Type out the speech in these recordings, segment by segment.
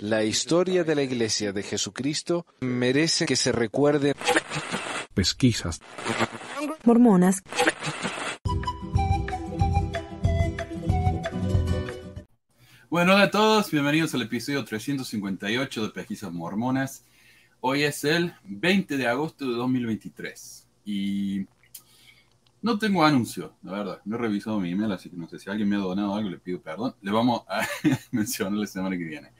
La historia de la Iglesia de Jesucristo merece que se recuerde. Pesquisas. Mormonas. Bueno, hola a todos, bienvenidos al episodio 358 de Pesquisas Mormonas. Hoy es el 20 de agosto de 2023 y no tengo anuncio, la verdad. No he revisado mi email, así que no sé si alguien me ha donado algo, le pido perdón. Le vamos a mencionar la semana que viene.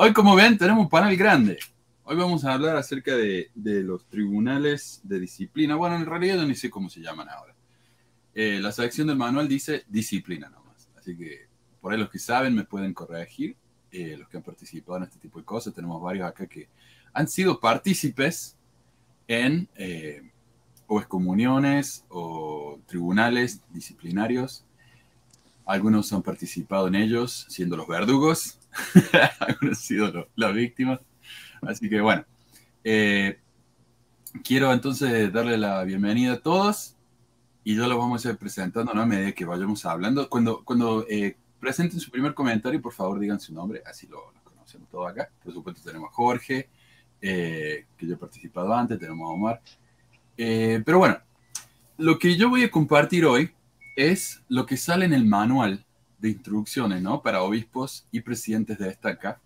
Hoy, como ven, tenemos un panel grande. Hoy vamos a hablar acerca de, los tribunales de disciplina. Bueno, en realidad yo ni sé cómo se llaman ahora. Eh, la sección del manual dice disciplina nomás. Así que por ahí los que saben me pueden corregir. Eh, los que han participado en este tipo de cosas. Tenemos varios acá que han sido partícipes en eh, o excomuniones o tribunales disciplinarios. Algunos han participado en ellos siendo los verdugos, algunos han sido las víctimas. Así que bueno, eh, quiero entonces darle la bienvenida a todos y yo lo vamos a ir presentando ¿no? a medida que vayamos hablando. Cuando, cuando eh, presenten su primer comentario, por favor digan su nombre, así lo, conocemos todos acá. Por supuesto tenemos a Jorge, eh, que yo he participado antes, tenemos a Omar. Eh, pero bueno, lo que yo voy a compartir hoy es lo que sale en el manual de instrucciones ¿no? para obispos y presidentes de estaca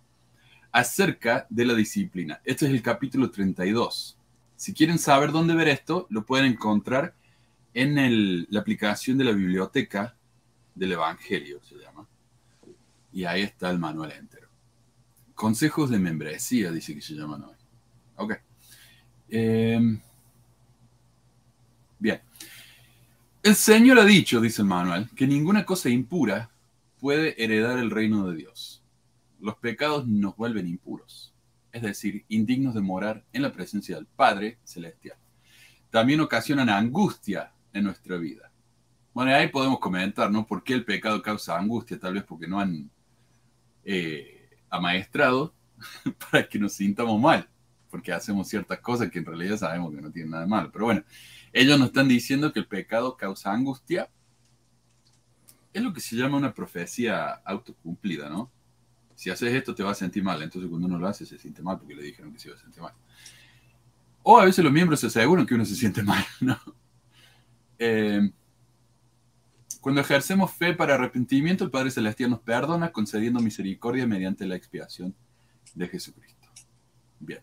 acerca de la disciplina. Este es el capítulo 32. Si quieren saber dónde ver esto, lo pueden encontrar en la aplicación de la biblioteca del Evangelio, se llama. Y ahí está el manual entero. Consejos de membresía, dice que se llaman hoy. Ok. Eh, Bien. El Señor ha dicho, dice el manual, que ninguna cosa impura puede heredar el reino de Dios. Los pecados nos vuelven impuros, es decir, indignos de morar en la presencia del Padre Celestial. También ocasionan angustia en nuestra vida. Bueno, ahí podemos comentar, ¿no? ¿Por qué el pecado causa angustia? Tal vez porque no han eh, amaestrado para que nos sintamos mal, porque hacemos ciertas cosas que en realidad sabemos que no tienen nada de malo. Pero bueno, ellos nos están diciendo que el pecado causa angustia. Es lo que se llama una profecía autocumplida, ¿no? Si haces esto te vas a sentir mal, entonces cuando uno lo hace se siente mal porque le dijeron que se iba a sentir mal. O a veces los miembros se aseguran que uno se siente mal, ¿no? Eh, cuando ejercemos fe para arrepentimiento, el Padre Celestial nos perdona concediendo misericordia mediante la expiación de Jesucristo. Bien.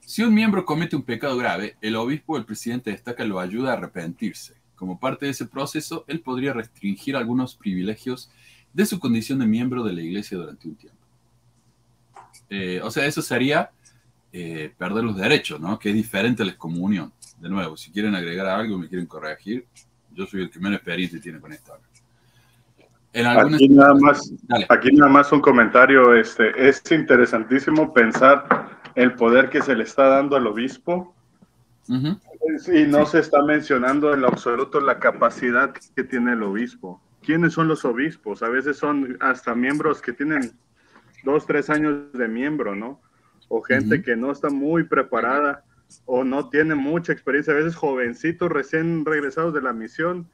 Si un miembro comete un pecado grave, el obispo o el presidente destaca lo ayuda a arrepentirse. Como parte de ese proceso, él podría restringir algunos privilegios de su condición de miembro de la iglesia durante un tiempo. Eh, o sea, eso sería eh, perder los derechos, ¿no? Que es diferente a la excomunión. De nuevo, si quieren agregar algo, me quieren corregir, yo soy el que menos experiencia tiene con esto. aquí, nada más, aquí nada más un comentario. Este, es interesantísimo pensar el poder que se le está dando al obispo. Y no se está mencionando en lo absoluto la capacidad que tiene el obispo. ¿Quiénes son los obispos? A veces son hasta miembros que tienen dos, tres años de miembro, ¿no? O gente que no está muy preparada o no tiene mucha experiencia. A veces jovencitos recién regresados de la misión,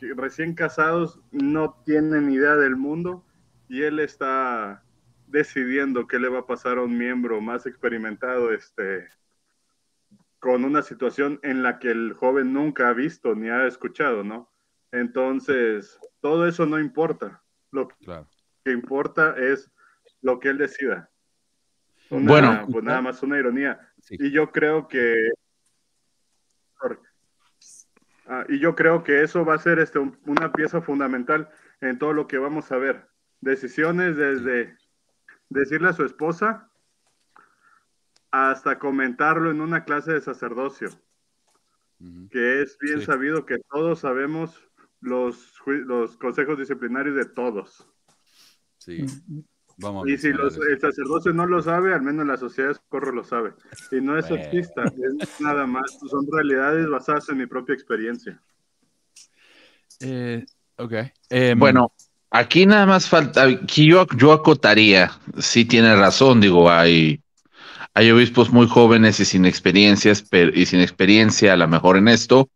recién casados, no tienen idea del mundo y él está decidiendo qué le va a pasar a un miembro más experimentado este, con una situación en la que el joven nunca ha visto ni ha escuchado, ¿no? Entonces, todo eso no importa. Lo que importa es lo que él decida. bueno, pues nada más una ironía. Y yo creo que ah, y yo creo que eso va a ser este, una pieza fundamental en todo lo que vamos a ver. Decisiones desde decirle a su esposa hasta comentarlo en una clase de sacerdocio, que es bien sabido que todos sabemos los, los consejos disciplinarios de todos. Sí. Vamos y si el sacerdocio no lo sabe, al menos la sociedad de socorro lo sabe. Y no es artista, es nada más, son realidades basadas en mi propia experiencia. Eh, ok. Em, bueno, Aquí nada más falta, aquí yo, yo acotaría, sí tiene razón, digo, hay, hay obispos muy jóvenes y sin experiencias, y sin experiencia a lo mejor en esto,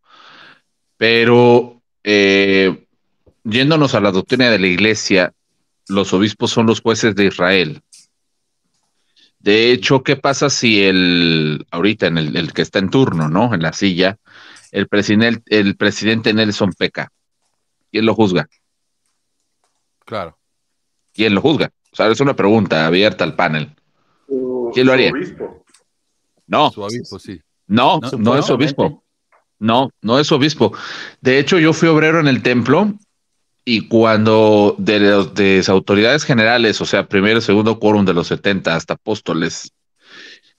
pero eh, yéndonos a la doctrina de la iglesia, los obispos son los jueces de Israel. De hecho, ¿qué pasa si el, ahorita en el, que está en turno, ¿no? En la silla, el presidente, el presidente Nelson peca? ¿Quién lo juzga? Claro. ¿Quién lo juzga? O sea, es una pregunta abierta al panel. ¿Quién lo haría? obispo. No. Su obispo, sí. No, no, es obispo. No, no es obispo. De hecho, yo fui obrero en el templo y cuando de las autoridades generales, o sea, primero y segundo quórum de los 70 hasta apóstoles,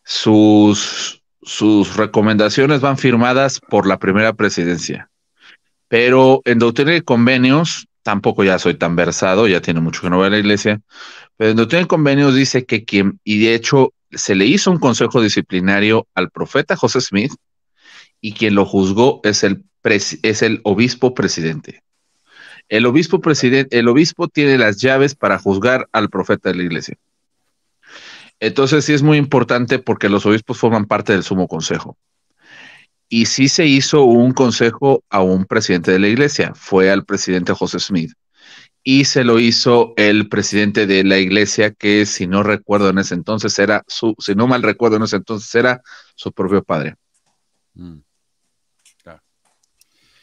sus, sus recomendaciones van firmadas por la primera presidencia. Pero en doctrina y convenios, tampoco ya soy tan versado, ya tiene mucho que no ver la iglesia, pero en doctrina y convenios dice que quien, y de hecho se le hizo un consejo disciplinario al profeta José Smith, y quien lo juzgó es el, es el obispo presidente. El obispo presidente, el obispo tiene las llaves para juzgar al profeta de la iglesia. Entonces sí es muy importante porque los obispos forman parte del sumo consejo. Y sí se hizo un consejo a un presidente de la iglesia, fue al presidente José Smith. Y se lo hizo el presidente de la iglesia, que si no recuerdo en ese entonces era su, si no mal recuerdo en ese entonces era su propio padre. Mm.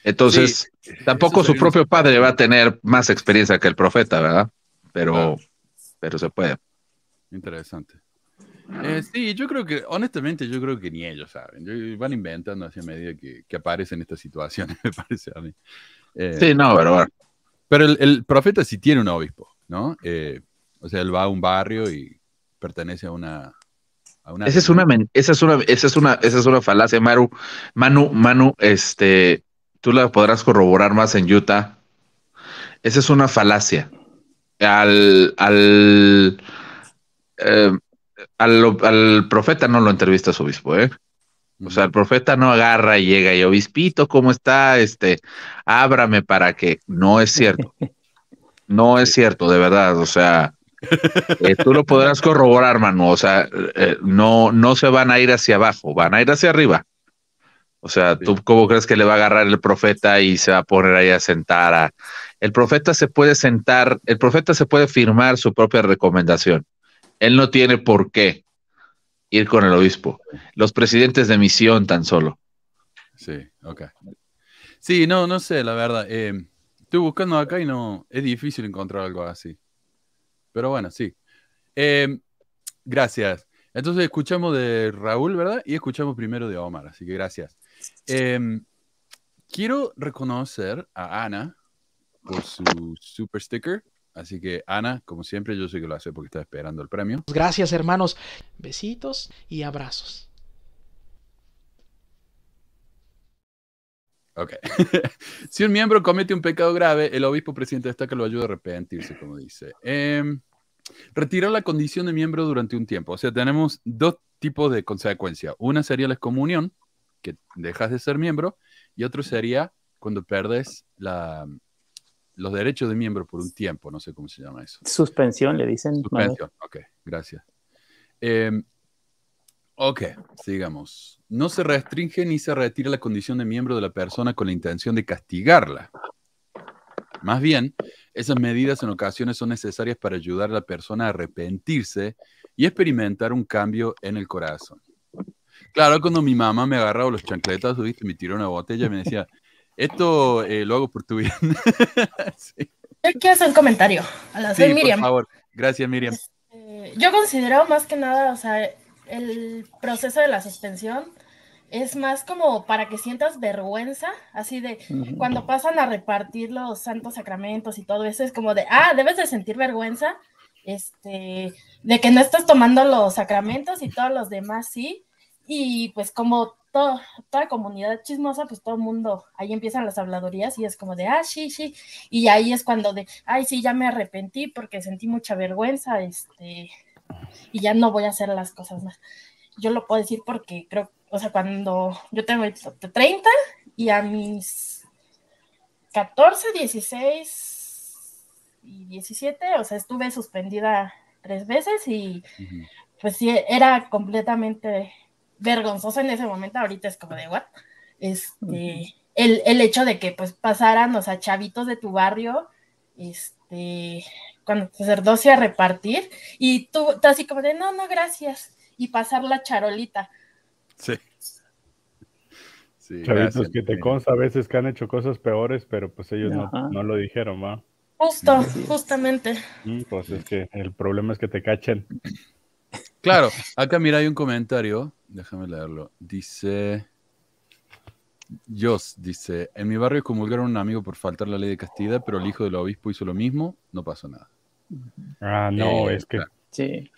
Entonces, tampoco su propio padre va a tener más experiencia que el profeta, ¿verdad? Pero, pero se puede. Interesante. Eh, sí, yo creo que, honestamente, yo creo que ni ellos saben. Van inventando hacia medida que, aparecen estas situaciones, me parece a mí. Eh, sí, no, pero Pero el, profeta sí tiene un obispo, ¿no? Eh, o sea, él va a un barrio y pertenece a una. esa, es una, esa, es una, esa, es una, esa es una falacia, Maru. Manu, Manu, este, tú la podrás corroborar más en Utah. Esa es una falacia. Al, al, eh, al, profeta no lo entrevista su obispo, ¿eh? O sea, el profeta no agarra y llega y obispito, ¿cómo está? Este, ábrame para que. No es cierto. No es cierto, de verdad. O sea, eh, tú lo podrás corroborar, hermano. O sea, eh, no, no se van a ir hacia abajo, van a ir hacia arriba. O sea, ¿tú cómo crees que le va a agarrar el profeta y se va a poner ahí a sentar a... El profeta se puede sentar, el profeta se puede firmar su propia recomendación. Él no tiene por qué ir con el obispo. Los presidentes de misión tan solo. Sí, ok. Sí, no, no sé, la verdad. Eh, estoy buscando acá y no, es difícil encontrar algo así. Pero bueno, sí. Eh, gracias. Entonces escuchamos de Raúl, ¿verdad? Y escuchamos primero de Omar, así que gracias. Em, quiero reconocer a Ana por su super sticker. Así que Ana, como siempre, yo sé que lo hace porque está esperando el premio. Gracias hermanos. Besitos y abrazos. Ok. si un miembro comete un pecado grave, el obispo presidente destaca lo ayuda a arrepentirse, como dice. Eh, retirar la condición de miembro durante un tiempo. O sea, tenemos dos tipos de consecuencia. Una sería la excomunión, que dejas de ser miembro, y otro sería cuando perdes la, los derechos de miembro por un tiempo, no sé cómo se llama eso. Suspensión, le dicen. Suspensión, ok, gracias. Em, ok, sigamos. No se restringe ni se retira la condición de miembro de la persona con la intención de castigarla. Más bien, esas medidas en ocasiones son necesarias para ayudar a la persona a arrepentirse y experimentar un cambio en el corazón. Claro, cuando mi mamá me agarraba los chancletas, ¿viste? me tiró una botella y me decía, esto eh, lo hago por tu bien. Yo quiero hacer un comentario. A la sí, Miriam. Por favor. Gracias, Miriam. Este, yo considero más que nada, o sea, el proceso de la suspensión es más como para que sientas vergüenza, así de cuando pasan a repartir los santos sacramentos y todo eso, es como de, ah, debes de sentir vergüenza, este, de que no estás tomando los sacramentos y todos los demás sí, y pues como toda comunidad chismosa, pues todo el mundo, ahí empiezan las habladorías y es como de, ah, sí, sí, y ahí es cuando de, ay, sí, ya me arrepentí porque sentí mucha vergüenza, este, y ya no voy a hacer las cosas más. Yo lo puedo decir porque creo, o sea, cuando yo tengo 30 y a mis 14, 16 y 17, o sea, estuve suspendida tres veces y pues sí, era completamente vergonzoso en ese momento, ahorita es como de, ¿what? Este, el, el, hecho de que pues pasaran, o sea, chavitos de tu barrio, este, cuando sacerdocio a repartir y tú, así como de, no, no, gracias, y pasar la charolita. Sí. sí Chavitos que te consta a veces que han hecho cosas peores, pero pues ellos no, no, lo dijeron, ¿va? Justo, justamente. Pues es que el problema es que te cachen. Claro, acá mira, hay un comentario, déjame leerlo. Dice, Jos dice, en mi barrio comulgaron a un amigo por faltar la ley de castidad, pero el hijo del obispo hizo lo mismo, no pasó nada. Ah, no, eh, es que... Sí.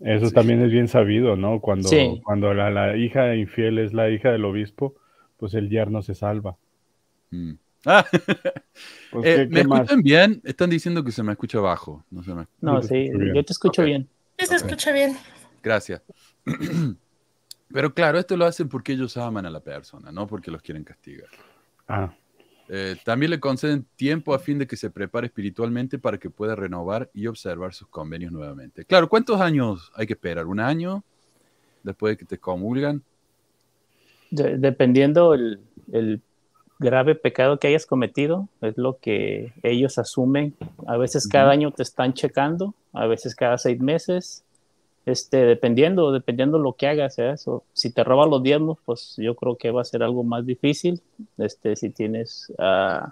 Eso también es bien sabido, ¿no? Cuando, cuando la, hija infiel es la hija del obispo, pues el yerno se salva. Mm. Ah. Pues, eh, ¿Me escuchan bien? Están diciendo que se me escucha bajo. No, se me... no sí, yo te escucho bien. Sí, se escucha bien. Gracias. Pero claro, esto lo hacen porque ellos aman a la persona, no porque los quieren castigar. Ah. Eh, también le conceden tiempo a fin de que se prepare espiritualmente para que pueda renovar y observar sus convenios nuevamente. Claro, ¿cuántos años hay que esperar? ¿Un año después de que te comulgan? dependiendo el, el, grave pecado que hayas cometido, es lo que ellos asumen. A veces cada año te están checando, a veces cada seis meses, este, dependiendo, dependiendo lo que hagas, ¿eh? si te roban los diezmos, pues yo creo que va a ser algo más difícil, este, si tienes uh,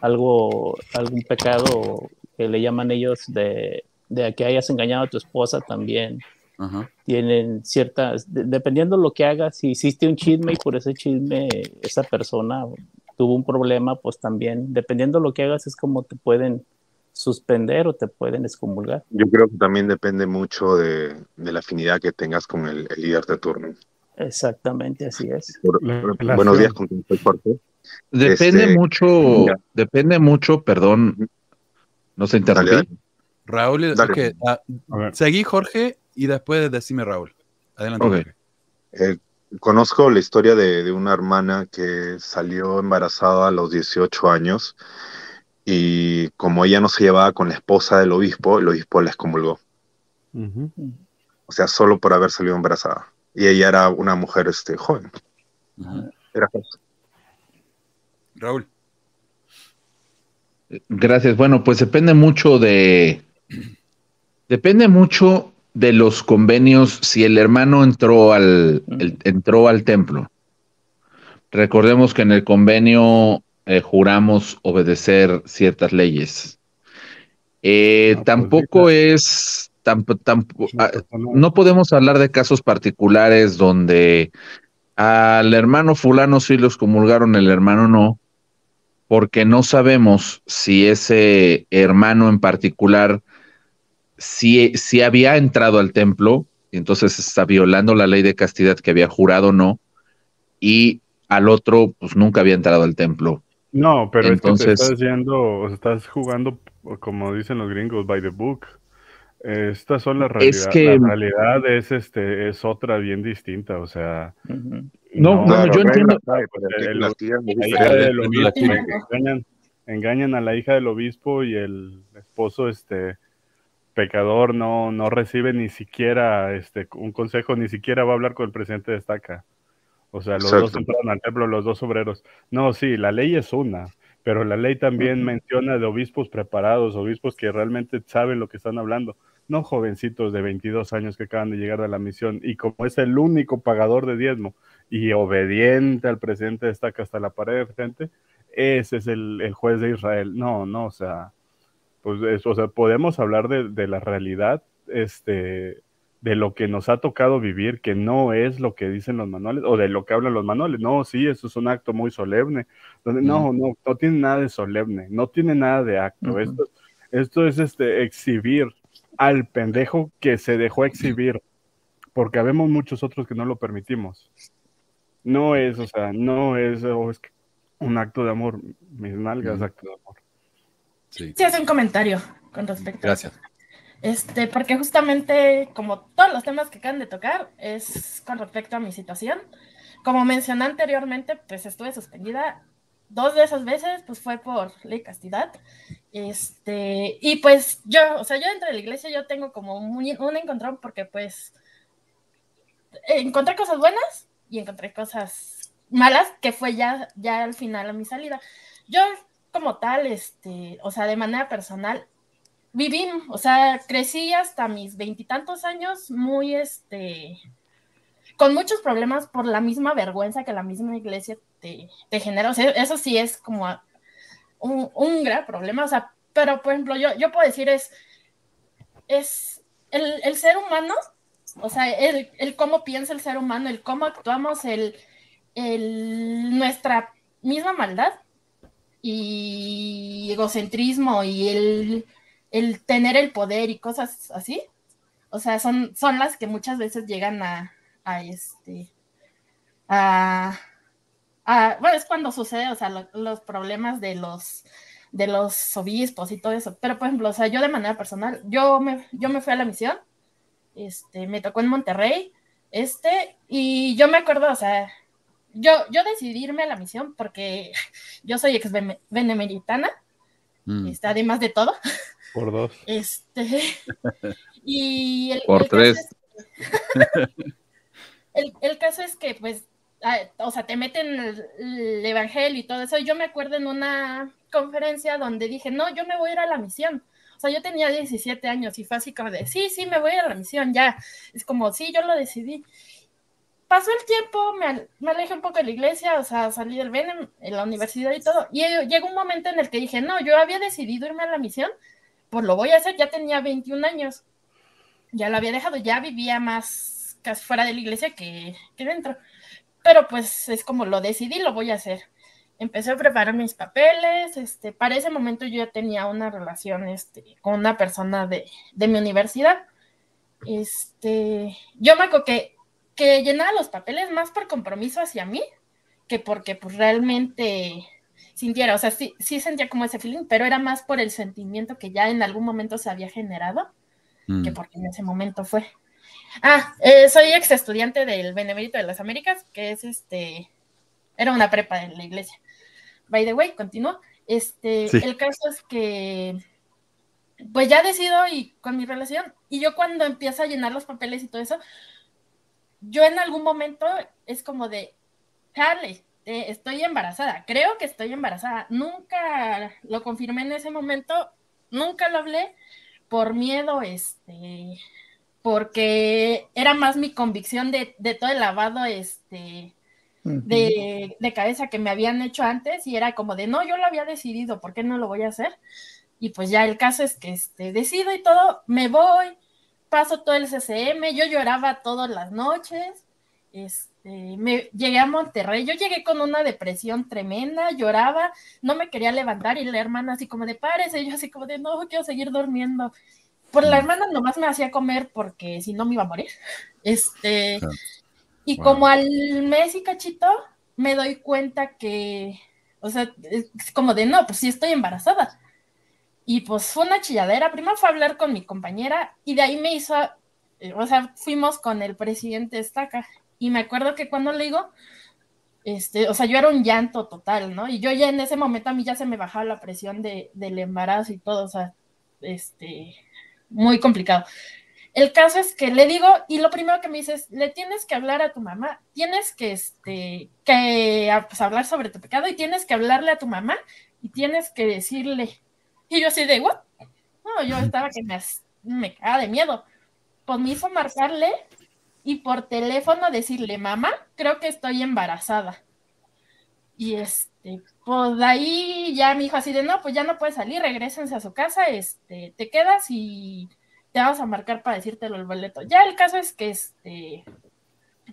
algo, algún pecado que le llaman ellos de, de que hayas engañado a tu esposa también, tienen ciertas, dependiendo lo que hagas, si hiciste un chisme y por ese chisme esa persona tuvo un problema, pues también, dependiendo lo que hagas, es como te pueden suspender o te pueden excomulgar. Yo creo que también depende mucho de, la afinidad que tengas con el, líder de turno. Exactamente, así es. buenos días, con Jorge. Depende este, mucho, depende mucho, perdón, no se interrumpe. Raúl, ah, seguí Jorge y después decime Raúl. Adelante. Eh, conozco la historia de, de, una hermana que salió embarazada a los 18 años y como ella no se llevaba con la esposa del obispo, el obispo la excomulgó. O sea, solo por haber salido embarazada. Y ella era una mujer este, joven. Era Raúl. Gracias. Bueno, pues depende mucho de. Depende mucho de los convenios. Si el hermano entró al, entró al templo. Recordemos que en el convenio eh, juramos obedecer ciertas leyes. Eh, pues, tampoco es, ah, no podemos hablar de casos particulares donde al hermano fulano sí los comulgaron, el hermano no, porque no sabemos si ese hermano en particular si, si había entrado al templo, y entonces está violando la ley de castidad que había jurado o no, y al otro pues nunca había entrado al templo. No, pero Entonces, es que te estás yendo, o estás jugando, como dicen los gringos, by the book. Estas son las realidades. Es que, la realidad es, este, es otra bien distinta, o sea. No, no, yo entiendo. engañan, engañan a la hija del obispo y el esposo, este pecador no, no recibe ni siquiera este un consejo, ni siquiera va a hablar con el presidente de estaca. O sea, los dos entraron al templo, los dos obreros. No, sí, la ley es una, pero la ley también menciona de obispos preparados, obispos que realmente saben lo que están hablando, no jovencitos de 22 años que acaban de llegar a la misión y como es el único pagador de diezmo y obediente al presidente destaca hasta la pared de frente, ese es el, juez de Israel. No, no, o sea, pues o sea, podemos hablar de, de la realidad, este, de lo que nos ha tocado vivir, que no es lo que dicen los manuales o de lo que hablan los manuales. No, sí, eso es un acto muy solemne. Donde, No, no, no tiene nada de solemne, no tiene nada de acto. esto, esto es este exhibir al pendejo que se dejó exhibir, porque habemos muchos otros que no lo permitimos. No es, o sea, no es, un acto de amor, mis nalgas, acto de amor. Sí. sí, hace un comentario con respecto Gracias. Este, porque justamente, como todos los temas que acaban de tocar, es con respecto a mi situación. Como mencioné anteriormente, pues estuve suspendida dos de esas veces, pues fue por ley castidad. Este, y pues yo, o sea, yo dentro de la iglesia yo tengo como un, encontrón porque pues encontré cosas buenas y encontré cosas malas, que fue ya, ya al final a mi salida. Yo como tal, este, o sea, de manera personal, viví, o sea, crecí hasta mis veintitantos años muy, este, con muchos problemas por la misma vergüenza que la misma iglesia te, genera. O sea, eso sí es como un, un, gran problema. O sea, pero por ejemplo, yo, yo puedo decir es, es el, el ser humano, o sea, el, el, cómo piensa el ser humano, el cómo actuamos, el, el nuestra misma maldad y egocentrismo y el, el tener el poder y cosas así. O sea, son, son las que muchas veces llegan a, a este, a, a, bueno, es cuando sucede, o sea, los problemas de los, de los obispos y todo eso. Pero, por ejemplo, o sea, yo de manera personal, yo me, yo me fui a la misión, este, me tocó en Monterrey, este, y yo me acuerdo, o sea, yo, yo decidí irme a la misión porque yo soy ex benemeritana, mm. este, además de todo. Por dos. Este, y el, Por tres. el, el, caso es que, pues, o sea, te meten el, el, evangelio y todo eso. Yo me acuerdo en una conferencia donde dije, no, yo me voy a ir a la misión. O sea, yo tenía 17 años y fue así como de, sí, sí, me voy a ir a la misión, ya. Es como, sí, yo lo decidí. Pasó el tiempo, me, me alejé un poco de la iglesia, o sea, salí del Benem, en la universidad y todo. Y llegó un momento en el que dije, no, yo había decidido irme a la misión, pues lo voy a hacer, ya tenía 21 años. Ya lo había dejado, ya vivía más fuera de la iglesia que, que dentro pero pues es como lo decidí, lo voy a hacer. Empecé a preparar mis papeles, este, para ese momento yo ya tenía una relación este, con una persona de, de mi universidad. Este, yo me acuerdo que, que llenaba los papeles más por compromiso hacia mí que porque pues realmente sintiera, o sea, sí, sí sentía como ese feeling, pero era más por el sentimiento que ya en algún momento se había generado mm. que porque en ese momento fue. Ah, eh, soy ex estudiante del Benemérito de las Américas, que es este, era una prepa en la iglesia. By the way, continúo. Este, sí. el caso es que, pues ya decido y con mi relación, y yo cuando empiezo a llenar los papeles y todo eso, yo en algún momento es como de, Charlie, eh, estoy embarazada, creo que estoy embarazada, nunca lo confirmé en ese momento, nunca lo hablé por miedo, este, porque era más mi convicción de, de todo el lavado este, de, de, cabeza que me habían hecho antes y era como de, no, yo lo había decidido, ¿por qué no lo voy a hacer? Y pues ya el caso es que este, decido y todo, me voy, paso todo el CCM, yo lloraba todas las noches, este, me llegué a Monterrey, yo llegué con una depresión tremenda, lloraba, no me quería levantar y la hermana así como de, párese, yo así como de, no, quiero seguir durmiendo. Por la hermana nomás me hacía comer porque si no me iba a morir. Este, y wow. como al mes y cachito, me doy cuenta que, o sea, es como de no, pues sí estoy embarazada. Y pues fue una chilladera. Primero fue a hablar con mi compañera y de ahí me hizo, eh, o sea, fuimos con el presidente Estaca. Y me acuerdo que cuando le digo, este, o sea, yo era un llanto total, ¿no? Y yo ya en ese momento a mí ya se me bajaba la presión de, del embarazo y todo, o sea, este, muy complicado. El caso es que le digo, y lo primero que me dice es, le tienes que hablar a tu mamá, tienes que, este, que pues, hablar sobre tu pecado y tienes que hablarle a tu mamá y tienes que decirle. Y yo así de, ¿what? No, yo estaba que me, me caga de miedo. Pues me hizo marcarle y por teléfono decirle, mamá, creo que estoy embarazada. Y este, pues ahí ya mi hijo así de, no, pues ya no puedes salir, regresense a su casa, este, te quedas y te vamos a marcar para decírtelo el boleto. Ya el caso es que este,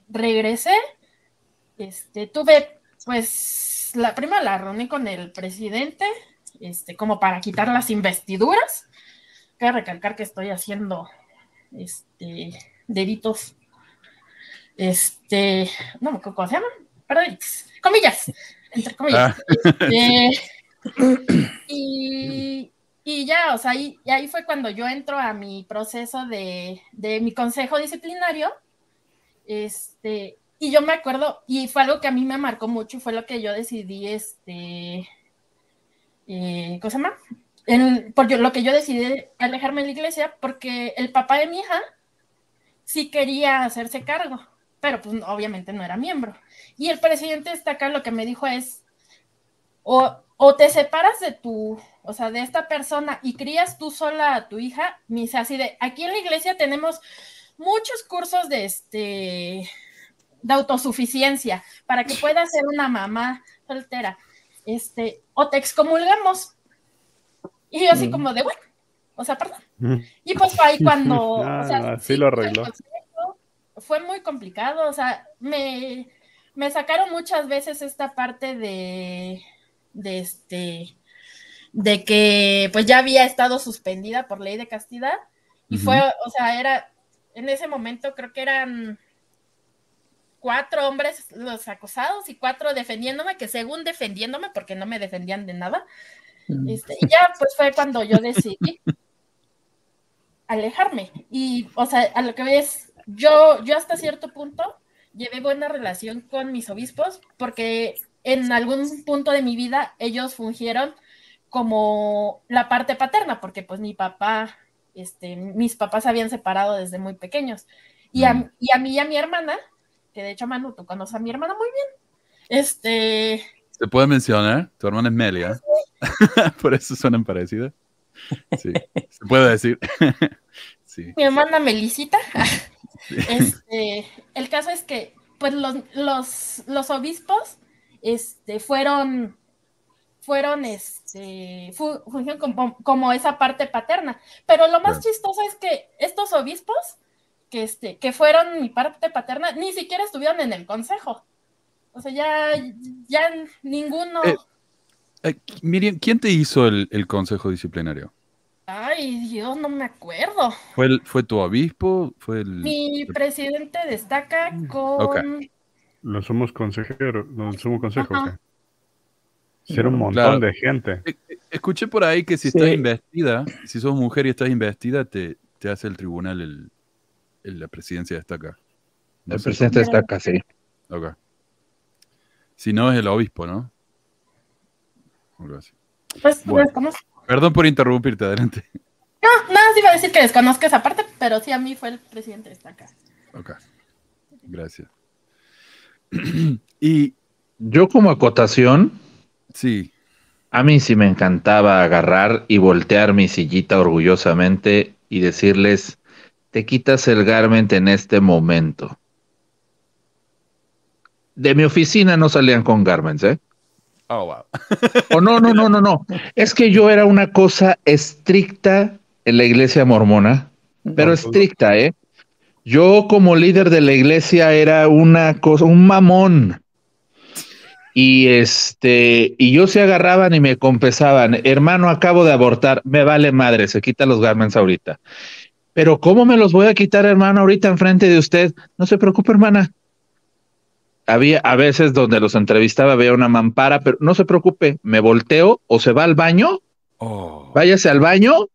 regresé, este, tuve, pues, la prima la reuní con el presidente, este, como para quitar las investiduras. Quiero recalcar que estoy haciendo, este, deditos, este, no me acuerdo cómo se llaman, perdón, comillas, entre comillas. Ah. Este, y, y, ya, o sea, y, y, ahí fue cuando yo entro a mi proceso de, de, mi consejo disciplinario. Este, y yo me acuerdo, y fue algo que a mí me marcó mucho, fue lo que yo decidí, este, eh, ¿cómo se llama? En, por yo, lo que yo decidí alejarme de la iglesia, porque el papá de mi hija sí quería hacerse cargo pero pues obviamente no era miembro. Y el presidente está acá, lo que me dijo es, o o te separas de tu, o sea, de esta persona y crías tú sola a tu hija, mis así de, aquí en la iglesia tenemos muchos cursos de este de autosuficiencia para que puedas ser una mamá soltera. Este, o te excomulgamos. Y yo así mm. como de, bueno, o sea, perdón. Mm. Y pues fue ahí cuando, o sea, sí, lo arregló. Fue muy complicado, o sea, me, me sacaron muchas veces esta parte de, de este, de que pues ya había estado suspendida por ley de castidad y fue, o sea, era, en ese momento creo que eran cuatro hombres los acosados y cuatro defendiéndome, que según defendiéndome, porque no me defendían de nada, este, y ya pues fue cuando yo decidí alejarme. Y, o sea, a lo que ves, yo, yo hasta cierto punto llevé buena relación con mis obispos, porque en algún punto de mi vida ellos fungieron como la parte paterna, porque pues mi papá, este, mis papás se habían separado desde muy pequeños. Y a, mm. y a mí y a mi hermana, que de hecho Manu, tú conoces a mi hermana muy bien, este... ¿Se puede mencionar? Tu hermana es Melia. Por eso suenan parecidas. Sí, se puede decir. sí. Mi hermana Melisita. Este, el caso es que, pues, los, los, los obispos este, fueron fueron, este, como, como, esa parte paterna. Pero lo más chistoso es que estos obispos, que, este, que fueron mi parte paterna, ni siquiera estuvieron en el consejo. O sea, ya, ya ninguno... Eh, eh, Miriam, ¿quién te hizo el, consejo disciplinario? Ay, Dios, no me acuerdo. ¿Fue, el, fue tu obispo? ¿Fue el... Mi presidente destaca con... Los somos consejeros, los somos consejo. Ser un montón de gente. E, e, escuché por ahí que si estás investida, si sos mujer y estás investida, te, te hace el tribunal el, la presidencia destaca. el presidente destaca, sí. Ok. Si no, es el obispo, ¿no? Pues, Perdón por interrumpirte, adelante. No, nada, sí iba a decir que desconozco esa parte, pero sí a mí fue el presidente destaca. Ok. Gracias. y yo como acotación, Sí. A mí sí me encantaba agarrar y voltear mi sillita orgullosamente y decirles, te quitas el garment en este momento. De mi oficina no salían con garments, ¿eh? Oh, wow. o no, no, no, no, no. Es que yo era una cosa estricta en la iglesia mormona, pero estricta, ¿eh? Yo como líder de la iglesia era una cosa, un mamón. Y este, y yo se agarraban y me confesaban, hermano, acabo de abortar, me vale madre, se quita los garments ahorita. Pero ¿cómo me los voy a quitar, hermano, ahorita enfrente de usted? No se preocupe, hermana. Había a veces donde los entrevistaba, había una mampara, pero no se preocupe, me volteo o se va al baño, oh. váyase al baño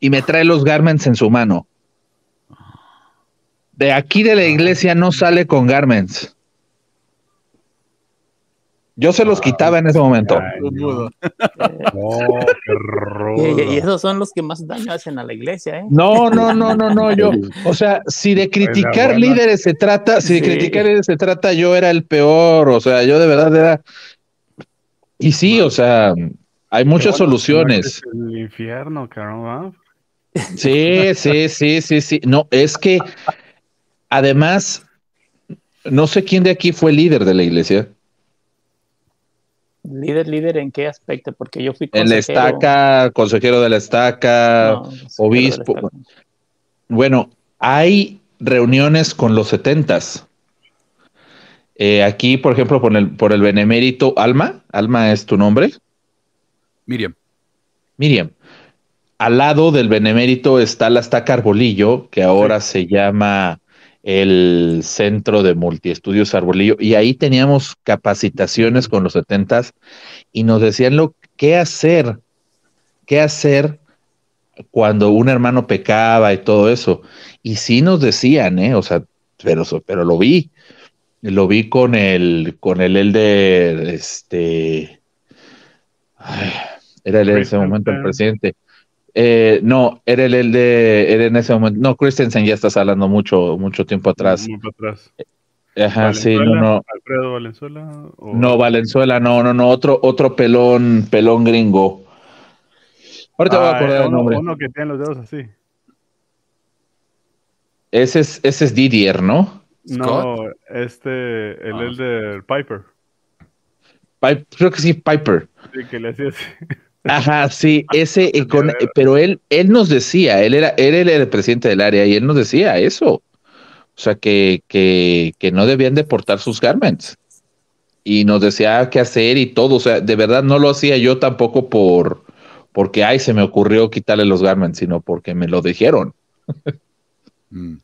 y me trae los garments en su mano. De aquí de la iglesia no sale con garments. Yo se los quitaba en ese momento. y, esos son los que más daño hacen a la iglesia, ¿eh? No, no, no, no, no, yo, o sea, si de criticar líderes se trata, si de criticar líderes se trata, yo era el peor, o sea, yo de verdad era... Y sí, o sea, hay muchas soluciones. El infierno, caramba. Sí, sí, sí, sí, sí. No, es que además, no sé quién de aquí fue líder de la iglesia. Líder, líder, ¿en qué aspecto? Porque yo fui consejero. En la estaca, consejero de la estaca, obispo. Bueno, hay reuniones con los setentas. Eh, aquí, por ejemplo, por el, por el benemérito Alma. Alma es tu nombre. Miriam. Miriam. Al lado del benemérito está la estaca Arbolillo, que ahora se llama el centro de multiestudios Arbolillo, y ahí teníamos capacitaciones con los setentas y nos decían lo qué hacer, qué hacer cuando un hermano pecaba y todo eso. Y sí nos decían, ¿eh? O sea, pero, pero lo vi, lo vi con el, con el elder, este, era el en ese momento el presidente. Eh, no, era el, de, era en ese momento, no, Christensen ya estás hablando mucho, mucho tiempo atrás. Ajá, sí, no, no. ¿Alfredo Valenzuela? No, Valenzuela, no, no, no, otro, otro pelón, pelón gringo. Ahorita voy a ah, acordar el nombre. Uno que tiene los dedos así. Ese es, ese es Didier, ¿no? No, este, el ah. Elder Piper. creo que sí, Piper. Sí, que le hacía así. Ajá, sí, ese, eh, con, pero él, él nos decía, él era, él era el presidente del área y él nos decía eso. O sea, que, que, que no debían deportar sus garments. Y nos decía qué hacer y todo. O sea, de verdad no lo hacía yo tampoco por porque ay, se me ocurrió quitarle los garments, sino porque me lo dijeron. Mm.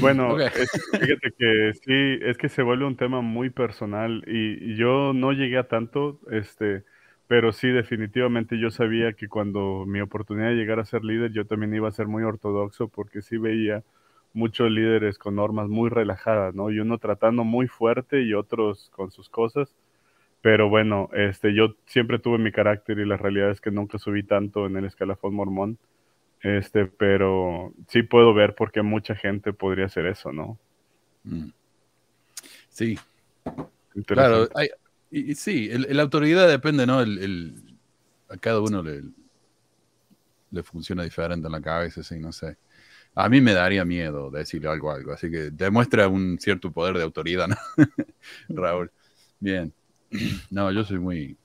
Bueno, fíjate que sí, es que se vuelve un tema muy personal y, yo no llegué a tanto, este, pero sí, definitivamente yo sabía que cuando mi oportunidad de llegar a ser líder, yo también iba a ser muy ortodoxo porque sí veía muchos líderes con normas muy relajadas, ¿no? Y uno tratando muy fuerte y otros con sus cosas. Pero bueno, este, yo siempre tuve mi carácter y la realidad es que nunca subí tanto en el escalafón mormón. Este, pero sí puedo ver por qué mucha gente podría hacer eso, ¿no? Mm. Sí. Claro, hay, y, sí, la autoridad depende, ¿no? El, a cada uno le, le funciona diferente en la cabeza, sí, no sé. A mí me daría miedo decirle algo algo, así que demuestra un cierto poder de autoridad, ¿no? Raúl. Bien. No, yo soy muy,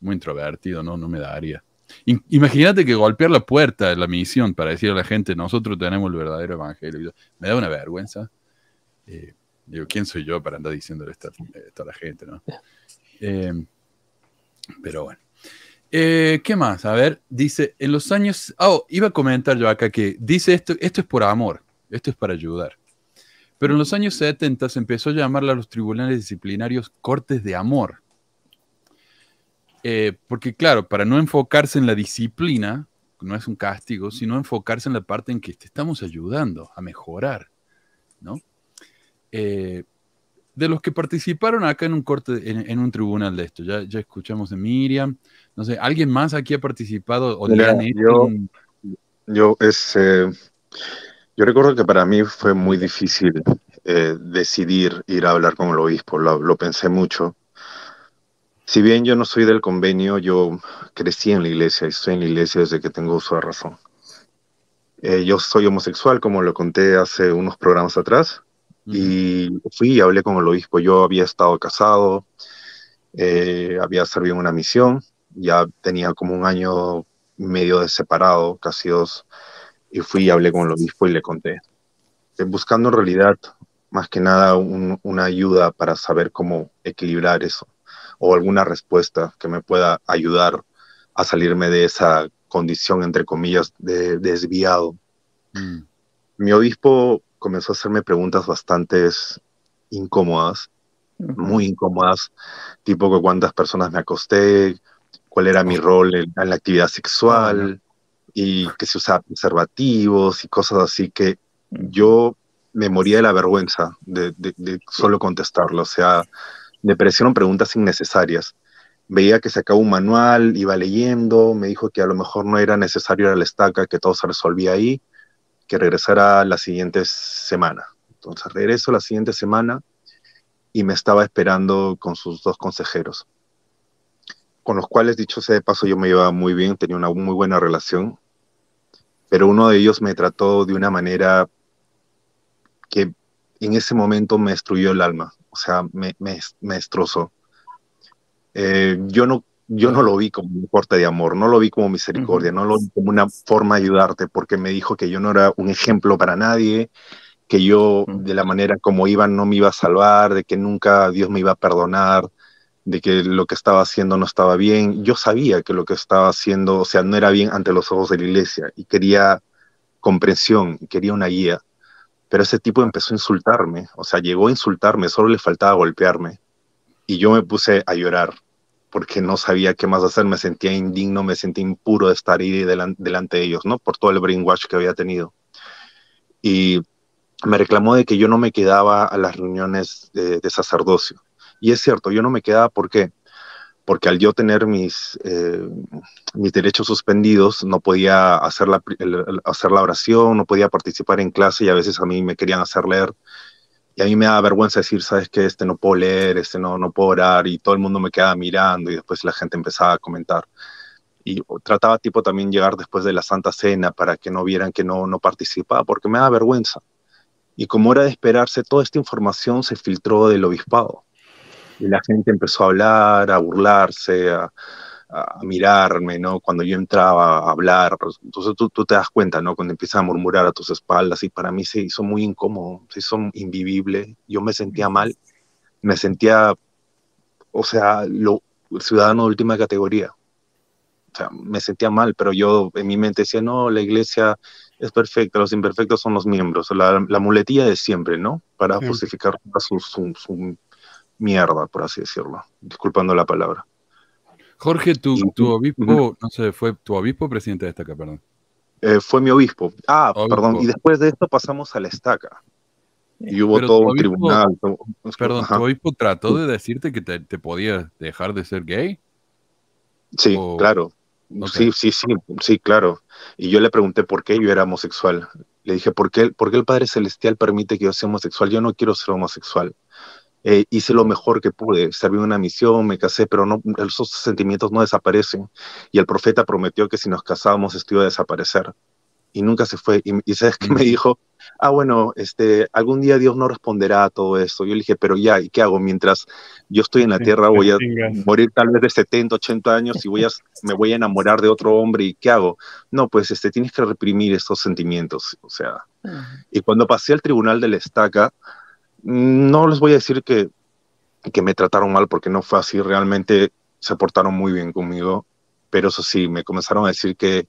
muy introvertido, ¿no? No me daría. Imagínate que golpear la puerta de la misión para decir a la gente, nosotros tenemos el verdadero evangelio. Me da una vergüenza. Eh, digo, ¿quién soy yo para andar diciéndole esto, a la gente, no? Eh, pero bueno. Eh, ¿Qué más? A ver, dice, en los años... Oh, iba a comentar yo acá que dice esto, esto es por amor, esto es para ayudar. Pero en los años 70 se empezó a llamar a los tribunales disciplinarios cortes de amor. Eh, porque claro, para no enfocarse en la disciplina, no es un castigo, sino enfocarse en la parte en que te estamos ayudando a mejorar, ¿no? Eh, de los que participaron acá en un corte, en, un tribunal de esto, ya, ya, escuchamos de Miriam, no sé, ¿alguien más aquí ha participado o yo, yo, eh, yo recuerdo que para mí fue muy difícil decidir ir a hablar con el obispo, lo pensé mucho, si bien yo no soy del convenio, yo crecí en la iglesia y estoy en la iglesia desde que tengo uso de razón. Eh, yo soy homosexual, como lo conté hace unos programas atrás, y fui y hablé con el obispo. Yo había estado casado, eh, había servido en una misión, ya tenía como un año medio de separado, casi dos, y fui y hablé con el obispo y le conté. Eh, buscando en realidad, más que nada, una ayuda para saber cómo equilibrar eso o alguna respuesta que me pueda ayudar a salirme de esa condición, entre comillas, de, desviado. Mm. Mi obispo comenzó a hacerme preguntas bastante incómodas, muy incómodas, tipo que cuántas personas me acosté, cuál era mi rol en, la actividad sexual y que se usaba preservativos y cosas así que yo me moría de la vergüenza de, de solo contestarlo. O sea, me parecieron preguntas innecesarias. Veía que sacaba un manual, iba leyendo, me dijo que a lo mejor no era necesario ir a la estaca, que todo se resolvía ahí, que regresara la siguiente semana. Entonces regreso la siguiente semana y me estaba esperando con sus dos consejeros, con los cuales, dicho sea de paso, yo me llevaba muy bien, tenía una muy buena relación, pero uno de ellos me trató de una manera que en ese momento me destruyó el alma o sea, me, me, destrozó. Eh, yo, no, yo no lo vi como un corte de amor, no lo vi como misericordia, no lo vi como una forma de ayudarte, porque me dijo que yo no era un ejemplo para nadie, que yo de la manera como iba no me iba a salvar, de que nunca Dios me iba a perdonar, de que lo que estaba haciendo no estaba bien. Yo sabía que lo que estaba haciendo, o sea, no era bien ante los ojos de la iglesia y quería comprensión, quería una guía. Pero ese tipo empezó a insultarme, o sea, llegó a insultarme, solo le faltaba golpearme. Y yo me puse a llorar porque no sabía qué más hacer, me sentía indigno, me sentía impuro de estar ahí delante, de ellos, ¿no? Por todo el brainwash que había tenido. Y me reclamó de que yo no me quedaba a las reuniones de, sacerdocio. Y es cierto, yo no me quedaba, ¿por qué? Porque al yo tener mis, eh, mis derechos suspendidos, no podía hacer la, hacer la oración, no podía participar en clase y a veces a mí me querían hacer leer. Y a mí me da vergüenza decir, sabes que este no puedo leer, este no, no puedo orar, y todo el mundo me quedaba mirando y después la gente empezaba a comentar. Y trataba tipo también llegar después de la Santa Cena para que no vieran que no, no participaba, porque me da vergüenza. Y como era de esperarse, toda esta información se filtró del obispado. Y la gente empezó a hablar, a burlarse, a, a mirarme, ¿no? Cuando yo entraba a hablar, entonces tú, tú, te das cuenta, ¿no? Cuando empiezan a murmurar a tus espaldas y para mí se hizo muy incómodo, se hizo invivible, yo me sentía mal, me sentía, o sea, lo, ciudadano de última categoría, o sea, me sentía mal, pero yo en mi mente decía, no, la iglesia es perfecta, los imperfectos son los miembros, la, la muletilla de siempre, ¿no? Para justificar su, su, su mierda, por así decirlo, disculpando la palabra. Jorge, tu, tu obispo, no sé, fue tu obispo o presidente de estaca, perdón. Eh, fue mi obispo. Ah, perdón. Y después de esto pasamos a la estaca. Y hubo todo un tribunal. perdón, ¿tu obispo trató de decirte que te, te podías dejar de ser gay? Sí, claro. Sí, sí, sí, sí, claro. Y yo le pregunté por qué yo era homosexual. Le dije, ¿por qué, ¿por qué el Padre Celestial permite que yo sea homosexual? Yo no quiero ser homosexual. Eh, hice lo mejor que pude, serví una misión, me casé, pero no, esos sentimientos no desaparecen. Y el profeta prometió que si nos casábamos esto iba a desaparecer. Y nunca se fue. Y, sabes qué me dijo, ah, bueno, este, algún día Dios no responderá a todo esto. Yo le dije, pero ya, ¿y qué hago? Mientras yo estoy en la tierra voy a morir tal vez de 70, 80 años y voy a, me voy a enamorar de otro hombre y ¿qué hago? No, pues este, tienes que reprimir estos sentimientos. O sea, y cuando pasé al tribunal de la estaca, no les voy a decir que, me trataron mal porque no fue así, realmente se portaron muy bien conmigo, pero eso sí, me comenzaron a decir que,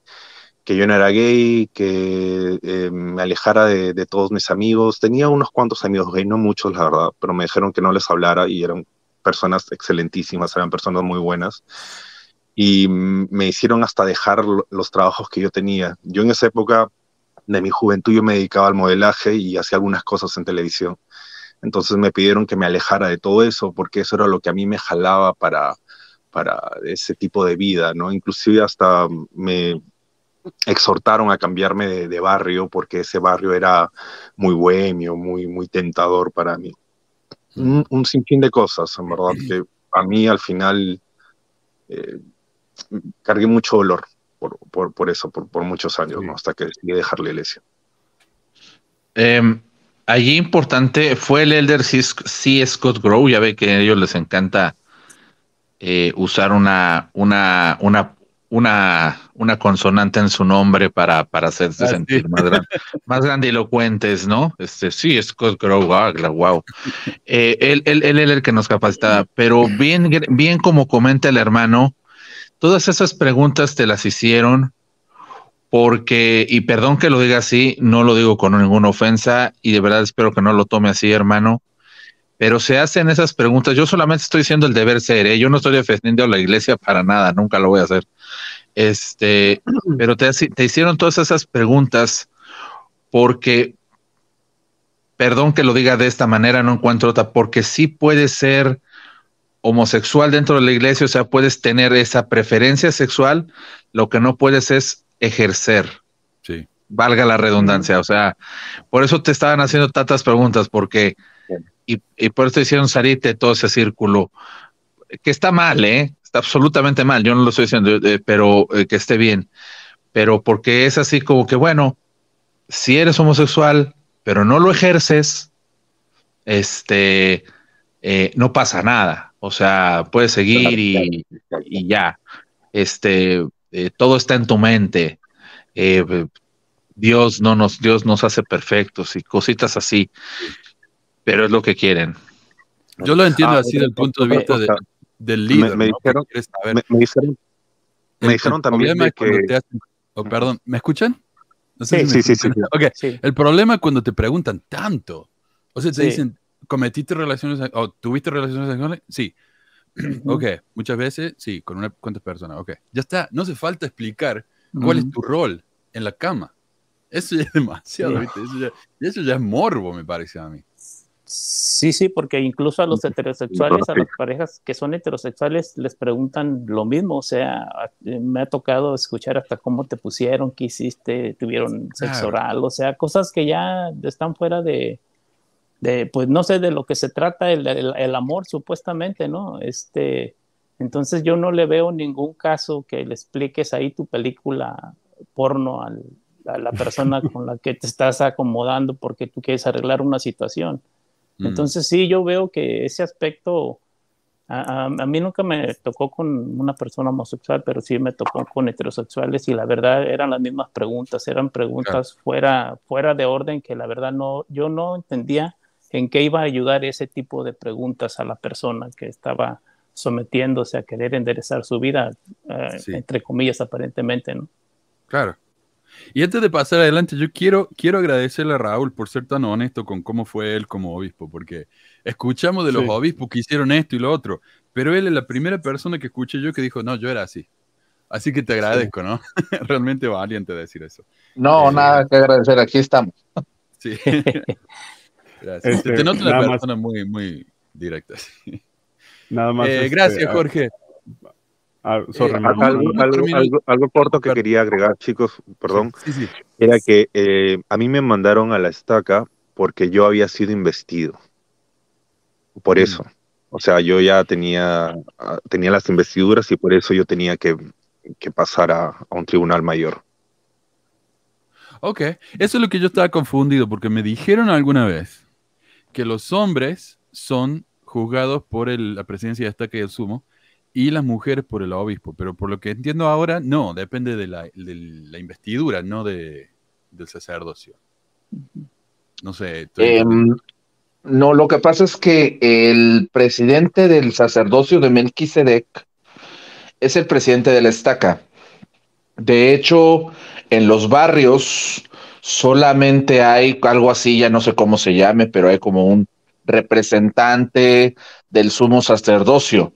que yo no era gay, que eh, me alejara de, de, todos mis amigos. Tenía unos cuantos amigos gay, no muchos, la verdad, pero me dijeron que no les hablara y eran personas excelentísimas, eran personas muy buenas. Y me hicieron hasta dejar los trabajos que yo tenía. Yo en esa época de mi juventud yo me dedicaba al modelaje y hacía algunas cosas en televisión. Entonces me pidieron que me alejara de todo eso porque eso era lo que a mí me jalaba para, para ese tipo de vida, ¿no? Inclusive hasta me exhortaron a cambiarme de, barrio porque ese barrio era muy bohemio, muy, muy tentador para mí. Un, sinfín de cosas, en verdad, que a mí al final eh, cargué mucho dolor por, por, por eso, por, por, muchos años, ¿no? hasta que decidí dejar la iglesia. Eh, allí importante fue el Elder C. Scott Grow. Ya ve que a ellos les encanta eh, usar una, una, una, una, una consonante en su nombre para, para hacerse ah, sentir más, gran, más grandilocuentes, ¿no? Este, sí, Scott Grow, ah, wow. Eh, él, él, él era el que nos capacitaba, pero bien, bien como comenta el hermano, todas esas preguntas te las hicieron porque, y perdón que lo diga así, no lo digo con ninguna ofensa y de verdad espero que no lo tome así, hermano, pero se hacen esas preguntas. Yo solamente estoy diciendo el deber ser, ¿eh? yo no estoy defendiendo a la iglesia para nada, nunca lo voy a hacer. Este, pero te, te hicieron todas esas preguntas porque, perdón que lo diga de esta manera, no encuentro otra, porque sí puede ser homosexual dentro de la iglesia, o sea, puedes tener esa preferencia sexual, lo que no puedes es ejercer. Sí. Valga la redundancia. O sea, por eso te estaban haciendo tantas preguntas, porque, y, por eso hicieron salirte todo ese círculo, que está mal, ¿eh? Está absolutamente mal. Yo no lo estoy diciendo, eh, pero eh, que esté bien. Pero porque es así como que, bueno, si eres homosexual, pero no lo ejerces, este, eh, no pasa nada. O sea, puedes seguir y, y ya. Este, eh, todo está en tu mente. Eh, Dios no nos, Dios nos hace perfectos y cositas así, pero es lo que quieren. Yo lo entiendo ah, así desde el punto de vista del líder. Me, dijeron, me, dijeron, también que... oh, perdón, ¿me escuchan? sí, sí, sí, El problema es cuando te preguntan tanto. O sea, te dicen, ¿cometiste relaciones o tuviste relaciones sexuales? Sí. Ok, muchas veces, sí, con una cuántas personas, ok. Ya está, no hace falta explicar cuál es tu rol en la cama. Eso ya es demasiado, ¿viste? Eso ya, eso ya es morbo, me parece a mí. Sí, sí, porque incluso a los heterosexuales, a las parejas que son heterosexuales, les preguntan lo mismo. O sea, me ha tocado escuchar hasta cómo te pusieron, qué hiciste, tuvieron sexo oral, o sea, cosas que ya están fuera de, de pues no sé de lo que se trata el, el, amor, supuestamente, ¿no? Este, entonces yo no le veo ningún caso que le expliques ahí tu película porno al, a la persona con la que te estás acomodando porque tú quieres arreglar una situación. Mm. Entonces sí, yo veo que ese aspecto, a, mí nunca me tocó con una persona homosexual, pero sí me tocó con heterosexuales y la verdad eran las mismas preguntas, eran preguntas fuera, fuera de orden que la verdad no, yo no entendía en qué iba a ayudar ese tipo de preguntas a la persona que estaba sometiéndose a querer enderezar su vida, eh, entre comillas, aparentemente, ¿no? Claro. Y antes de pasar adelante, yo quiero, quiero agradecerle a Raúl por ser tan honesto con cómo fue él como obispo, porque escuchamos de los obispos que hicieron esto y lo otro, pero él es la primera persona que escuché yo que dijo, no, yo era así. Así que te agradezco, ¿no? Realmente valiente decir eso. No, eh, nada que agradecer, aquí estamos. Sí. gracias. Este, te noto una persona muy, muy directa. Nada más. Eh, gracias, este, Jorge. Ah, eh, algo, corto que quería agregar, chicos, perdón, era que eh, a mí me mandaron a la estaca porque yo había sido investido. Por mm. eso. O sea, yo ya tenía, ah, tenía las investiduras y por eso yo tenía que, pasar a, a, un tribunal mayor. Ok, eso es lo que yo estaba confundido porque me dijeron alguna vez que los hombres son juzgados por la presidencia de estaca y el sumo y las mujeres por el obispo, pero por lo que entiendo ahora, no, depende de la, investidura, no de, del sacerdocio. No sé. Em, no, lo que pasa es que el presidente del sacerdocio de Melquisedec es el presidente de la estaca. De hecho, en los barrios solamente hay algo así, ya no sé cómo se llame, pero hay como un representante del sumo sacerdocio.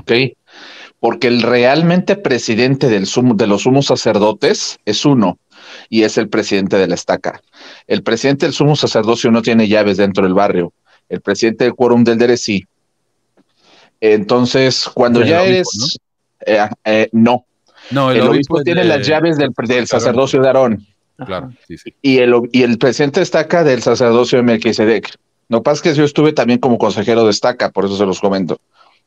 ¿Ok? Porque el realmente presidente del sumo, de los sumos sacerdotes es uno y es el presidente de la estaca. El presidente del sumo sacerdocio no tiene llaves dentro del barrio. El presidente del quórum del dere sí. Entonces, cuando ya eres. ¿no? Eh, eh, no. el, obispo, tiene las llaves del, sacerdocio de Aarón. Claro, sí, sí. Y el, y el presidente estaca del sacerdocio de Melquisedec. Lo que pasa es que yo estuve también como consejero de estaca, por eso se los comento.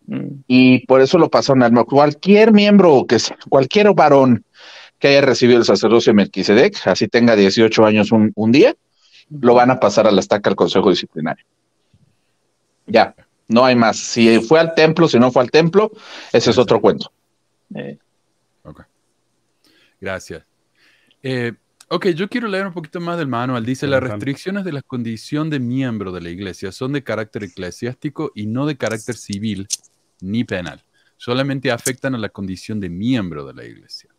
Mm. Y por eso lo pasaron al cualquier miembro, que cualquier varón que haya recibido el sacerdocio de Melquisedec, así tenga 18 años un, día, lo van a pasar a la estaca al consejo disciplinario. Ya, no hay más. Si fue al templo, si no fue al templo, ese es otro cuento. Eh. Ok. Gracias. Eh, ok, yo quiero leer un poquito más del manual. Dice, las restricciones de la condición de miembro de la iglesia son de carácter eclesiástico y no de carácter civil ni penal. Solamente afectan a la condición de miembro de la iglesia.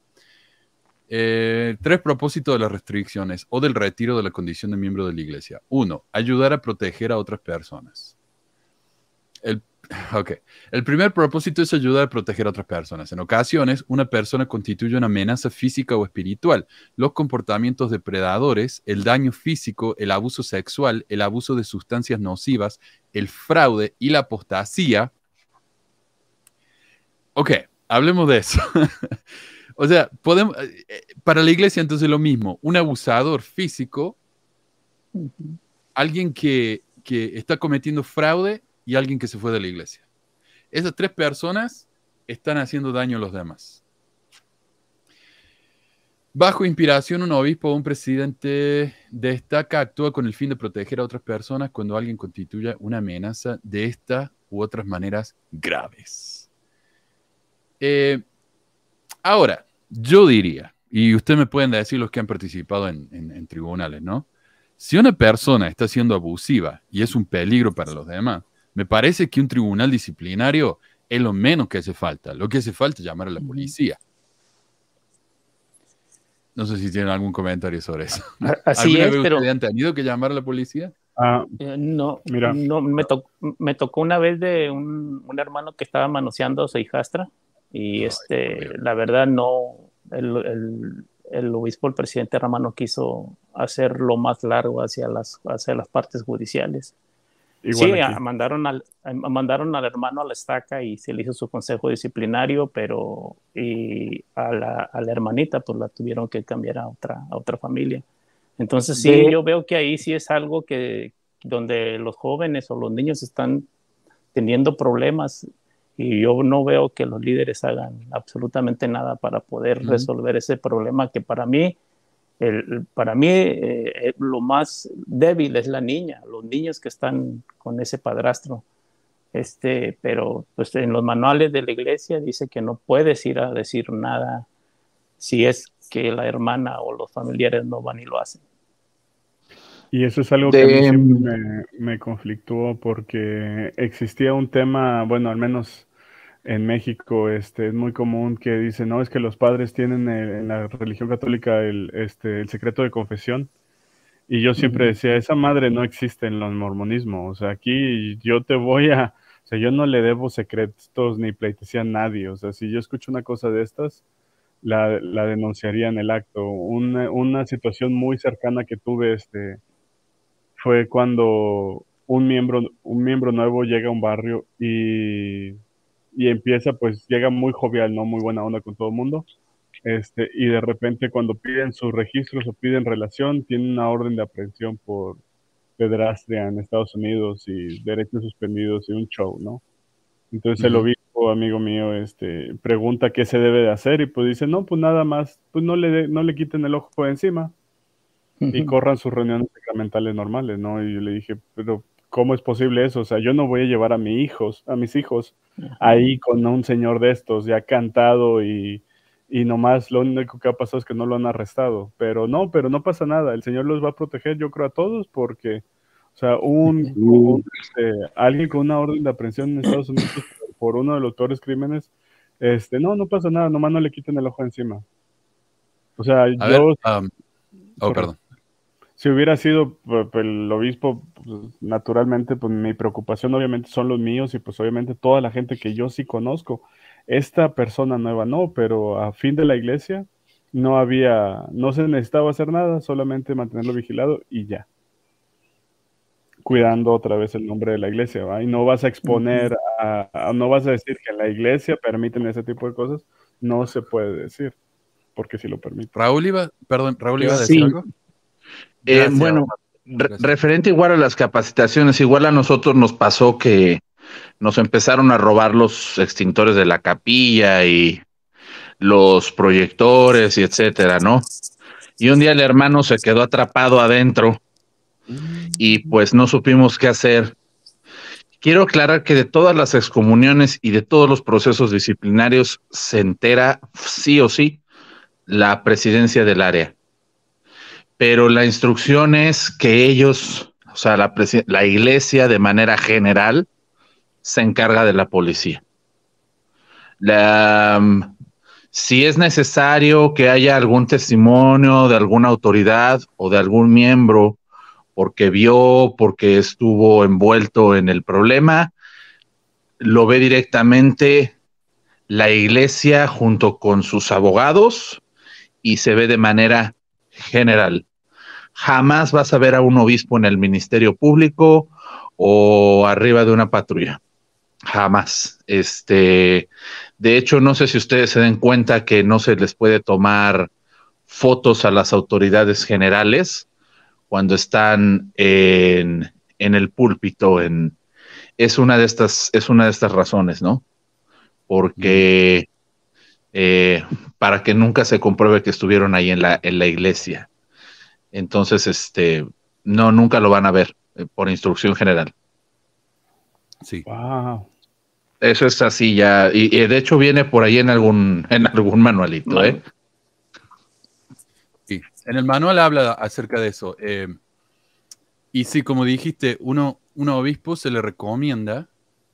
Eh, tres propósitos de las restricciones o del retiro de la condición de miembro de la iglesia. Uno, ayudar a proteger a otras personas. El, el primer propósito es ayudar a proteger a otras personas. En ocasiones, una persona constituye una amenaza física o espiritual. Los comportamientos depredadores, el daño físico, el abuso sexual, el abuso de sustancias nocivas, el fraude y la apostasía Ok, hablemos de eso. o sea, podemos, eh, eh, para la iglesia entonces lo mismo, un abusador físico, alguien que, que está cometiendo fraude y alguien que se fue de la iglesia. Esas tres personas están haciendo daño a los demás. Bajo inspiración, un obispo o un presidente destaca, actúa con el fin de proteger a otras personas cuando alguien constituya una amenaza de esta u otras maneras graves. Eh, ahora, yo diría, y ustedes me pueden decir los que han participado en, tribunales, ¿no? Si una persona está siendo abusiva y es un peligro para los demás, me parece que un tribunal disciplinario es lo menos que hace falta. Lo que hace falta es llamar a la policía. No sé si tienen algún comentario sobre eso. Así es, pero... ¿Han tenido que llamar a la policía? Ah, eh, no, mira. no me, me, tocó una vez de un, un, hermano que estaba manoseando a su hijastra y este, la verdad no, el, el, obispo, el presidente Ramano quiso hacerlo más largo hacia las, hacia las partes judiciales. Sí, mandaron al, mandaron al hermano a la estaca y se le hizo su consejo disciplinario, pero y a, la, a la hermanita pues la tuvieron que cambiar a otra, a otra familia. Entonces sí, yo veo que ahí sí es algo que donde los jóvenes o los niños están teniendo problemas y yo no veo que los líderes hagan absolutamente nada para poder resolver ese problema que para mí el, para mí eh, eh, lo más débil es la niña, los niños que están con ese padrastro. Este, pero pues en los manuales de la iglesia dice que no puedes ir a decir nada si es que la hermana o los familiares no van y lo hacen. Y eso es algo que a mí siempre me, me conflictuó porque existía un tema, bueno, al menos en México este, es muy común que dicen, no, es que los padres tienen en la religión católica el, este, el secreto de confesión. Y yo siempre decía, esa madre no existe en los mormonismo. O sea, aquí yo te voy a, o sea, yo no le debo secretos ni pleitesía a nadie. O sea, si yo escucho una cosa de estas, la, la denunciaría en el acto. Una, una situación muy cercana que tuve este, fue cuando un miembro, un miembro nuevo llega a un barrio y y empieza, pues llega muy jovial, ¿no? Muy buena onda con todo el mundo. Este, y de repente cuando piden sus registros o piden relación, tienen una orden de aprehensión por pedrastria en Estados Unidos y derechos suspendidos y un show, ¿no? Entonces el obispo, amigo mío, este, pregunta qué se debe de hacer y pues dice, no, pues nada más, pues no le, no le quiten el ojo por encima y corran sus reuniones sacramentales normales, ¿no? Y yo le dije, pero ¿cómo es posible eso? O sea, yo no voy a llevar a mis hijos, a mis hijos ahí con un señor de estos, ya cantado y, y nomás lo único que ha pasado es que no lo han arrestado. Pero no, pero no pasa nada. El Señor los va a proteger, yo creo, a todos porque, o sea, un, este, alguien con una orden de aprehensión en Estados Unidos por uno de los peores crímenes, este, no, no pasa nada, nomás no le quiten el ojo encima. O sea, yo... Um, oh, perdón si hubiera sido pues, el obispo, pues, naturalmente, pues mi preocupación obviamente son los míos y pues obviamente toda la gente que yo sí conozco. Esta persona nueva no, pero a fin de la iglesia no había, no se necesitaba hacer nada, solamente mantenerlo vigilado y ya. Cuidando otra vez el nombre de la iglesia, ¿va? Y no vas a exponer, a, no vas a decir que la iglesia permiten ese tipo de cosas, no se puede decir, porque si lo permite. Raúl iba, perdón, Raúl iba a decir algo. Eh, bueno, referente igual a las capacitaciones, igual a nosotros nos pasó que nos empezaron a robar los extintores de la capilla y los proyectores y etcétera, ¿no? Y un día el hermano se quedó atrapado adentro y pues no supimos qué hacer. Quiero aclarar que de todas las excomuniones y de todos los procesos disciplinarios se entera sí o sí la presidencia del área pero la instrucción es que ellos, o sea, la, iglesia de manera general se encarga de la policía. Mm, si es necesario que haya algún testimonio de alguna autoridad o de algún miembro porque vio, porque estuvo envuelto en el problema, lo ve directamente la iglesia junto con sus abogados y se ve de manera general jamás vas a ver a un obispo en el ministerio público o arriba de una patrulla. Jamás. Este, de hecho, no sé si ustedes se den cuenta que no se les puede tomar fotos a las autoridades generales cuando están en, el púlpito. En, es una de estas, es una de estas razones, ¿no? Porque eh, para que nunca se compruebe que estuvieron ahí en la, en la iglesia. Entonces, este, no, nunca lo van a ver eh, por instrucción general. Sí. Wow. Eso es así ya, y, de hecho viene por ahí en algún, en algún manualito, ¿eh? Sí, en el manual habla acerca de eso. Eh, y sí, como dijiste, uno, uno obispo se le recomienda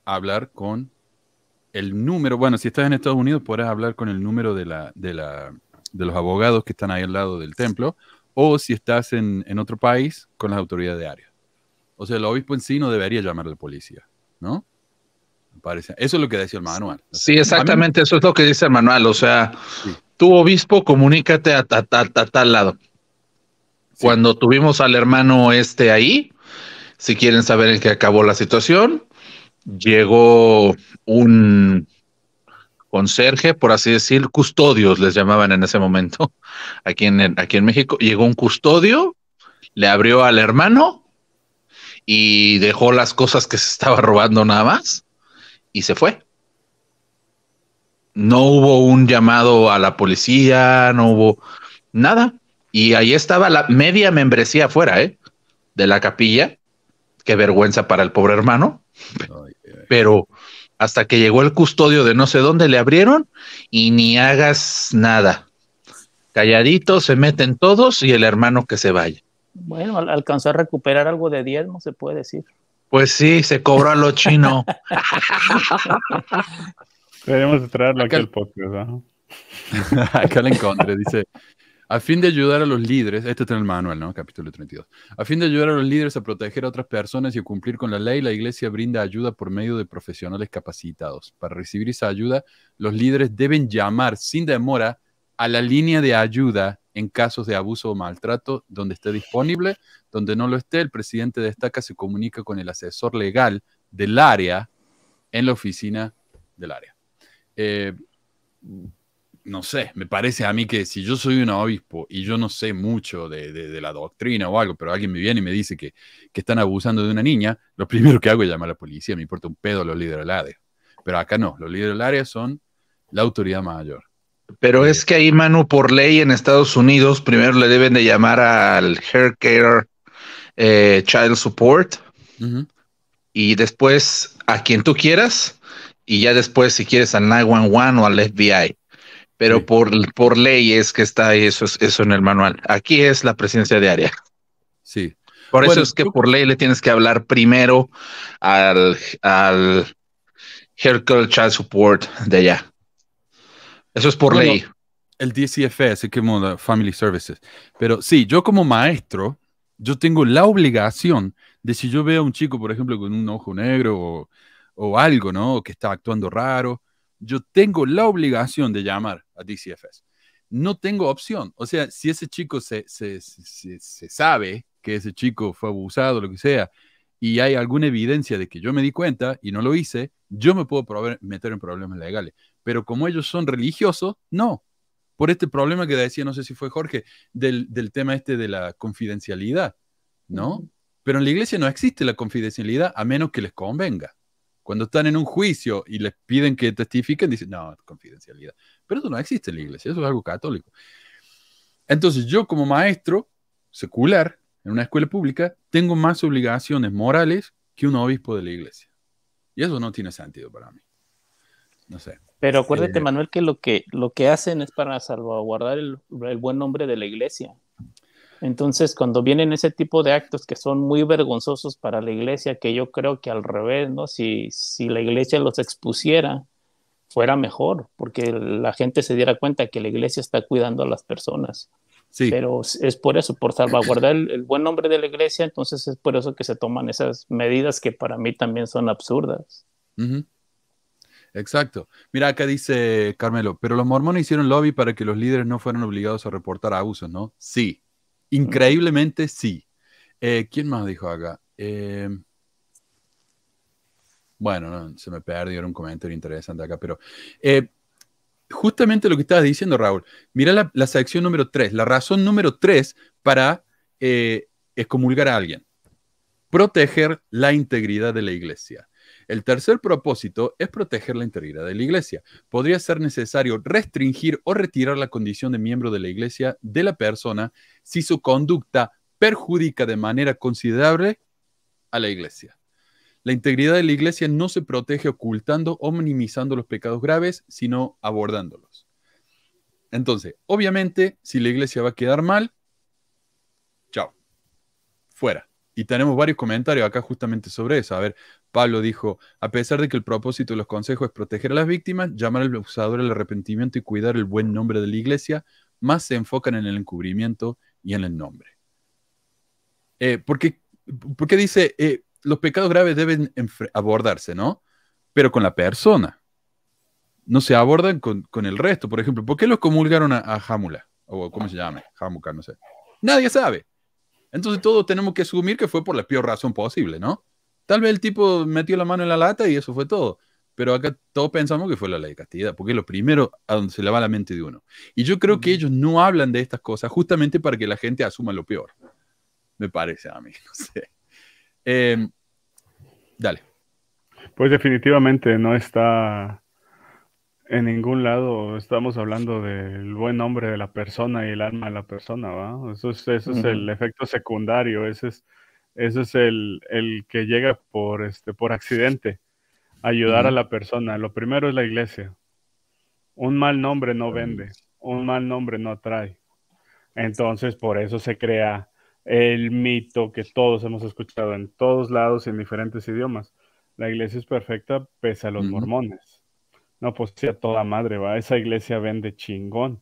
hablar con el número, bueno, si estás en Estados Unidos podrás hablar con el número de, la, de, la, de los abogados que están ahí al lado del templo, o si estás en, otro país con las autoridades de área. O sea, el obispo en sí no debería llamar a la policía, ¿no? parece. Eso es lo que decía el manual. Sí, exactamente, eso es lo que dice el manual. O sea, tu obispo, comunícate a, tal lado. Cuando tuvimos al hermano este ahí, Si quieren saber en qué acabó la situación, llegó un conserje, por así decir, custodios les llamaban en ese momento, aquí en, aquí en México. Llegó un custodio, le abrió al hermano y dejó las cosas que se estaba robando nada más y se fue. No hubo un llamado a la policía, no hubo nada. Y ahí estaba la media membresía afuera, ¿eh? De la capilla. Qué vergüenza para el pobre hermano. Pero hasta que llegó el custodio de no sé dónde le abrieron y ni hagas nada. Calladito, se meten todos y el hermano que se vaya. Bueno, alcanzó a recuperar algo de diezmo, se puede decir. Pues sí, se cobró a lo chino. Deberíamos traerlo aquí al podcast. Acá lo encontré, dice, a fin de ayudar a los líderes, este está en el manual, ¿no? Capítulo 32. A fin de ayudar a los líderes a proteger a otras personas y a cumplir con la ley, la iglesia brinda ayuda por medio de profesionales capacitados. Para recibir esa ayuda, los líderes deben llamar sin demora a la línea de ayuda en casos de abuso o maltrato, donde esté disponible, donde no lo esté, el presidente destaca, se comunica con el asesor legal del área en la oficina del área. Eh, no sé, me parece a mí que si yo soy un obispo y yo no sé mucho de, la doctrina o algo, pero alguien me viene y me dice que, están abusando de una niña, lo primero que hago es llamar a la policía, me importa un pedo los líderes del área. Pero acá no, los líderes del área son la autoridad mayor. Pero es que ahí, Manu, por ley en Estados Unidos, primero le deben de llamar al Hair Care eh, Child Support y después a quien tú quieras y ya después si quieres al 911 o al FBI. Pero por, por ley es que está eso, eso en el manual. Aquí es la presencia de área. Sí. Por eso es que por ley le tienes que hablar primero al, al Hair Care Child Support de allá. Eso es por ley. El DCFS, que es Family Services. Pero sí, yo como maestro, yo tengo la obligación de si yo veo a un chico, por ejemplo, con un ojo negro o, algo, ¿no? Que está actuando raro, yo tengo la obligación de llamar a DCFS. No tengo opción. O sea, si ese chico se, se, se, sabe que ese chico fue abusado, lo que sea, y hay alguna evidencia de que yo me di cuenta y no lo hice, yo me puedo meter en problemas legales. Pero como ellos son religiosos, no. Por este problema que decía, no sé si fue Jorge, del, tema este de la confidencialidad, ¿no? Pero en la iglesia no existe la confidencialidad a menos que les convenga. Cuando están en un juicio y les piden que testifiquen, dicen, no, confidencialidad. Pero eso no existe en la iglesia, eso es algo católico. Entonces yo como maestro secular en una escuela pública tengo más obligaciones morales que un obispo de la iglesia. Y eso no tiene sentido para mí. No sé. Pero acuérdate, Manuel, que lo que, lo que hacen es para salvaguardar el, buen nombre de la iglesia. Entonces, cuando vienen ese tipo de actos que son muy vergonzosos para la iglesia, que yo creo que al revés, ¿no? Si, si la iglesia los expusiera, fuera mejor, porque la gente se diera cuenta que la iglesia está cuidando a las personas. Sí. Pero es por eso, por salvaguardar el, buen nombre de la iglesia, entonces es por eso que se toman esas medidas que para mí también son absurdas. Exacto. Mira, acá dice Carmelo, pero los mormones hicieron lobby para que los líderes no fueran obligados a reportar abusos, ¿no? Sí. Increíblemente sí. Eh, ¿Quién más dijo acá? Eh, bueno, se me perdió, era un comentario interesante acá, pero eh, justamente lo que estabas diciendo, Raúl, mira la, la sección número 3, la razón número 3 para excomulgar a alguien. Proteger la integridad de la iglesia. El tercer propósito es proteger la integridad de la iglesia. Podría ser necesario restringir o retirar la condición de miembro de la iglesia de la persona si su conducta perjudica de manera considerable a la iglesia. La integridad de la iglesia no se protege ocultando o minimizando los pecados graves, sino abordándolos. Entonces, obviamente, si la iglesia va a quedar mal, chao, fuera. Y tenemos varios comentarios acá justamente sobre eso. A ver, Pablo dijo, a pesar de que el propósito de los consejos es proteger a las víctimas, llamar al abusador al arrepentimiento y cuidar el buen nombre de la iglesia, más se enfocan en el encubrimiento y en el nombre. Eh, porque, porque dice, eh, los pecados graves deben abordarse, ¿no? Pero con la persona. No se abordan con, el resto. Por ejemplo, ¿por qué los comulgaron a, a Jámula? O cómo se llama, Jamuca, no sé. Nadie sabe. Entonces todos tenemos que asumir que fue por la peor razón posible, ¿no? Tal vez el tipo metió la mano en la lata y eso fue todo. Pero acá todos pensamos que fue la ley de castidad, porque es lo primero a donde se le va la mente de uno. Y yo creo que ellos no hablan de estas cosas justamente para que la gente asuma lo peor. Me parece a mí, no sé. Em, dale. Pues definitivamente no está en ningún lado. Estamos hablando del buen nombre de la persona y el alma de la persona, ¿va? Eso es, eso es el efecto secundario, ese es, ese es el, el, que llega por, este, por accidente. Ayudar a la persona. Lo primero es la iglesia. Un mal nombre no vende, un mal nombre no atrae. Entonces, por eso se crea el mito que todos hemos escuchado en todos lados en diferentes idiomas. La iglesia es perfecta pese a los mormones. No, pues sí, a toda madre, va. Esa iglesia vende chingón.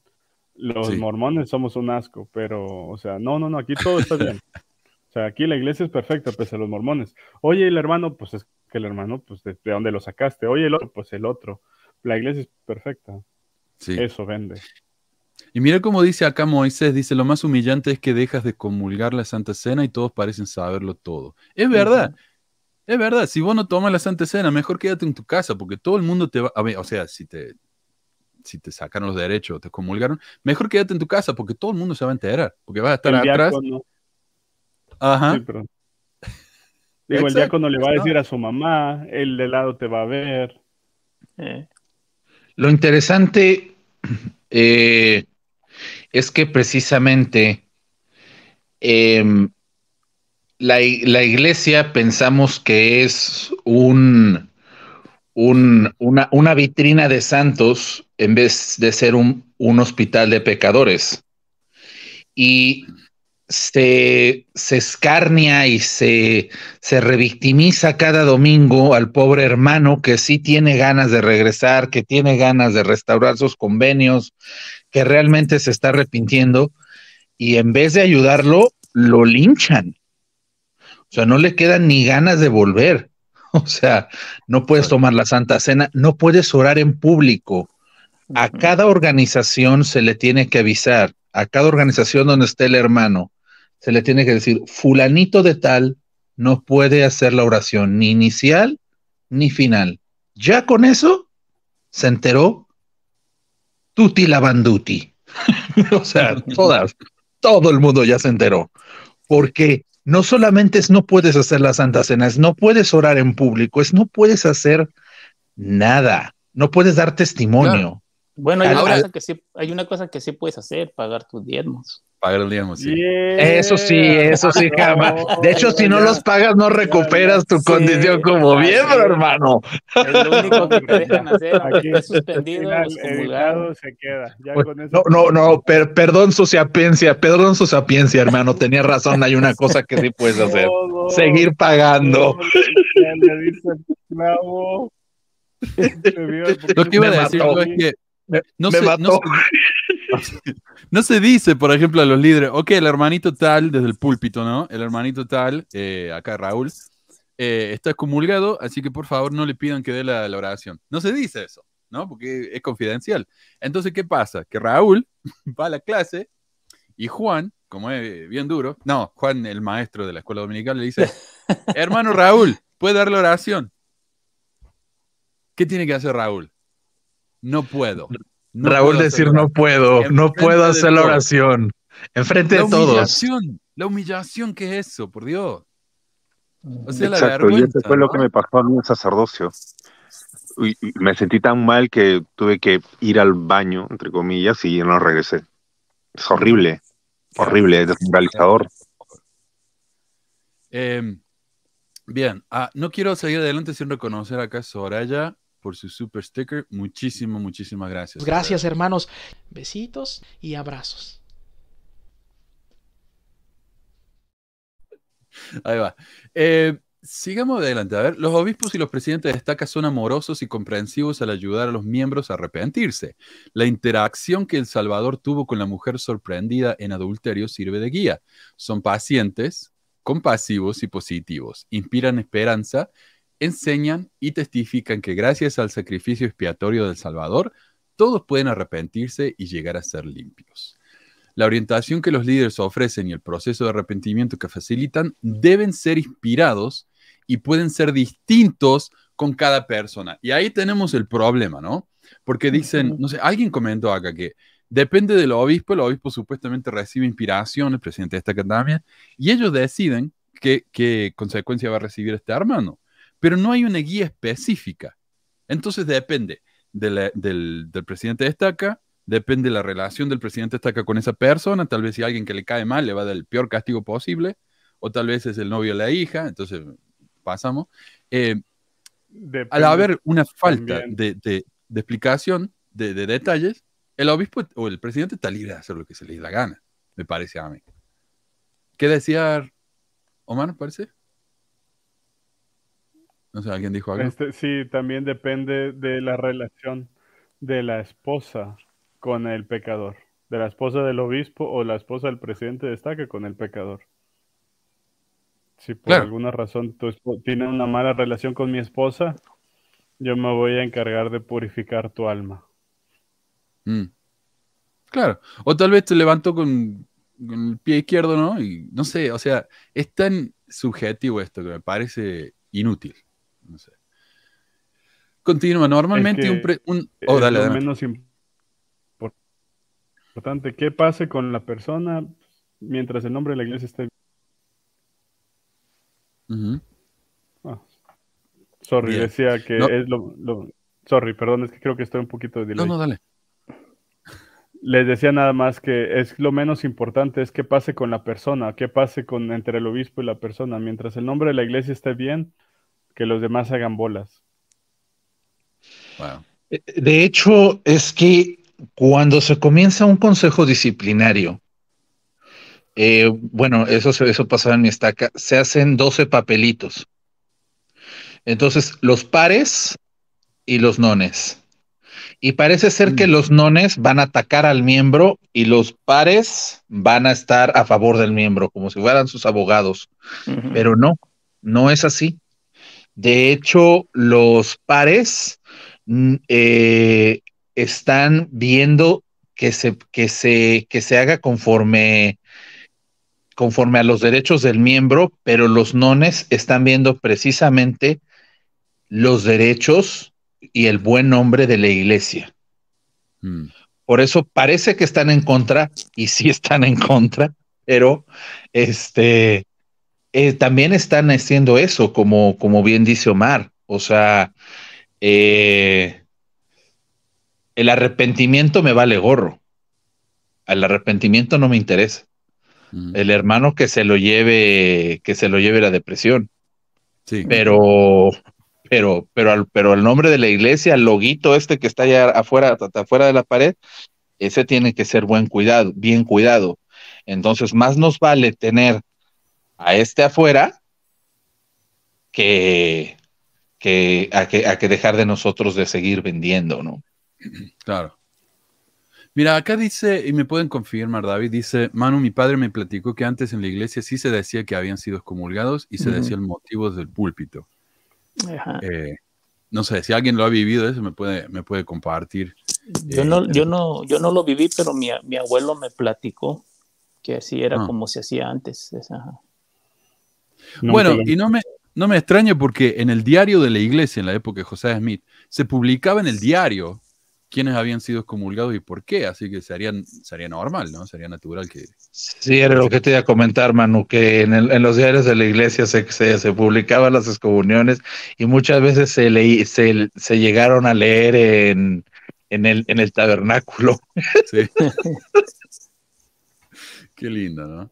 Los mormones somos un asco, pero, o sea, no, no, no, aquí todo está bien. Sea, aquí la iglesia es perfecta pese a los mormones. Oye, el hermano, pues es que el hermano, pues de, dónde lo sacaste. Oye, el otro, pues el otro. La iglesia es perfecta. Sí. Eso vende. Y mira cómo dice acá Moisés, dice, lo más humillante es que dejas de comulgar la Santa Cena y todos parecen saberlo todo. Es verdad, es verdad, si vos no tomas la Santa Cena, mejor quédate en tu casa, porque todo el mundo te va, a ver, o sea, si te, si te sacaron los derechos, te comulgaron, mejor quédate en tu casa, porque todo el mundo se va a enterar, porque vas a estar atrás. Ajá. Sí, pero... Digo, el diácono le va a decir a su mamá, el de lado te va a ver. Eh. Lo interesante eh, es que precisamente em, la, iglesia pensamos que es un, una, vitrina de santos en vez de ser un, hospital de pecadores. Y se, escarnia y se, se revictimiza cada domingo al pobre hermano que sí tiene ganas de regresar, que tiene ganas de restaurar sus convenios, que realmente se está arrepintiendo y en vez de ayudarlo, lo linchan. O sea, no le quedan ni ganas de volver. O sea, no puedes tomar la Santa Cena, no puedes orar en público. A cada organización se le tiene que avisar, a cada organización donde esté el hermano, se le tiene que decir, fulanito de tal no puede hacer la oración ni inicial ni final. Ya con eso se enteró tutti lavanduti. o sea, todas, todo el mundo ya se enteró. Porque no solamente es no puedes hacer la Santa Cena, es no puedes orar en público, es no puedes hacer nada, no puedes dar testimonio. Bueno, hay, una cosa que sí, hay una cosa que sí puedes hacer, pagar tus diezmos. Pagar el diezmo, sí. Eso sí, eso sí, jamás. De hecho, si no los pagas, no recuperas tu condición como miembro, hermano. Es lo único que te dejan hacer. Aquí es suspendido, se queda. no, no, no, perdón su sapiencia, perdón su sapiencia, hermano. Tenía razón, hay una cosa que sí puedes hacer. Seguir pagando. le dice Lo que iba a decir es que no, se, no, se, dice, por ejemplo, a los líderes, ok, el hermanito tal, desde el púlpito, ¿no? El hermanito tal, eh, acá Raúl, eh, está excomulgado, así que por favor no le pidan que dé la, oración. No se dice eso, ¿no? Porque es confidencial. Entonces, ¿qué pasa? Que Raúl va a la clase y Juan, como es bien duro, no, Juan, el maestro de la escuela dominical, le dice, hermano Raúl, ¿puede dar la oración? ¿Qué tiene que hacer Raúl? No puedo. Raúl decir no puedo, no puedo hacer la oración. Enfrente de todos. La humillación, ¿qué es eso? Por Dios. O sea, Exacto, y eso fue lo que me pasó a mí en sacerdocio. Y, me sentí tan mal que tuve que ir al baño, entre comillas, y no regresé. Es horrible, horrible, es desmoralizador. Em, bien, ah, no quiero seguir adelante sin reconocer acá a Soraya por su super sticker. Muchísimas, muchísimas gracias. Gracias, hermanos. Besitos y abrazos. Ahí va. Eh, sigamos adelante. A ver, los obispos y los presidentes de estaca son amorosos y comprensivos al ayudar a los miembros a arrepentirse. La interacción que El Salvador tuvo con la mujer sorprendida en adulterio sirve de guía. Son pacientes, compasivos y positivos. Inspiran esperanza enseñan y testifican que gracias al sacrificio expiatorio del Salvador, todos pueden arrepentirse y llegar a ser limpios. la orientación que los líderes ofrecen y el proceso de arrepentimiento que facilitan deben ser inspirados y pueden ser distintos con cada persona. Y ahí tenemos el problema, ¿no? Porque dicen, no sé, alguien comentó acá que depende del obispo, el obispo supuestamente recibe inspiración, el presidente de esta academia, y ellos deciden qué, qué consecuencia va a recibir este hermano. Pero no hay una guía específica. Entonces depende del, del, presidente de estaca, depende de la relación del presidente de estaca con esa persona, tal vez si alguien que le cae mal le va a dar el peor castigo posible, o tal vez es el novio de la hija, entonces pasamos. Eh, al haber una falta de, explicación, de, detalles, el obispo o el presidente está libre de hacer lo que se le dé la gana, me parece a mí. ¿Qué decía Omar, parece? No sé, ¿alguien dijo algo? Este, sí, también depende de la relación de la esposa con el pecador, de la esposa del obispo o la esposa del presidente destaque con el pecador. Si por alguna razón tú tienes una mala relación con mi esposa, yo me voy a encargar de purificar tu alma. Mm. Claro. O tal vez te levanto con, el pie izquierdo, ¿no? Y no sé, o sea, es tan subjetivo esto que me parece inútil. No sé. Continúa. Normalmente un, Oh, dale, lo menos importante. ¿Qué pase con la persona mientras el nombre de la iglesia esté Ah. Sorry, decía que es lo, Sorry, perdón, es que creo que estoy un poquito de delay. No, no, dale. Les decía nada más que es lo menos importante es qué pase con la persona, qué pase con entre el obispo y la persona. Mientras el nombre de la iglesia esté bien, que los demás hagan bolas. Eh, de hecho, es que cuando se comienza un consejo disciplinario, eh, bueno, eso, eso pasaba en mi estaca, se hacen 12 papelitos. Entonces, los pares y los nones. Y parece ser que mm. los nones van a atacar al miembro y los pares van a estar a favor del miembro, como si fueran sus abogados. Pero no, no es así. De hecho, los pares mm, eh, están viendo que se, que, se, que se haga conforme conforme a los derechos del miembro, pero los nones están viendo precisamente los derechos y el buen nombre de la iglesia. Mm. Por eso parece que están en contra, y sí están en contra, pero este eh, también están haciendo eso, como, como bien dice Omar. O sea, eh, el arrepentimiento me vale gorro. El arrepentimiento no me interesa. El hermano que se lo lleve, que se lo lleve la depresión. Sí. Pero, pero, pero, pero el nombre de la iglesia, el loguito este que está allá afuera, afuera de la pared, ese tiene que ser buen cuidado, bien cuidado. Entonces, más nos vale tener a este afuera que, que, a, que, a que dejar de nosotros de seguir vendiendo, ¿no? Claro. Mira, acá dice, y me pueden confirmar, David, dice, Manu, mi padre me platicó que antes en la iglesia sí se decía que habían sido excomulgados y se decía el motivo del púlpito. Eh, no sé, si alguien lo ha vivido eso, me puede, me puede compartir. Yo, no, eh, yo, no, yo no lo viví, pero mi, abuelo me platicó que así era ah. como se hacía antes. Bueno, y no me, no me extraña porque en el diario de la iglesia, en la época de José Smith, se publicaba en el diario quiénes habían sido excomulgados y por qué, así que sería, sería normal, ¿no? Sería natural que... Sí, era lo que te iba a comentar, Manu, que en, los diarios de la iglesia se, se, publicaban las excomuniones y muchas veces se, leí, se, se llegaron a leer en, en, el, en el tabernáculo. Sí. qué lindo, ¿no?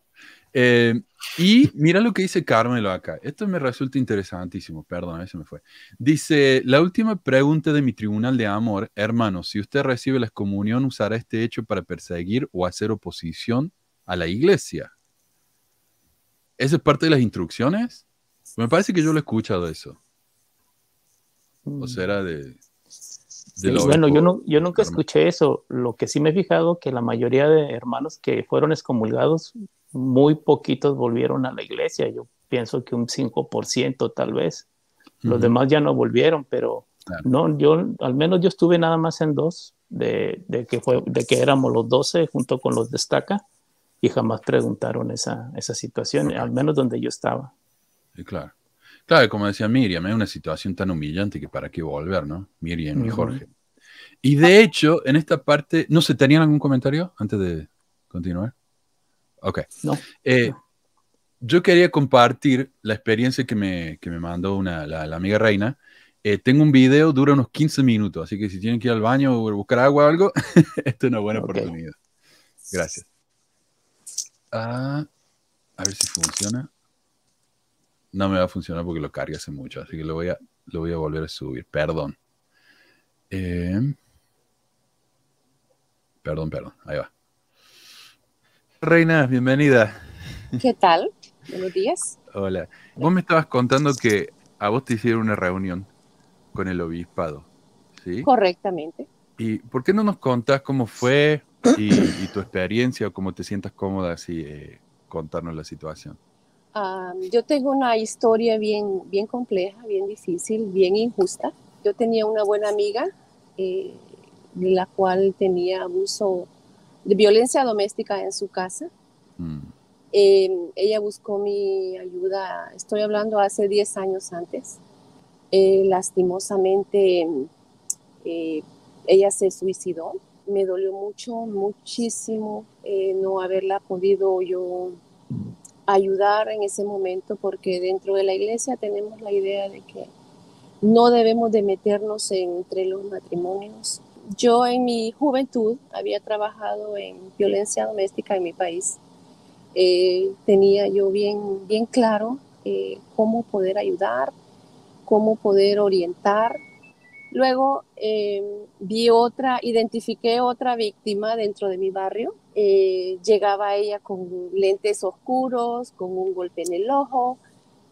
Eh, y mira lo que dice Carmelo acá. Esto me resulta interesantísimo. Perdón, a se me fue. Dice, la última pregunta de mi tribunal de amor, hermano, si usted recibe la excomunión, ¿usará este hecho para perseguir o hacer oposición a la iglesia? ¿Esa es parte de las instrucciones? Me parece que yo lo he escuchado eso. O será de... bueno, yo, no, yo nunca escuché eso. Lo que sí me he fijado que la mayoría de hermanos que fueron excomulgados muy poquitos volvieron a la iglesia. Yo pienso que un 5% tal vez. Los demás ya no volvieron, pero no, yo al menos yo estuve nada más en dos de, que fue, de que éramos los 12 junto con los destaca y jamás preguntaron esa, esa situación, al menos donde yo estaba. Sí, claro. Claro, como decía Miriam, es una situación tan humillante que para qué volver, ¿no? Miriam y Jorge. Y de hecho, en esta parte, ¿no se tenían algún comentario antes de continuar? Ok. No. Eh, yo quería compartir la experiencia que me, que me mandó una, la, amiga Reina. Eh, tengo un video, dura unos 15 minutos, así que si tienen que ir al baño o buscar agua o algo, esta es una buena oportunidad. Gracias. Ah, a ver si funciona. No me va a funcionar porque lo carga hace mucho, así que lo voy a, lo voy a volver a subir. Perdón. Eh, perdón, perdón. Ahí va. Reina, bienvenida. ¿Qué tal? Buenos días. Hola. Vos me estabas contando que a vos te hicieron una reunión con el obispado, ¿sí? Correctamente. ¿Y por qué no nos contás cómo fue y, tu experiencia o cómo te sientas cómoda así eh, contarnos la situación? yo tengo una historia bien, bien compleja, bien difícil, bien injusta. Yo tenía una buena amiga, eh, la cual tenía abuso de violencia doméstica en su casa. Mm. Em, ella buscó mi ayuda, estoy hablando hace 10 años antes. Eh, lastimosamente, eh, ella se suicidó. Me dolió mucho, muchísimo no haberla podido yo ayudar en ese momento porque dentro de la iglesia tenemos la idea de que no debemos de meternos entre los matrimonios. Yo en mi juventud había trabajado en violencia doméstica en mi país. Eh, tenía yo bien, bien claro eh, cómo poder ayudar, cómo poder orientar. Luego eh, vi otra, identifiqué otra víctima dentro de mi barrio eh, llegaba ella con lentes oscuros, con un golpe en el ojo.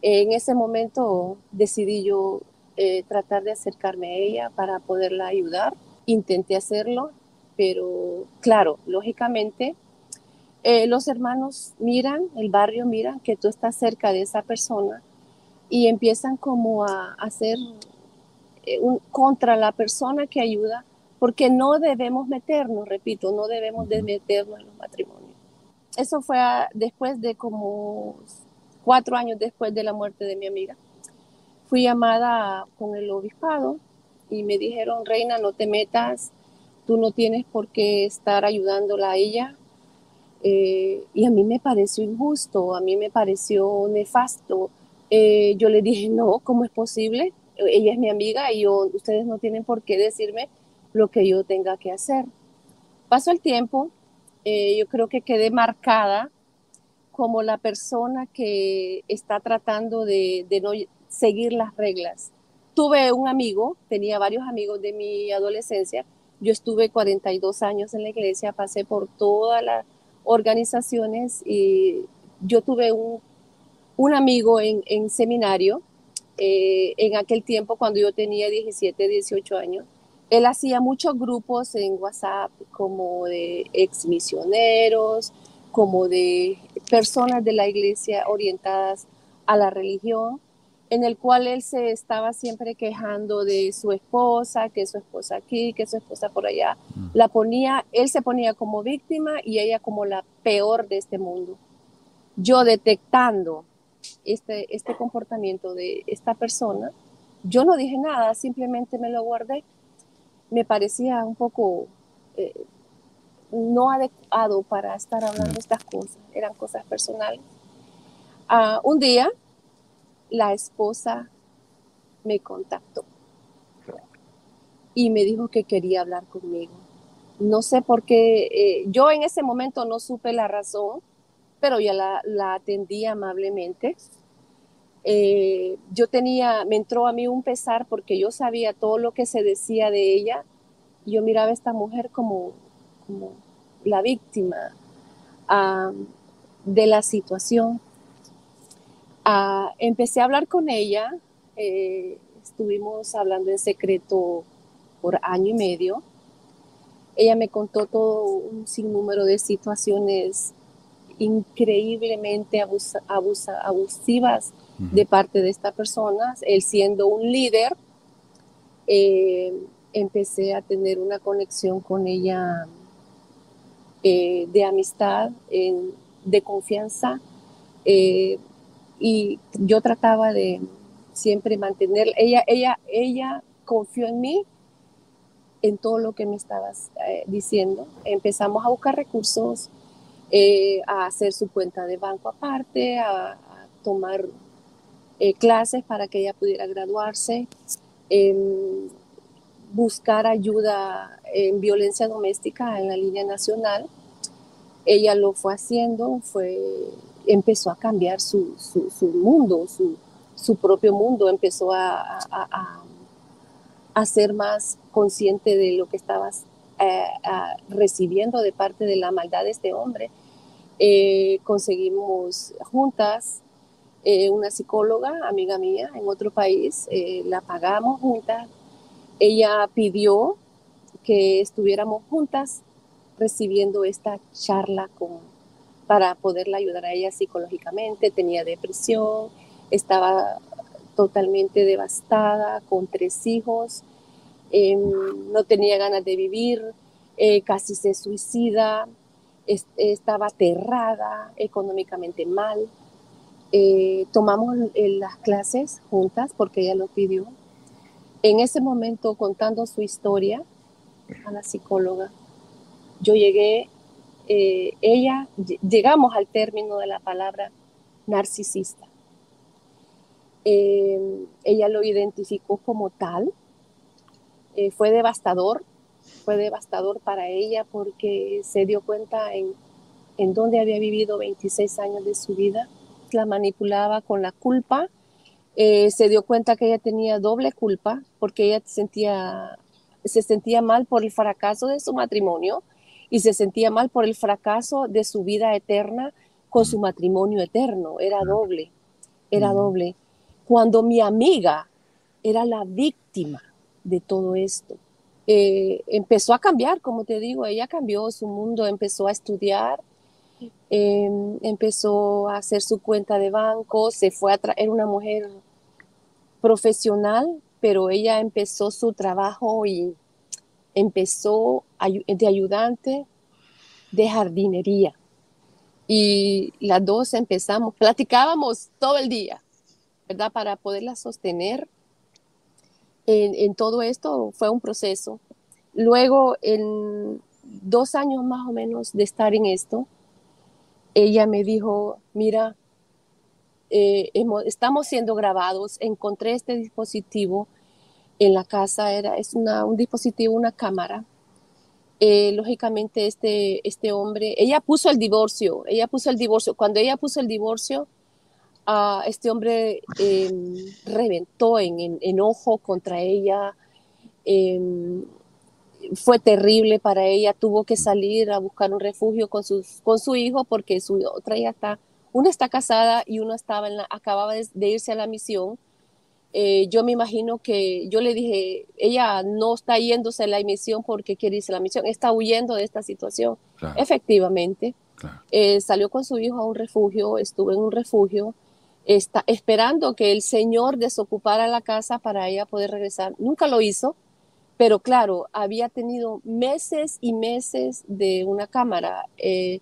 En ese momento decidí yo eh, tratar de acercarme a ella para poderla ayudar. Intenté hacerlo, pero claro, lógicamente eh, los hermanos miran, el barrio mira que tú estás cerca de esa persona y empiezan como a hacer un, contra la persona que ayuda porque no debemos meternos, repito, no debemos de meternos en los matrimonios. Eso fue después de como cuatro años después de la muerte de mi amiga. Fui llamada con el obispado y me dijeron, Reina, no te metas, tú no tienes por qué estar ayudándola a ella. Eh, y a mí me pareció injusto, a mí me pareció nefasto. Eh, yo le dije, no, ¿cómo es posible? Ella es mi amiga y yo, ustedes no tienen por qué decirme lo que yo tenga que hacer. Pasó el tiempo, eh, yo creo que quedé marcada como la persona que está tratando de, no seguir las reglas. Tuve un amigo, tenía varios amigos de mi adolescencia. Yo estuve 42 años en la iglesia, pasé por todas las organizaciones y yo tuve un, amigo en, seminario eh, en aquel tiempo cuando yo tenía 17, 18 años él hacía muchos grupos en WhatsApp como de ex misioneros, como de personas de la iglesia orientadas a la religión, en el cual él se estaba siempre quejando de su esposa, que su esposa aquí, que su esposa por allá. Mm. La ponía, él se ponía como víctima y ella como la peor de este mundo. Yo detectando este, este comportamiento de esta persona, yo no dije nada, simplemente me lo guardé me parecía un poco eh, no adecuado para estar hablando de estas cosas, eran cosas personales. Ah, un día, la esposa me contactó y me dijo que quería hablar conmigo. No sé por qué, eh, yo en ese momento no supe la razón, pero ya la, la atendí amablemente eh, yo tenía, me entró a mí un pesar porque yo sabía todo lo que se decía de ella. Yo miraba a esta mujer como, como la víctima de la situación. Empecé a hablar con ella, eh, estuvimos hablando en secreto por año y medio. Ella me contó todo un sinnúmero de situaciones increíblemente abusivas de parte de esta persona, él siendo un líder, eh, empecé a tener una conexión con ella eh, de amistad, de confianza, eh, y yo trataba de siempre mantener, ella, ella, ella confió en mí en todo lo que me estabas eh, diciendo. Empezamos a buscar recursos, a hacer su cuenta de banco aparte, a, tomar clases para que ella pudiera graduarse. Em, buscar ayuda en violencia doméstica en la línea nacional. Ella lo fue haciendo, fue, empezó a cambiar su, mundo, su, propio mundo, empezó a, a, ser más consciente de lo que estaba eh, recibiendo de parte de la maldad de este hombre. Eh, conseguimos juntas eh, una psicóloga, amiga mía, en otro país, la pagamos juntas, ella pidió que estuviéramos juntas recibiendo esta charla con, para poderla ayudar a ella psicológicamente. Tenía depresión, estaba totalmente devastada, con tres hijos, em, no tenía ganas de vivir, eh, casi se suicida, estaba aterrada, económicamente mal. Eh, tomamos las clases juntas porque ella lo pidió en ese momento, contando su historia a la psicóloga, yo llegué, eh, ella, llegamos al término de la palabra narcisista. Eh, ella lo identificó como tal. Eh, fue devastador, fue devastador para ella porque se dio cuenta en, en dónde había vivido 26 años de su vida. La manipulaba con la culpa, eh, se dio cuenta que ella tenía doble culpa porque ella sentía, se sentía mal por el fracaso de su matrimonio y se sentía mal por el fracaso de su vida eterna con su matrimonio eterno. Era doble, era doble. Cuando mi amiga era la víctima de todo esto, eh, empezó a cambiar, como te digo, ella cambió su mundo, empezó a estudiar, Em, empezó a hacer su cuenta de banco, se fue a traer una mujer profesional, pero ella empezó su trabajo y empezó de ayudante de jardinería. Y las dos empezamos, platicábamos todo el día, ¿verdad? Para poderla sostener en, todo esto fue un proceso. Luego, en dos años más o menos de estar en esto, ella me dijo, mira, eh, estamos siendo grabados, encontré este dispositivo en la casa, era, es un dispositivo, una cámara. Eh, lógicamente este, este hombre, ella puso el divorcio, ella puso el divorcio, cuando ella puso el divorcio, uh, este hombre em, reventó en, enojo contra ella, em, fue terrible para ella, tuvo que salir a buscar un refugio con, sus, con su hijo porque su otra hija está, una está casada y una estaba en la, acababa de, irse a la misión. Eh, yo me imagino que yo le dije, ella no está yéndose a la misión porque quiere irse a la misión, está huyendo de esta situación. Efectivamente, eh, salió con su hijo a un refugio, estuvo en un refugio, está esperando que el Señor desocupara la casa para ella poder regresar. Nunca lo hizo pero claro, había tenido meses y meses de una cámara. Eh,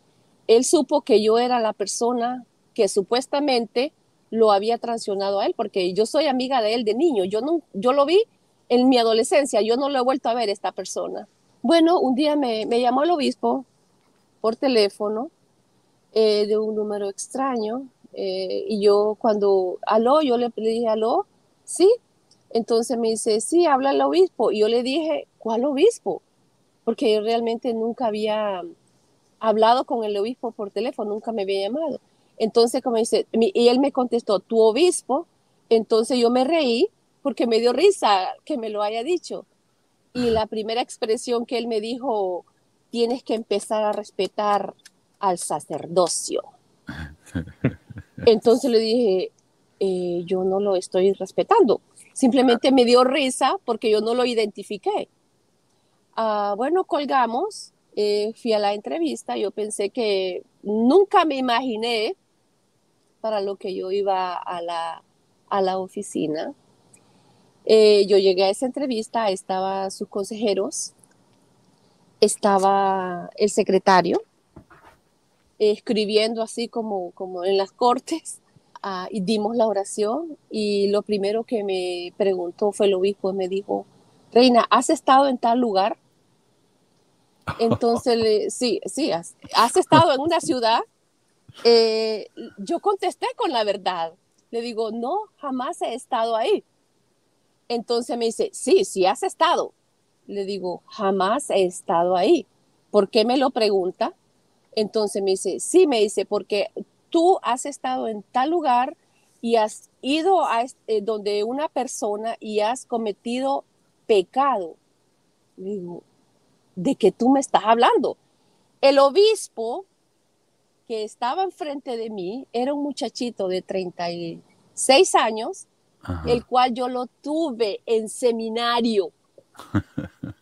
él supo que yo era la persona que supuestamente lo había traicionado a él, porque yo soy amiga de él de niño. Yo, no, yo lo vi en mi adolescencia, yo no lo he vuelto a ver esta persona. Bueno, un día me, llamó el obispo por teléfono eh, de un número extraño eh, y yo cuando, aló, yo le, le dije, aló, sí, entonces me dice, sí, habla el obispo. Y yo le dije, ¿cuál obispo? Porque yo realmente nunca había hablado con el obispo por teléfono, nunca me había llamado. Entonces, como dice, y él me contestó, tu obispo. Entonces yo me reí porque me dio risa que me lo haya dicho. Y la primera expresión que él me dijo, tienes que empezar a respetar al sacerdocio. Entonces le dije, eh, yo no lo estoy respetando. Simplemente me dio risa porque yo no lo identifiqué. Ah, bueno, colgamos, eh, fui a la entrevista, yo pensé que nunca me imaginé para lo que yo iba a la, a la oficina. Eh, yo llegué a esa entrevista, estaba sus consejeros, estaba el secretario, escribiendo así como, como en las cortes, ah, y dimos la oración, y lo primero que me preguntó fue el obispo, me dijo, Reina, ¿has estado en tal lugar? Entonces, sí, sí, has, estado en una ciudad. Eh, yo contesté con la verdad. Le digo, no, jamás he estado ahí. Entonces me dice, sí, sí has estado. Le digo, jamás he estado ahí. ¿Por qué me lo pregunta? Entonces me dice, sí, me dice, porque tú has estado en tal lugar y has ido a eh, donde una persona y has cometido pecado. Digo, ¿de qué tú me estás hablando? El obispo que estaba enfrente de mí era un muchachito de 36 años, el cual yo lo tuve en seminario.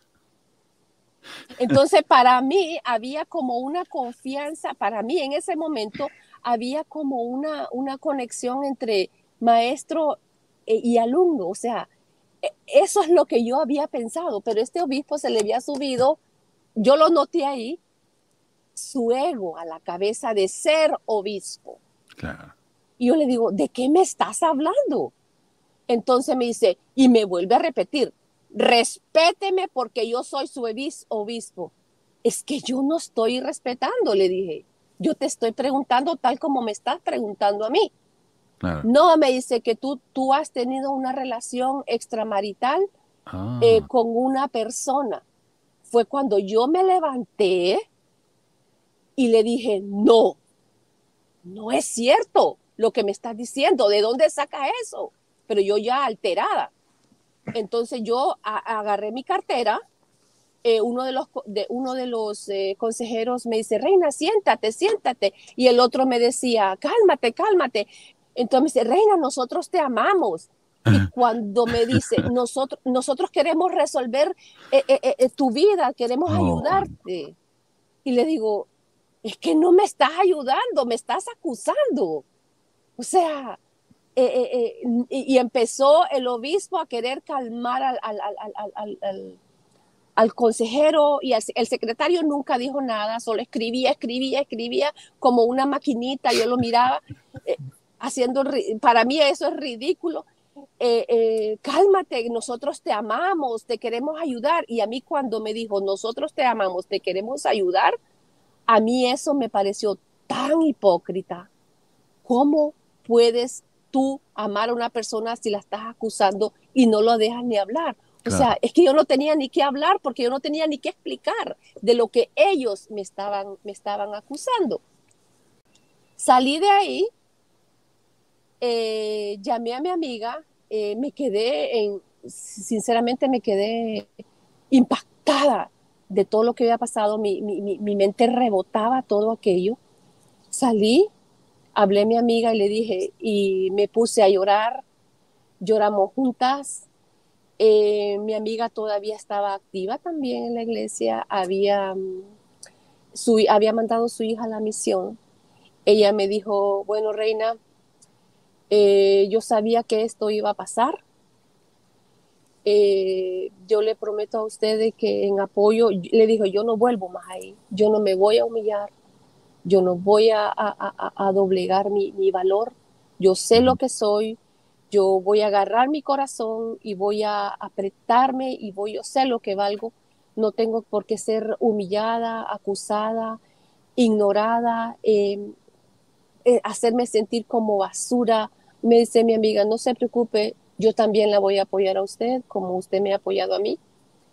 Entonces, para mí había como una confianza, para mí en ese momento había como una, una conexión entre maestro e, y alumno, o sea, e, eso es lo que yo había pensado, pero este obispo se le había subido, yo lo noté ahí, su ego a la cabeza de ser obispo. Y yo le digo, ¿de qué me estás hablando? Entonces me dice, y me vuelve a repetir, respéteme porque yo soy su obispo. Es que yo no estoy respetando, le dije. Yo te estoy preguntando tal como me estás preguntando a mí. No, me dice que tú, tú has tenido una relación extramarital ah. eh, con una persona. Fue cuando yo me levanté y le dije, no, no es cierto lo que me estás diciendo. ¿De dónde saca eso? Pero yo ya alterada. Entonces yo agarré mi cartera, eh, uno de los, de, uno de los eh, consejeros me dice, Reina, siéntate, siéntate. Y el otro me decía, cálmate, cálmate. Entonces me dice, Reina, nosotros te amamos. Y cuando me dice, nosotros, nosotros queremos resolver eh, tu vida, queremos ayudarte. Y le digo, es que no me estás ayudando, me estás acusando. O sea, eh, eh, eh, y, empezó el obispo a querer calmar al, al, consejero y el secretario nunca dijo nada, solo escribía, escribía, escribía como una maquinita, yo lo miraba haciendo, para mí eso es ridículo. cálmate, nosotros te amamos, te queremos ayudar. Y a mí cuando me dijo, nosotros te amamos, te queremos ayudar, a mí eso me pareció tan hipócrita. ¿Cómo puedes tú amar a una persona si la estás acusando y no lo dejas ni hablar. O sea, es que yo no tenía ni que hablar porque yo no tenía ni que explicar de lo que ellos me estaban, me estaban acusando. Salí de ahí, eh, llamé a mi amiga, eh, me quedé en, sinceramente me quedé impactada de todo lo que había pasado, mi, mi, mi mente rebotaba todo aquello. Salí, hablé a mi amiga y le dije, y me puse a llorar, lloramos juntas. Eh, mi amiga todavía estaba activa también en la iglesia, había, mm, su, había mandado su hija a la misión. Ella me dijo, bueno, reina, eh, yo sabía que esto iba a pasar. Eh, yo le prometo a ustedes que en apoyo, le dijo, yo no vuelvo más ahí, yo no me voy a humillar, yo no voy a, doblegar mi, valor, yo sé lo que soy, yo voy a agarrar mi corazón y voy a apretarme y voy, yo sé lo que valgo, no tengo por qué ser humillada, acusada, ignorada, em, eh, hacerme sentir como basura. Me dice mi amiga, no se preocupe, yo también la voy a apoyar a usted como usted me ha apoyado a mí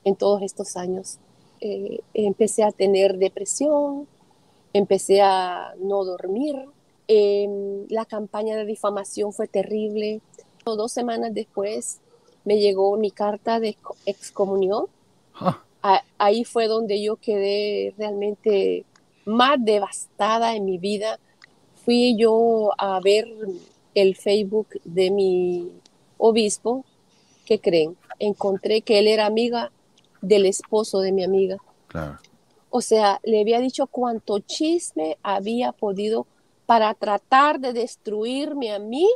en todos estos años. Eh, empecé a tener depresión, empecé a no dormir. Em, la campaña de difamación fue terrible. Dos semanas después me llegó mi carta de excomunión. Ah. ahí fue donde yo quedé realmente más devastada en mi vida. Fui yo a ver el Facebook de mi obispo. ¿Qué creen? Encontré que él era amiga del esposo de mi amiga. Claro. O sea, le había dicho cuánto chisme había podido para tratar de destruirme a mí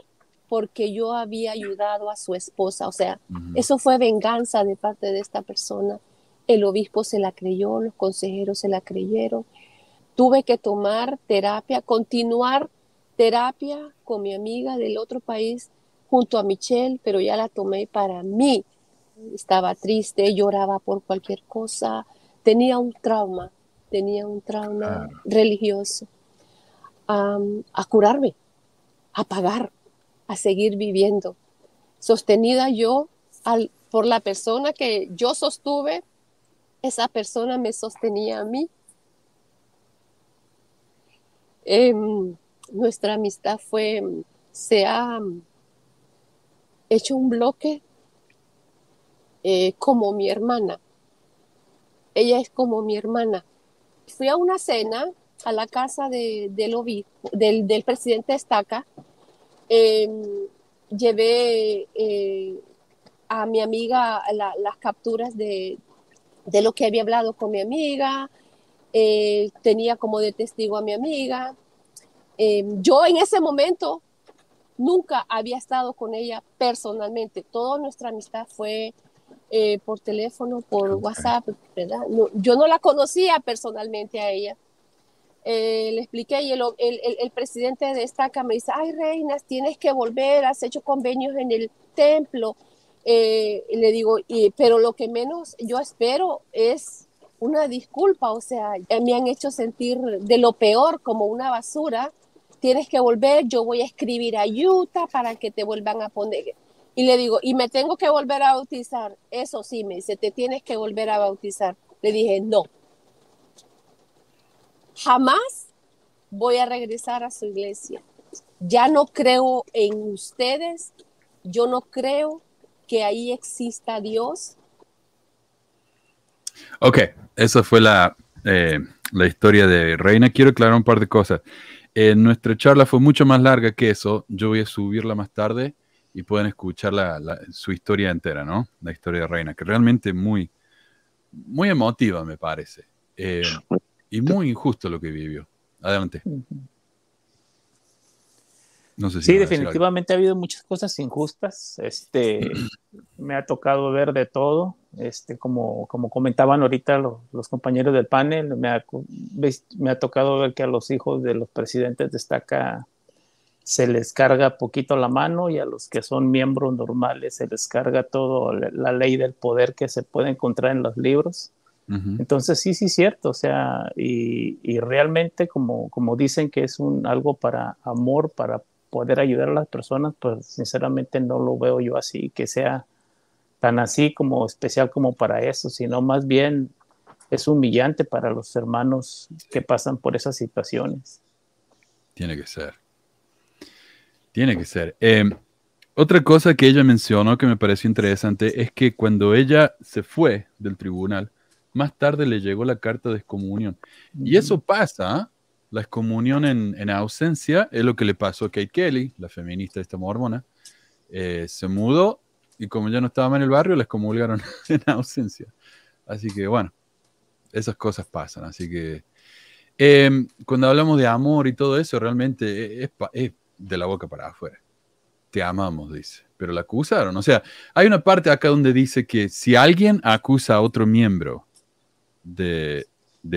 porque yo había ayudado a su esposa. O sea, eso fue venganza de parte de esta persona. El obispo se la creyó, los consejeros se la creyeron. Tuve que tomar terapia, continuar terapia con mi amiga del otro país junto a Michelle, pero ya la tomé para mí. Estaba triste, lloraba por cualquier cosa, tenía un trauma, tenía un trauma religioso. a curarme, a pagar, a seguir viviendo, sostenida yo al, por la persona que yo sostuve, esa persona me sostenía a mí. Em, nuestra amistad fue, se ha hecho un bloque eh, como mi hermana. Ella es como mi hermana. Fui a una cena a la casa del del, del presidente Estaca Em, llevé eh, a mi amiga las capturas de, lo que había hablado con mi amiga, eh, tenía como de testigo a mi amiga. Em, yo en ese momento nunca había estado con ella personalmente, toda nuestra amistad fue eh, por teléfono, por WhatsApp, ¿verdad? yo no la conocía personalmente a ella eh, le expliqué y el, el, presidente de esta me dice, ay reinas, tienes que volver, has hecho convenios en el templo. Eh, le digo, y, pero lo que menos yo espero es una disculpa, o sea, me han hecho sentir de lo peor como una basura. Tienes que volver, yo voy a escribir a Utah para que te vuelvan a poner. Y le digo, y me tengo que volver a bautizar. Eso sí, me dice, te tienes que volver a bautizar. Le dije, no, jamás voy a regresar a su iglesia. Ya no creo en ustedes, yo no creo que ahí exista Dios. Ok, esa fue la, eh, la historia de Reina. Quiero aclarar un par de cosas. Nuestra charla fue mucho más larga que eso. Yo voy a subirla más tarde y pueden escuchar su historia entera, ¿no? La historia de Reina, que realmente muy, muy emotiva, me parece. Eh, y muy injusto lo que vivió. Adelante. No sé si sí, definitivamente ha habido muchas cosas injustas. Este, me ha tocado ver de todo. Este, como, como comentaban ahorita los, compañeros del panel, me ha, me ha, tocado ver que a los hijos de los presidentes destaca se les carga poquito la mano y a los que son miembros normales se les carga todo la ley del poder que se puede encontrar en los libros. Entonces, sí, sí, cierto, o sea, y, realmente como, como dicen que es un, algo para amor, para poder ayudar a las personas, pues sinceramente no lo veo yo así, que sea tan así como especial como para eso, sino más bien es humillante para los hermanos que pasan por esas situaciones. Tiene que ser. Tiene que ser. Em, otra cosa que ella mencionó que me pareció interesante es que cuando ella se fue del tribunal, más tarde le llegó la carta de excomunión. Y eso pasa. La excomunión en, ausencia es lo que le pasó a Kate Kelly, la feminista de esta mormona. Eh, se mudó y como ya no estaba en el barrio, la excomulgaron en ausencia. Así que bueno, esas cosas pasan. Así que em, cuando hablamos de amor y todo eso, realmente es, es de la boca para afuera. Te amamos, dice. Pero la acusaron. O sea, hay una parte acá donde dice que si alguien acusa a otro miembro de,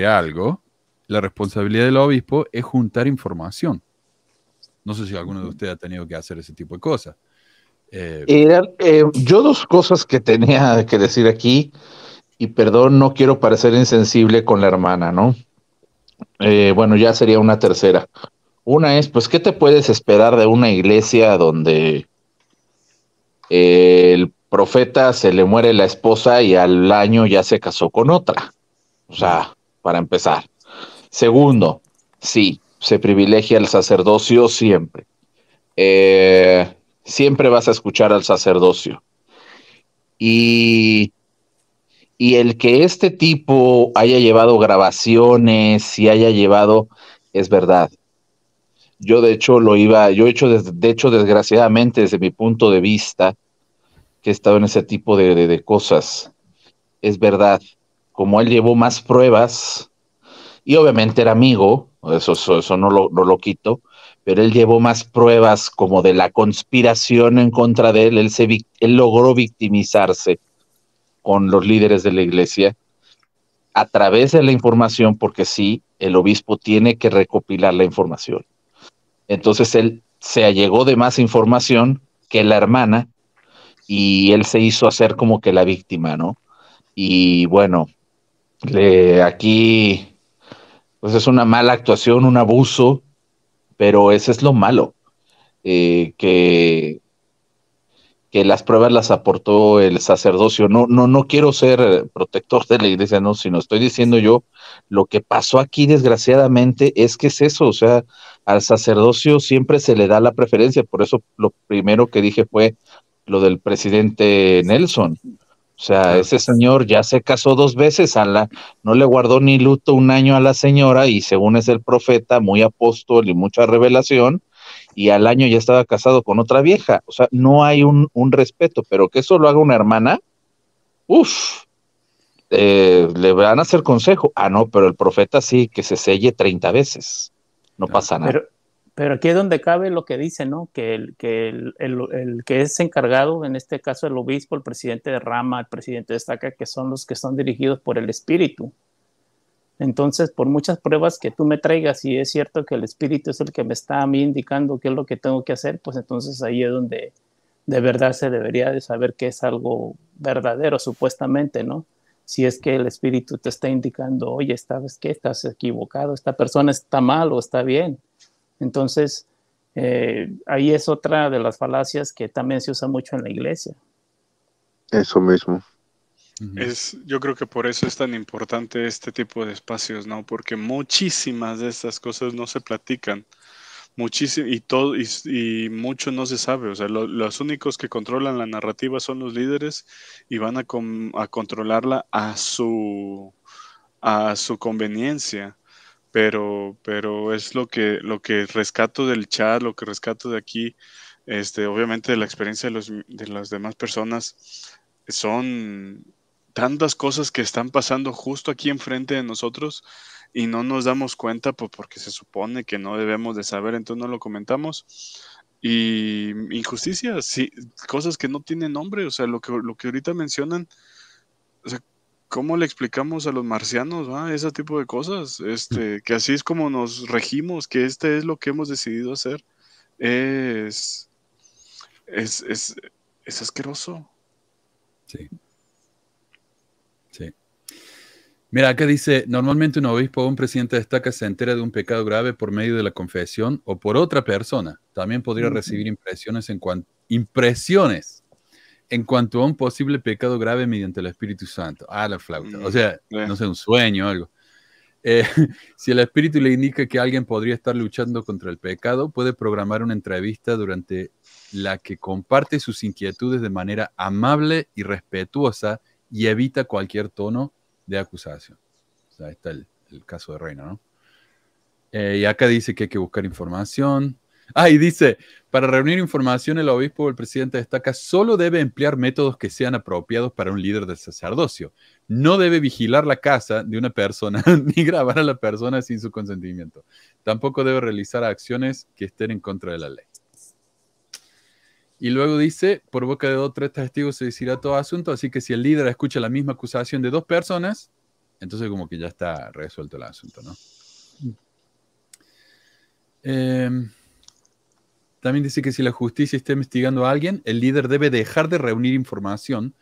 algo, la responsabilidad del obispo es juntar información. No sé si alguno de ustedes ha tenido que hacer ese tipo de cosas. Eh, eh, yo dos cosas que tenía que decir aquí, y perdón, no quiero parecer insensible con la hermana, ¿no? Eh, bueno, ya sería una tercera. Una es, pues, ¿qué te puedes esperar de una iglesia donde el profeta se le muere la esposa y al año ya se casó con otra? O sea, para empezar. Segundo, sí, se privilegia el sacerdocio siempre. Eh, siempre vas a escuchar al sacerdocio. Y, y el que este tipo haya llevado grabaciones y haya llevado, es verdad. Yo de hecho lo iba, yo he hecho, de, hecho desgraciadamente desde mi punto de vista, que he estado en ese tipo de, de cosas, es verdad como él llevó más pruebas, y obviamente era amigo, eso, eso, no, lo, no, lo, quito, pero él llevó más pruebas como de la conspiración en contra de él, él, se, él logró victimizarse con los líderes de la iglesia a través de la información, porque sí, el obispo tiene que recopilar la información. Entonces él se allegó de más información que la hermana y él se hizo hacer como que la víctima, ¿no? Y bueno, aquí pues es una mala actuación, un abuso, pero ese es lo malo, eh, que que las pruebas las aportó el sacerdocio. No, no, no quiero ser protector de la iglesia, no, sino estoy diciendo yo, lo que pasó aquí desgraciadamente es que es eso, o sea, al sacerdocio siempre se le da la preferencia, por eso lo primero que dije fue lo del presidente Nelson. O sea, ese señor ya se casó dos veces, a la, no le guardó ni luto un año a la señora y según es el profeta, muy apóstol y mucha revelación, y al año ya estaba casado con otra vieja. O sea, no hay un, respeto, pero que eso lo haga una hermana, uff, eh, le van a hacer consejo. Ah, no, pero el profeta sí, que se selle 30 veces. No pasa nada. Pero, pero, aquí es donde cabe lo que dice, ¿no? Que, el, que es encargado, en este caso el obispo, el presidente de Rama, el presidente de Estaca, que son los que son dirigidos por el Espíritu. Entonces, por muchas pruebas que tú me traigas, y es cierto que el espíritu es el que me está a mí indicando qué es lo que tengo que hacer, pues entonces ahí es donde de verdad se debería de saber que es algo verdadero, supuestamente, ¿no? Si es que el espíritu te está indicando, oye, ¿sabes qué? Estás equivocado, esta persona está mal o está bien. Entonces, eh, ahí es otra de las falacias que también se usa mucho en la iglesia. Eso mismo. Es, yo creo que por eso es tan importante este tipo de espacios, ¿no? Porque muchísimas de estas cosas no se platican. Muchísimo, y todo y, mucho no se sabe. O sea, los únicos que controlan la narrativa son los líderes y van a, a controlarla a su a su conveniencia. Pero, pero es lo que, lo que rescato del chat, lo que rescato de aquí, este, obviamente de la experiencia de, los, de las demás personas, son tantas cosas que están pasando justo aquí enfrente de nosotros y no nos damos cuenta pues, porque se supone que no debemos de saber, entonces no lo comentamos. Y injusticias, sí, cosas que no tienen nombre, o sea, lo que, lo que ahorita mencionan, o sea, ¿cómo le explicamos a los marcianos ¿va? ese tipo de cosas? Este, que así es como nos regimos, que este es lo que hemos decidido hacer. Es, es, es, es asqueroso. Sí. Mira, acá dice, normalmente un obispo o un presidente destaca se entera de un pecado grave por medio de la confesión o por otra persona. También podría recibir impresiones en, impresiones en cuanto a un posible pecado grave mediante el Espíritu Santo. Ah, la flauta. O sea, no sé, un sueño o algo. Eh, si el Espíritu le indica que alguien podría estar luchando contra el pecado, puede programar una entrevista durante la que comparte sus inquietudes de manera amable y respetuosa y evita cualquier tono de acusación. O sea, ahí está el, caso de Reina, ¿no? Eh, y acá dice que hay que buscar información. Ah, y dice, para reunir información, el obispo o el presidente destaca solo debe emplear métodos que sean apropiados para un líder del sacerdocio. No debe vigilar la casa de una persona ni grabar a la persona sin su consentimiento. Tampoco debe realizar acciones que estén en contra de la ley. Y luego dice, por boca de dos o tres testigos se decidirá todo asunto, así que si el líder escucha la misma acusación de dos personas, entonces como que ya está resuelto el asunto, ¿no? Em, también dice que si la justicia está investigando a alguien, el líder debe dejar de reunir información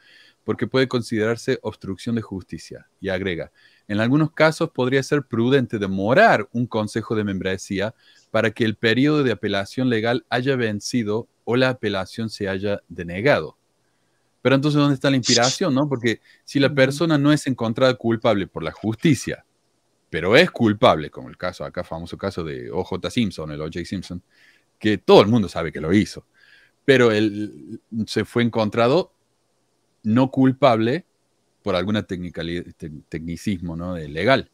porque puede considerarse obstrucción de justicia. Y agrega, en algunos casos podría ser prudente demorar un consejo de membresía para que el periodo de apelación legal haya vencido o la apelación se haya denegado. Pero entonces, ¿dónde está la inspiración? No? Porque si la persona no es encontrada culpable por la justicia, pero es culpable, como el caso, acá famoso caso de OJ Simpson, el OJ Simpson, que todo el mundo sabe que lo hizo, pero él se fue encontrado no culpable por alguna tecnicismo ¿no? de legal.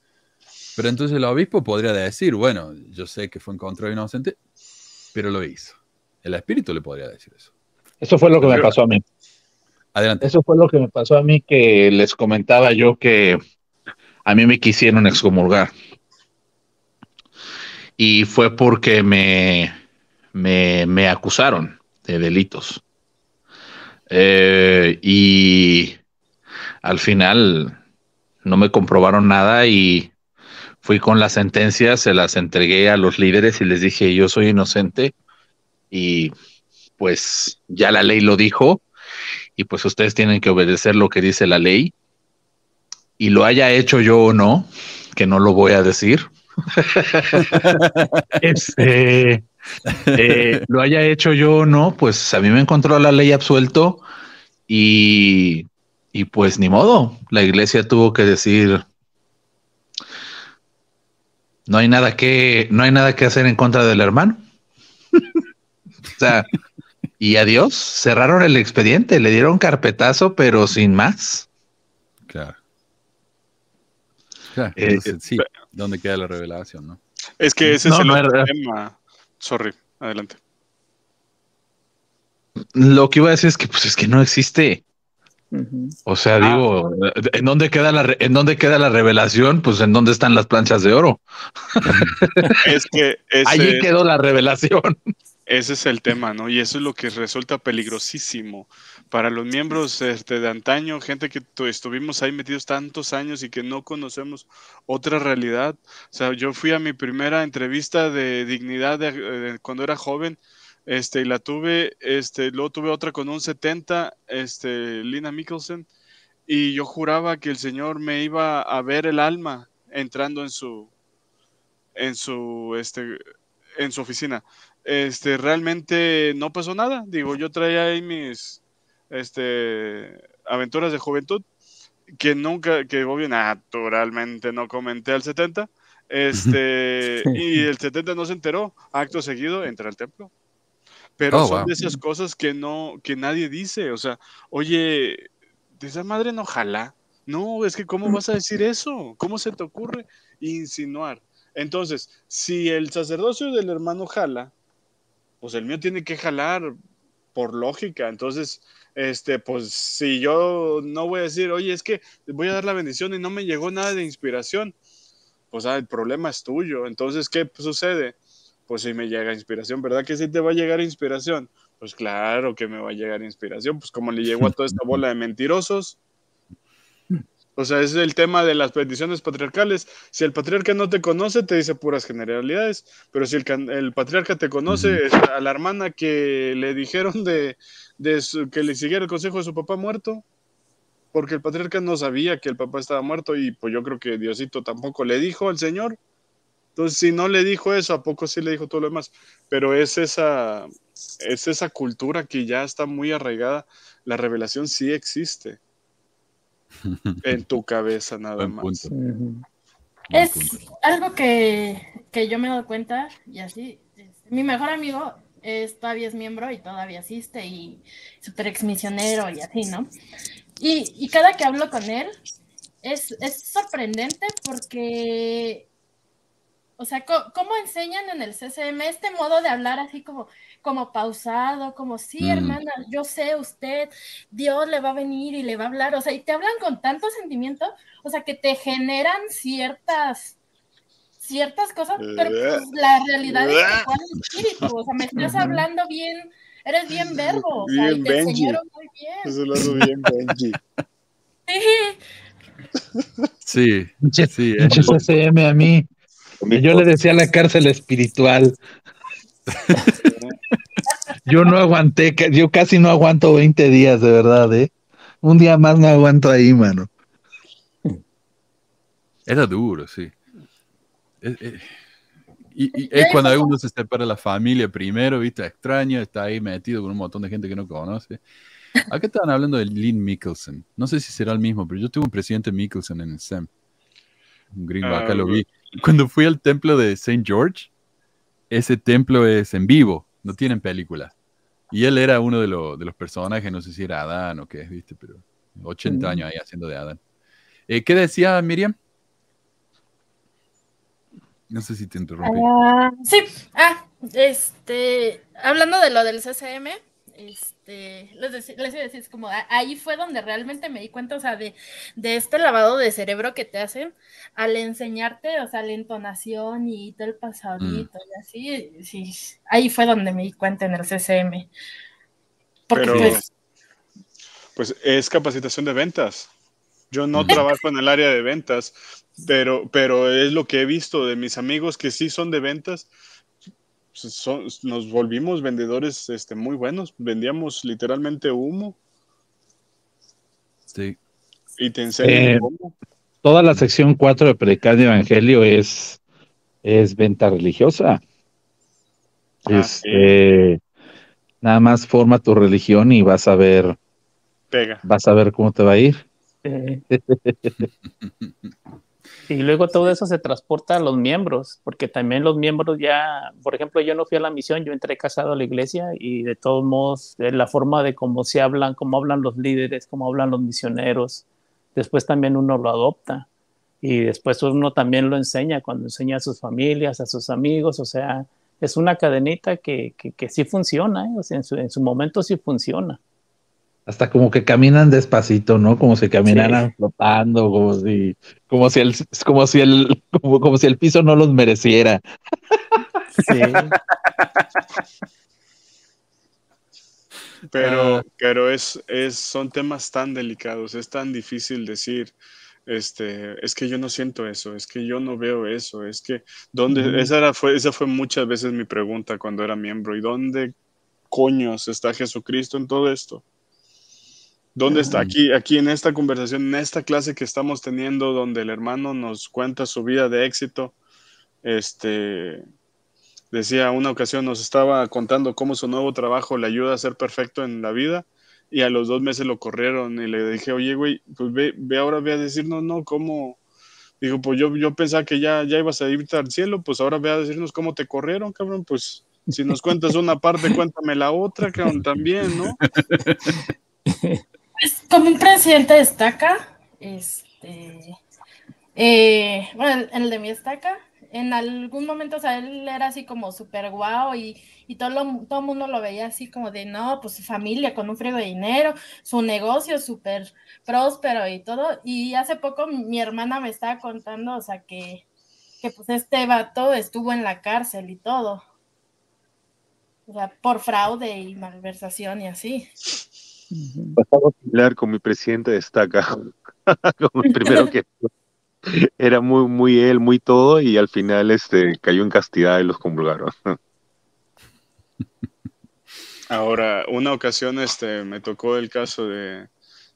Pero entonces el obispo podría decir, bueno, yo sé que fue encontrado inocente, pero lo hizo. El espíritu le podría decir eso. Eso fue lo que me pasó a mí. Adelante. Eso fue lo que me pasó a mí que les comentaba yo que a mí me quisieron excomulgar. y fue porque me, me, acusaron de delitos. Eh, y al final no me comprobaron nada y fui con la sentencia, se las entregué a los líderes y les dije yo soy inocente y pues ya la ley lo dijo y pues ustedes tienen que obedecer lo que dice la ley y lo haya hecho yo o no, que no lo voy a decir. este, eh, lo haya hecho yo o no, pues a mí me encontró la ley absuelto y, y pues ni modo, la iglesia tuvo que decir, no hay nada que, no hay nada que hacer en contra del hermano. o sea, y adiós, cerraron el expediente, le dieron carpetazo, pero sin más. Claro. Eh, sí, ¿dónde queda la revelación, no? Es que ese es el tema. Sorry, adelante. Lo que iba a decir es que, pues, es que no existe. O sea, ah. digo, ¿en dónde queda la en dónde queda la revelación? Pues en dónde están las planchas de oro. es que allí quedó la revelación. Ese es el tema, ¿no? Y eso es lo que resulta peligrosísimo para los miembros este, de antaño, gente que estuvimos ahí metidos tantos años y que no conocemos otra realidad. O sea, yo fui a mi primera entrevista de dignidad cuando era joven, este, y la tuve, este, luego tuve otra con un 70, este, Lina Mikkelsen, y yo juraba que el Señor me iba a ver el alma entrando en su, en su, este, en su oficina este, realmente no pasó nada. Digo, yo traía ahí mis este, aventuras de juventud, que nunca, que obvio, naturalmente no comenté al 70. Este, y el 70 no se enteró. Acto seguido, entra al templo. Pero oh, son de esas cosas que no, que nadie dice. O sea, oye, de esa madre no jala. No, es que ¿cómo vas a decir eso? ¿Cómo se te ocurre insinuar? Entonces, si el sacerdocio del hermano jala, pues el mío tiene que jalar por lógica. Entonces, este, pues si yo no voy a decir, oye, es que voy a dar la bendición y no me llegó nada de inspiración, pues ah, el problema es tuyo. Entonces, ¿qué sucede? Pues si me llega inspiración, ¿verdad que sí te va a llegar inspiración? Pues claro que me va a llegar inspiración, pues como le llegó a toda esta bola de mentirosos. O sea, es el tema de las bendiciones patriarcales. Si el patriarca no te conoce, te dice puras generalidades, pero si el, patriarca te conoce, a la hermana que le dijeron de, que le siguiera el consejo de su papá muerto, porque el patriarca no sabía que el papá estaba muerto y pues yo creo que Diosito tampoco le dijo al Señor. Entonces, si no le dijo eso, ¿a poco sí le dijo todo lo demás? Pero es esa, es esa cultura que ya está muy arraigada. La revelación sí existe en tu cabeza nada más. Es algo que, yo me doy cuenta y así. Mi mejor amigo es, todavía es miembro y todavía asiste y super ex misionero y así, ¿no? Y, cada que hablo con él es, es sorprendente porque o sea, ¿cómo, enseñan en el CCM este modo de hablar así como, como pausado, como, sí, mm. hermana, yo sé usted, Dios le va a venir y le va a hablar, o sea, y te hablan con tanto sentimiento, o sea, que te generan ciertas, ciertas cosas, pero pues, la realidad es que el espíritu, o sea, me estás hablando bien, eres bien verbo, o sea, y te enseñaron muy bien. Eso lo hago bien, Benji. Sí. Sí, sí. CCM a mí. Yo le decía la cárcel espiritual. yo no aguanté, yo casi no aguanto 20 días, de verdad, ¿eh? Un día más no aguanto ahí, mano. Era duro, sí. y, es cuando uno se separa de la familia primero, ¿viste? Extraño, está ahí metido con un montón de gente que no conoce. Acá estaban hablando de Lynn Mickelson. No sé si será el mismo, pero yo tuve un presidente Mickelson en el SEM. Un gringo, acá lo ah, vi cuando fui al templo de St. George, ese templo es en vivo, no tienen película. Y él era uno de, de, los personajes, no sé si era Adán o qué, viste, pero 80 mm. años ahí haciendo de Adán. Eh, ¿Qué decía Miriam? No sé si te interrumpí. Ah, sí, ah, este, hablando de lo del CCM, este, les, les iba a decir, es como ahí fue donde realmente me di cuenta, o sea, de, de, este lavado de cerebro que te hacen al enseñarte, o sea, la entonación y todo el pasadito mm. y así, sí, ahí fue donde me di cuenta en el CCM. Porque pues, pues, es capacitación de ventas. Yo no trabajo en el área de ventas, pero, pero es lo que he visto de mis amigos que sí son de ventas pues, nos volvimos vendedores este, muy buenos. Vendíamos literalmente humo. Sí. Y te enseñan eh, Toda la sección 4 de Predicar de Evangelio es, es venta religiosa. Ah, este, nada más forma tu religión y vas a ver. Pega. Vas a ver cómo te va a ir. Y luego todo eso se transporta a los miembros, porque también los miembros ya, por ejemplo, yo no fui a la misión, yo entré casado a la iglesia y de todos modos, la forma de cómo se hablan, cómo hablan los líderes, cómo hablan los misioneros, después también uno lo adopta y después uno también lo enseña cuando enseña a sus familias, a sus amigos, o sea, es una cadenita que, que, sí funciona, ¿eh? o sea, en, su, en su momento sí funciona hasta como que caminan despacito, ¿no? Como si caminaran flotando, como si, como si el, como si el, como, si el piso no los mereciera. Sí. pero, pero es, es, son temas tan delicados, es tan difícil decir, este, es que yo no siento eso, es que yo no veo eso, es que, ¿dónde? esa, era, fue, esa fue muchas veces mi pregunta cuando era miembro, ¿y dónde coños está Jesucristo en todo esto? ¿Dónde está? Aquí, aquí en esta conversación, en esta clase que estamos teniendo, donde el hermano nos cuenta su vida de éxito. Este decía una ocasión, nos estaba contando cómo su nuevo trabajo le ayuda a ser perfecto en la vida. Y a los dos meses lo corrieron y le dije, oye, güey, pues ve, ve ahora, ve a decirnos, no, cómo. Dijo, pues yo, yo pensaba que ya, ya ibas a irte al cielo, pues ahora ve a decirnos cómo te corrieron, cabrón. Pues si nos cuentas una parte, cuéntame la otra, cabrón, también, ¿no? Pues, como un presidente destaca, este, eh, bueno, el de mi estaca, en algún momento, o sea, él era así como súper guau y, y todo, todo el mundo lo veía así como de, no, pues su familia con un friego de dinero, su negocio súper próspero y todo. Y hace poco mi hermana me estaba contando, o sea, que, que pues este vato estuvo en la cárcel y todo. O sea, por fraude y malversación y así. Pasaba similar con mi presidente destaca, como el primero que era muy, muy él, muy todo, y al final este cayó en castidad y los convulgaron. Ahora, una ocasión este me tocó el caso de,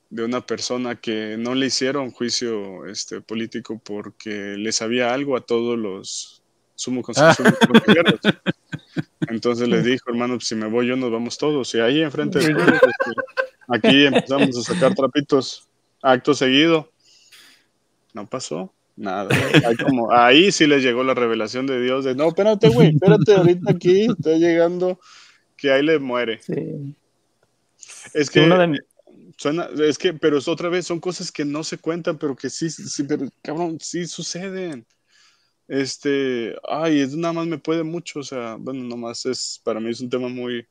de una persona que no le hicieron juicio este político porque le sabía algo a todos los sumo consejeros. Entonces le dijo, hermano, pues, si me voy yo, nos vamos todos. Y ahí enfrente de todos, este, aquí empezamos a sacar trapitos. Acto seguido. No pasó nada. ahí sí les llegó la revelación de Dios de, no, espérate, güey, espérate, ahorita aquí está llegando que ahí le muere. Es que... Suena, es que, pero es otra vez, son cosas que no se cuentan, pero que sí, sí, pero cabrón, sí suceden. Este, ay, es nada más me puede mucho, o sea, bueno, nomás es, para mí es un tema muy,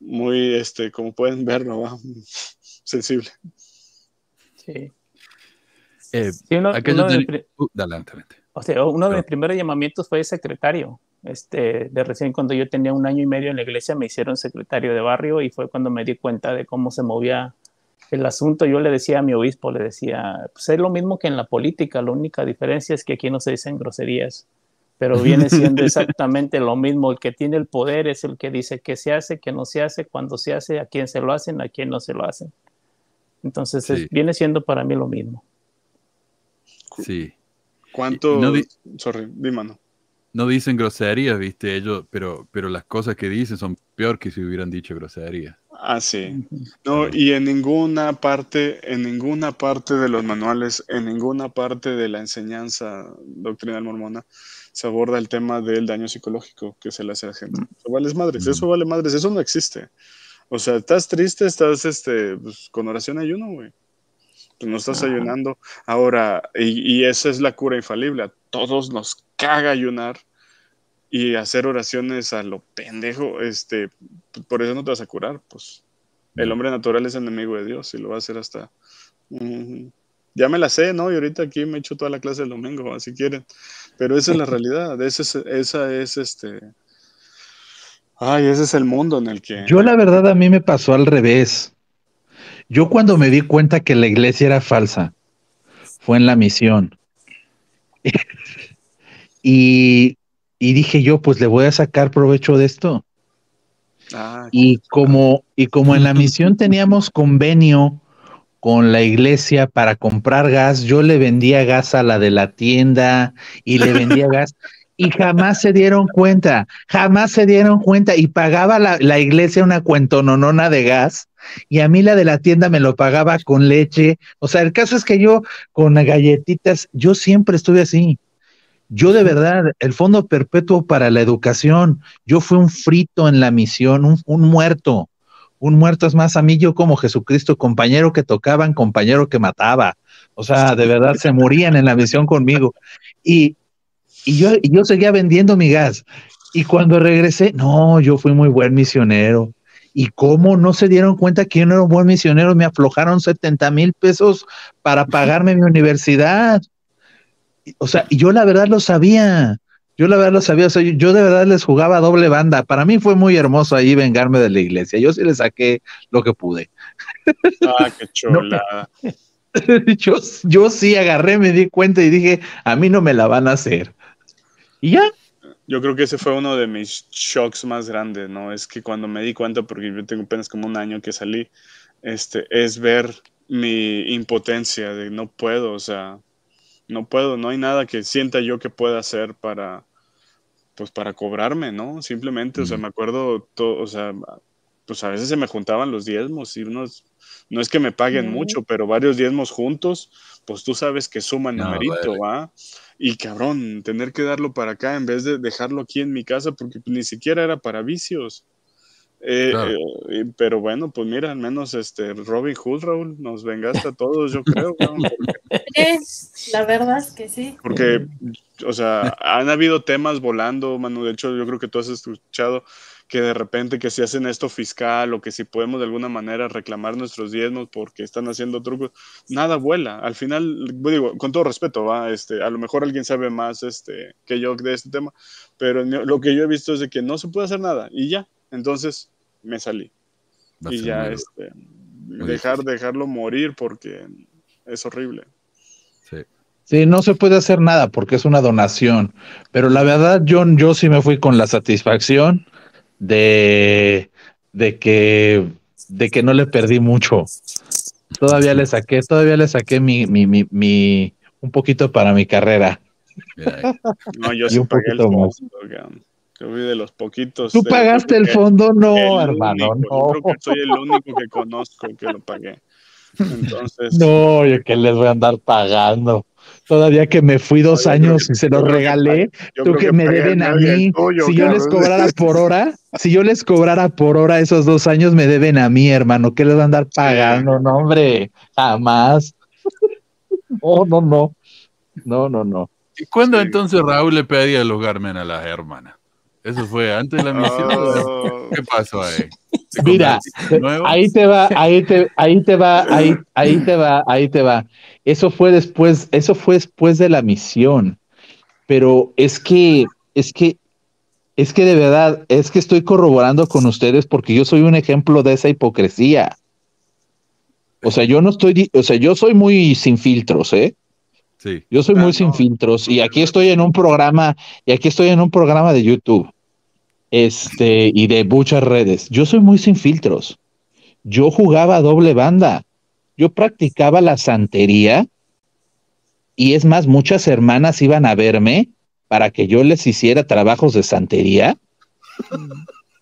muy, este, como pueden ver, ¿no? Sensible. Sí. Eh, uno, de, uh, O sea, uno de mis primeros llamamientos fue secretario. Este, de recién cuando yo tenía un año y medio en la iglesia me hicieron secretario de barrio y fue cuando me di cuenta de cómo se movía el asunto, yo le decía a mi obispo, le decía, pues es lo mismo que en la política, la única diferencia es que aquí no se dicen groserías, pero viene siendo exactamente lo mismo, el que tiene el poder es el que dice qué se hace, qué no se hace, cuándo se hace, a quién se lo hacen, a quién no se lo hacen. Entonces viene siendo para mí lo mismo. Sí. ¿Cuánto? No Sorry, mano. No dicen groserías, viste, ellos, pero, pero las cosas que dicen son peor que si hubieran dicho groserías. Ah, sí. No, y en ninguna parte, en ninguna parte de los manuales, en ninguna parte de la enseñanza doctrinal mormona se aborda el tema del daño psicológico que se le hace a la gente. Eso vale madres, eso vale madres, eso no existe. O sea, estás triste, estás este, pues, con oración ayuno, güey. Pues no estás ayunando. Ahora, y, y, esa es la cura infalible. A todos nos caga ayunar y hacer oraciones a lo pendejo, este, por eso no te vas a curar, pues el hombre natural es enemigo de Dios y lo va a hacer hasta... ya me la sé, ¿no? Y ahorita aquí me he hecho toda la clase del domingo, si quieren. Pero esa es la realidad, esa es, esa es este... Ay, ese es el mundo en el que... Yo la verdad a mí me pasó al revés. Yo cuando me di cuenta que la iglesia era falsa, fue en la misión. y, y, dije yo, pues le voy a sacar provecho de esto. Ah, y como, y como en la misión teníamos convenio con la iglesia para comprar gas, yo le vendía gas a la de la tienda y le vendía gas y jamás se dieron cuenta, jamás se dieron cuenta y pagaba la, la iglesia una cuentononona de gas y a mí la de la tienda me lo pagaba con leche. O sea, el caso es que yo con galletitas, yo siempre estuve así. Yo de verdad, el Fondo Perpetuo para la Educación, yo fui un frito en la misión, un, muerto. Un muerto es más a mí yo como Jesucristo, compañero que tocaban, compañero que mataba. O sea, de verdad se morían en la misión conmigo. Y, y yo, y yo seguía vendiendo mi gas. Y cuando regresé, no, yo fui muy buen misionero. ¿Y cómo no se dieron cuenta que yo no era un buen misionero? Me aflojaron 70 mil pesos para pagarme mi universidad. O sea, yo la verdad lo sabía. Yo la verdad lo sabía. O sea, yo de verdad les jugaba doble banda. Para mí fue muy hermoso ahí vengarme de la iglesia. Yo sí le saqué lo que pude. Ah, qué chula. yo, yo sí agarré, me di cuenta y dije, a mí no me la van a hacer. Y ya, yo creo que ese fue uno de mis shocks más grandes, ¿no? Es que cuando me di cuenta, porque yo tengo apenas como un año que salí, este, es ver mi impotencia de no puedo, o sea, no puedo, no hay nada que sienta yo que pueda hacer para, pues para cobrarme, ¿no? Simplemente, o sea, me acuerdo, todo, o sea, pues a veces se me juntaban los diezmos y unos, no es que me paguen mucho, pero varios diezmos juntos, pues tú sabes que suman no, numerito, ¿va? Y cabrón, tener que darlo para acá en vez de dejarlo aquí en mi casa, porque ni siquiera era para vicios. Eh, eh, pero bueno, pues mira, al menos este Robin Hood, Raúl, nos vengaste a todos, yo creo. Es, la verdad es que sí. Porque, o sea, han habido temas volando, Manu. De hecho, yo creo que tú has escuchado que de repente que si hacen esto fiscal o que si podemos de alguna manera reclamar nuestros diezmos porque están haciendo trucos, nada vuela. Al final, digo, con todo respeto, va, este, a lo mejor alguien sabe más este, que yo de este tema, pero lo que yo he visto es de que no se puede hacer nada y ya. Entonces me salí. y ya, este, dejar, dejarlo morir porque es horrible. Sí. Sí, no se puede hacer nada porque es una donación, pero la verdad, John, yo sí me fui con la satisfacción de, de que de que no le perdí mucho. Todavía le saqué, todavía le saqué mi, mi, mi, mi un poquito para mi carrera. No, yo sí pagué el Yo fui de los poquitos. ¿Tú pagaste el fondo? No, hermano, no. Yo creo que soy el único que conozco que lo pagué. Entonces. No, yo que les voy a andar pagando. Todavía que me fui dos años y se los regalé, tú que, me deben a mí. si yo les cobrara por hora, si yo les cobrara por hora esos dos años, me deben a mí, hermano. ¿Qué les van a andar pagando? No, hombre, jamás. Oh, no, no. No, no, no. ¿Y cuándo entonces Raúl le pedía el Garmen a las hermanas? Eso fue antes de la misión. Oh. ¿Qué pasó ahí? Mira, ahí te va, ahí te, ahí te va, ahí, ahí te va, ahí te va. Eso fue después, eso fue después de la misión. Pero es que, es que, es que de verdad, es que estoy corroborando con ustedes porque yo soy un ejemplo de esa hipocresía. O sea, yo no estoy, o sea, yo soy muy sin filtros, ¿eh? Sí. Yo soy muy sin filtros y aquí estoy en un programa, y aquí estoy en un programa de YouTube este, y de muchas redes. Yo soy muy sin filtros. Yo jugaba doble banda. Yo practicaba la santería. Y es más, muchas hermanas iban a verme para que yo les hiciera trabajos de santería.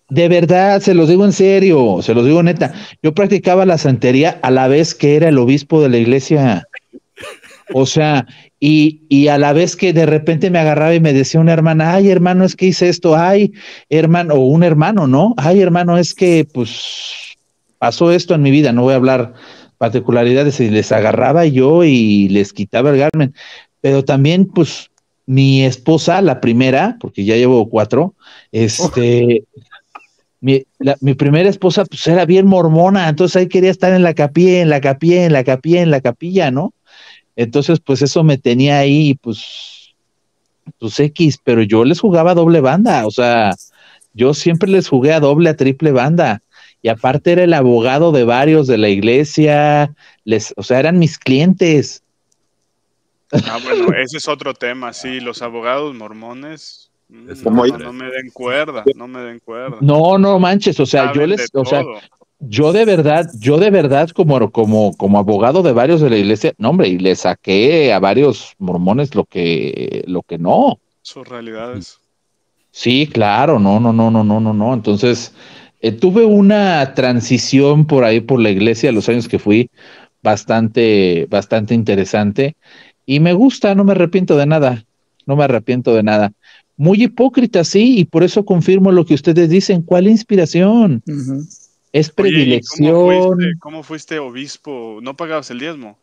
De verdad, se los digo en serio, se los digo neta. Yo practicaba la santería a la vez que era el obispo de la iglesia. O sea, y, y, a la vez que de repente me agarraba y me decía una hermana, ay hermano, es que hice esto, ay hermano, o un hermano, ¿no? Ay hermano, es que pues pasó esto en mi vida, no voy a hablar particularidades, y les agarraba yo y les quitaba el garmen, pero también pues mi esposa, la primera, porque ya llevo cuatro, este, mi, mi, primera esposa pues era bien mormona, entonces ahí quería estar en la capilla, en la capilla, en la capilla, en la capilla, ¿no? Entonces, pues eso me tenía ahí, pues, pues X, pero yo les jugaba doble banda, o sea, yo siempre les jugué a doble, a triple banda, y aparte era el abogado de varios de la iglesia, les, o sea, eran mis clientes. Ah, bueno, ese es otro tema, sí, los abogados mormones. Mm, no, me den cuerda, no me den cuerda. No, no manches, o sea, yo les, o sea, yo de verdad, yo de verdad como, como, como abogado de varios de la iglesia, no hombre, y le saqué a varios mormones lo que, lo que no. Sus realidades. Sí, claro, no, no, no, no, no, no, no. Entonces, eh, tuve una transición por ahí por la iglesia los años que fui, bastante, bastante interesante. Y me gusta, no me arrepiento de nada, no me arrepiento de nada. Muy hipócrita, sí, y por eso confirmo lo que ustedes dicen. ¿Cuál inspiración? Es predilección. ¿cómo fuiste, obispo? ¿No pagabas el diezmo?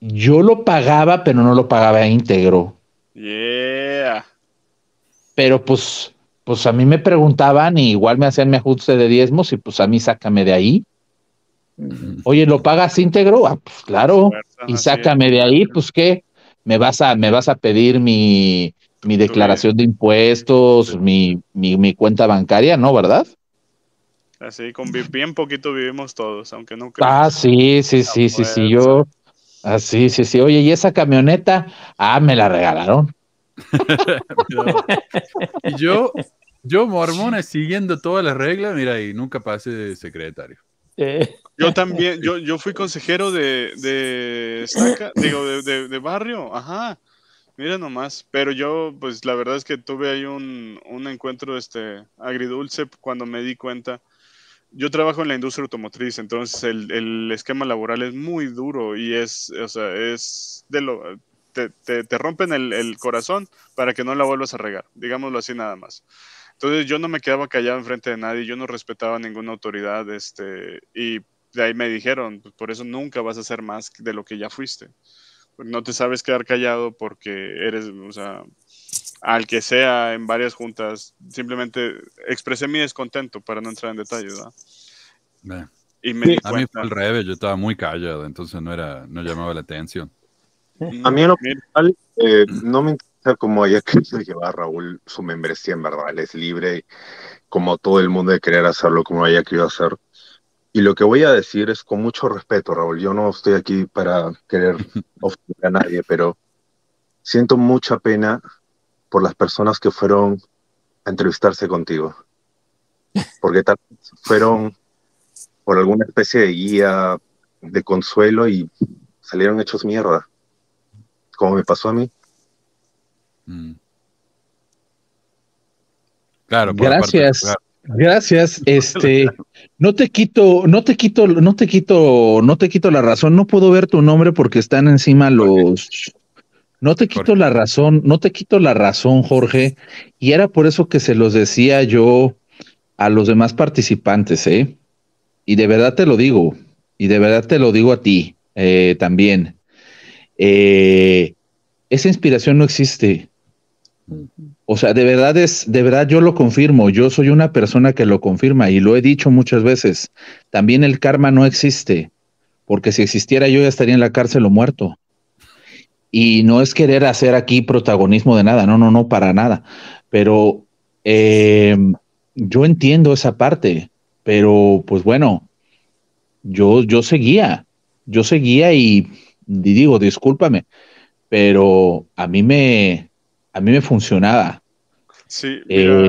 Yo lo pagaba, pero no lo pagaba íntegro. Yeah. Pero pues, pues a mí me preguntaban y igual me hacían mi ajuste de diezmos y pues a mí sácame de ahí. Oye, ¿lo pagas íntegro? Ah, pues claro. y sácame de ahí, pues qué, me vas a, me vas a pedir mi, mi declaración de impuestos, mi, mi, mi cuenta bancaria, ¿no? ¿Verdad? Así, con bien poquito vivimos todos, aunque no Ah, sí, sí, sí, sí, sí, yo. Ah, sí, sí, sí. Oye, ¿y esa camioneta? Ah, me la regalaron. y yo, yo, mormones, siguiendo todas las reglas, mira, y nunca pasé de secretario. Eh. Yo también, yo, yo fui consejero de, de digo, de, de, barrio, ajá. Mira nomás, pero yo, pues la verdad es que tuve ahí un, un encuentro este, agridulce cuando me di cuenta yo trabajo en la industria automotriz, entonces el, el, esquema laboral es muy duro y es, o sea, es de lo, te, te, te rompen el, el, corazón para que no la vuelvas a regar, digámoslo así nada más. Entonces yo no me quedaba callado enfrente de nadie, yo no respetaba ninguna autoridad, este, y de ahí me dijeron, pues por eso nunca vas a hacer más de lo que ya fuiste. No te sabes quedar callado porque eres, o sea, al que sea en varias juntas, simplemente expresé mi descontento para no entrar en detalle, ¿verdad? Y me a mí fue al revés, yo estaba muy callado, entonces no era, no llamaba la atención. A mí en lo personal, eh, no me interesa cómo haya querido llevar Raúl su membresía, en verdad, él es libre, como todo el mundo de querer hacerlo como haya querido hacer. Y lo que voy a decir es con mucho respeto, Raúl, yo no estoy aquí para querer ofender a nadie, pero siento mucha pena por las personas que fueron a entrevistarse contigo. Porque tal fueron por alguna especie de guía de consuelo y salieron hechos mierda. Como me pasó a mí. Mm. Claro, gracias. Gracias. Este, no te quito, no te quito, no te quito, no te quito la razón. No puedo ver tu nombre porque están encima los, no te quito la razón, no te quito la razón, Jorge, y era por eso que se los decía yo a los demás participantes, ¿eh? Y de verdad te lo digo, y de verdad te lo digo a ti eh, también. Eh, esa inspiración no existe. O sea, de verdad es, de verdad yo lo confirmo, yo soy una persona que lo confirma y lo he dicho muchas veces. También el karma no existe, porque si existiera yo ya estaría en la cárcel o muerto. Y no es querer hacer aquí protagonismo de nada, no, no, no, para nada. Pero eh, yo entiendo esa parte, pero pues bueno, yo, yo seguía, yo seguía y, digo, discúlpame, pero a mí me, a mí me funcionaba. Sí. Eh,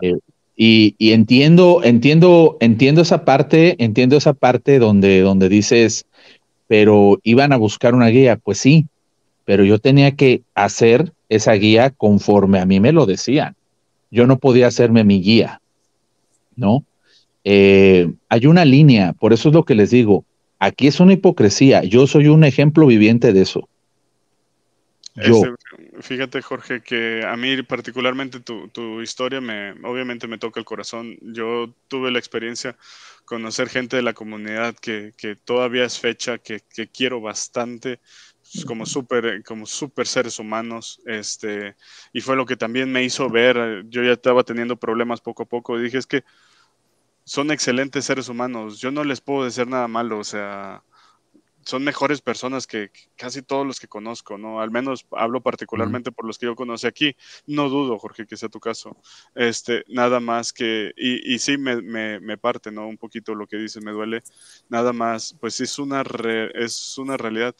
y, y, entiendo, entiendo, entiendo esa parte, entiendo esa parte donde, donde dices, pero iban a buscar una guía, pues sí, pero yo tenía que hacer esa guía conforme a mí me lo decían. Yo no podía hacerme mi guía, ¿no? Eh, hay una línea, por eso es lo que les digo. Aquí es una hipocresía. Yo soy un ejemplo viviente de eso. Yo. fíjate, Jorge, que a mí particularmente tu, tu, historia me, obviamente me toca el corazón. Yo tuve la experiencia conocer gente de la comunidad que, que todavía es fecha, que, que quiero bastante como súper como super seres humanos este y fue lo que también me hizo ver yo ya estaba teniendo problemas poco a poco y dije es que son excelentes seres humanos yo no les puedo decir nada malo o sea son mejores personas que, casi todos los que conozco, ¿no? Al menos hablo particularmente por los que yo conocí aquí. No dudo, Jorge, que sea tu caso. Este, nada más que, y, y sí me, me, me, parte, ¿no? Un poquito lo que dices, me duele. Nada más, pues es una, es una realidad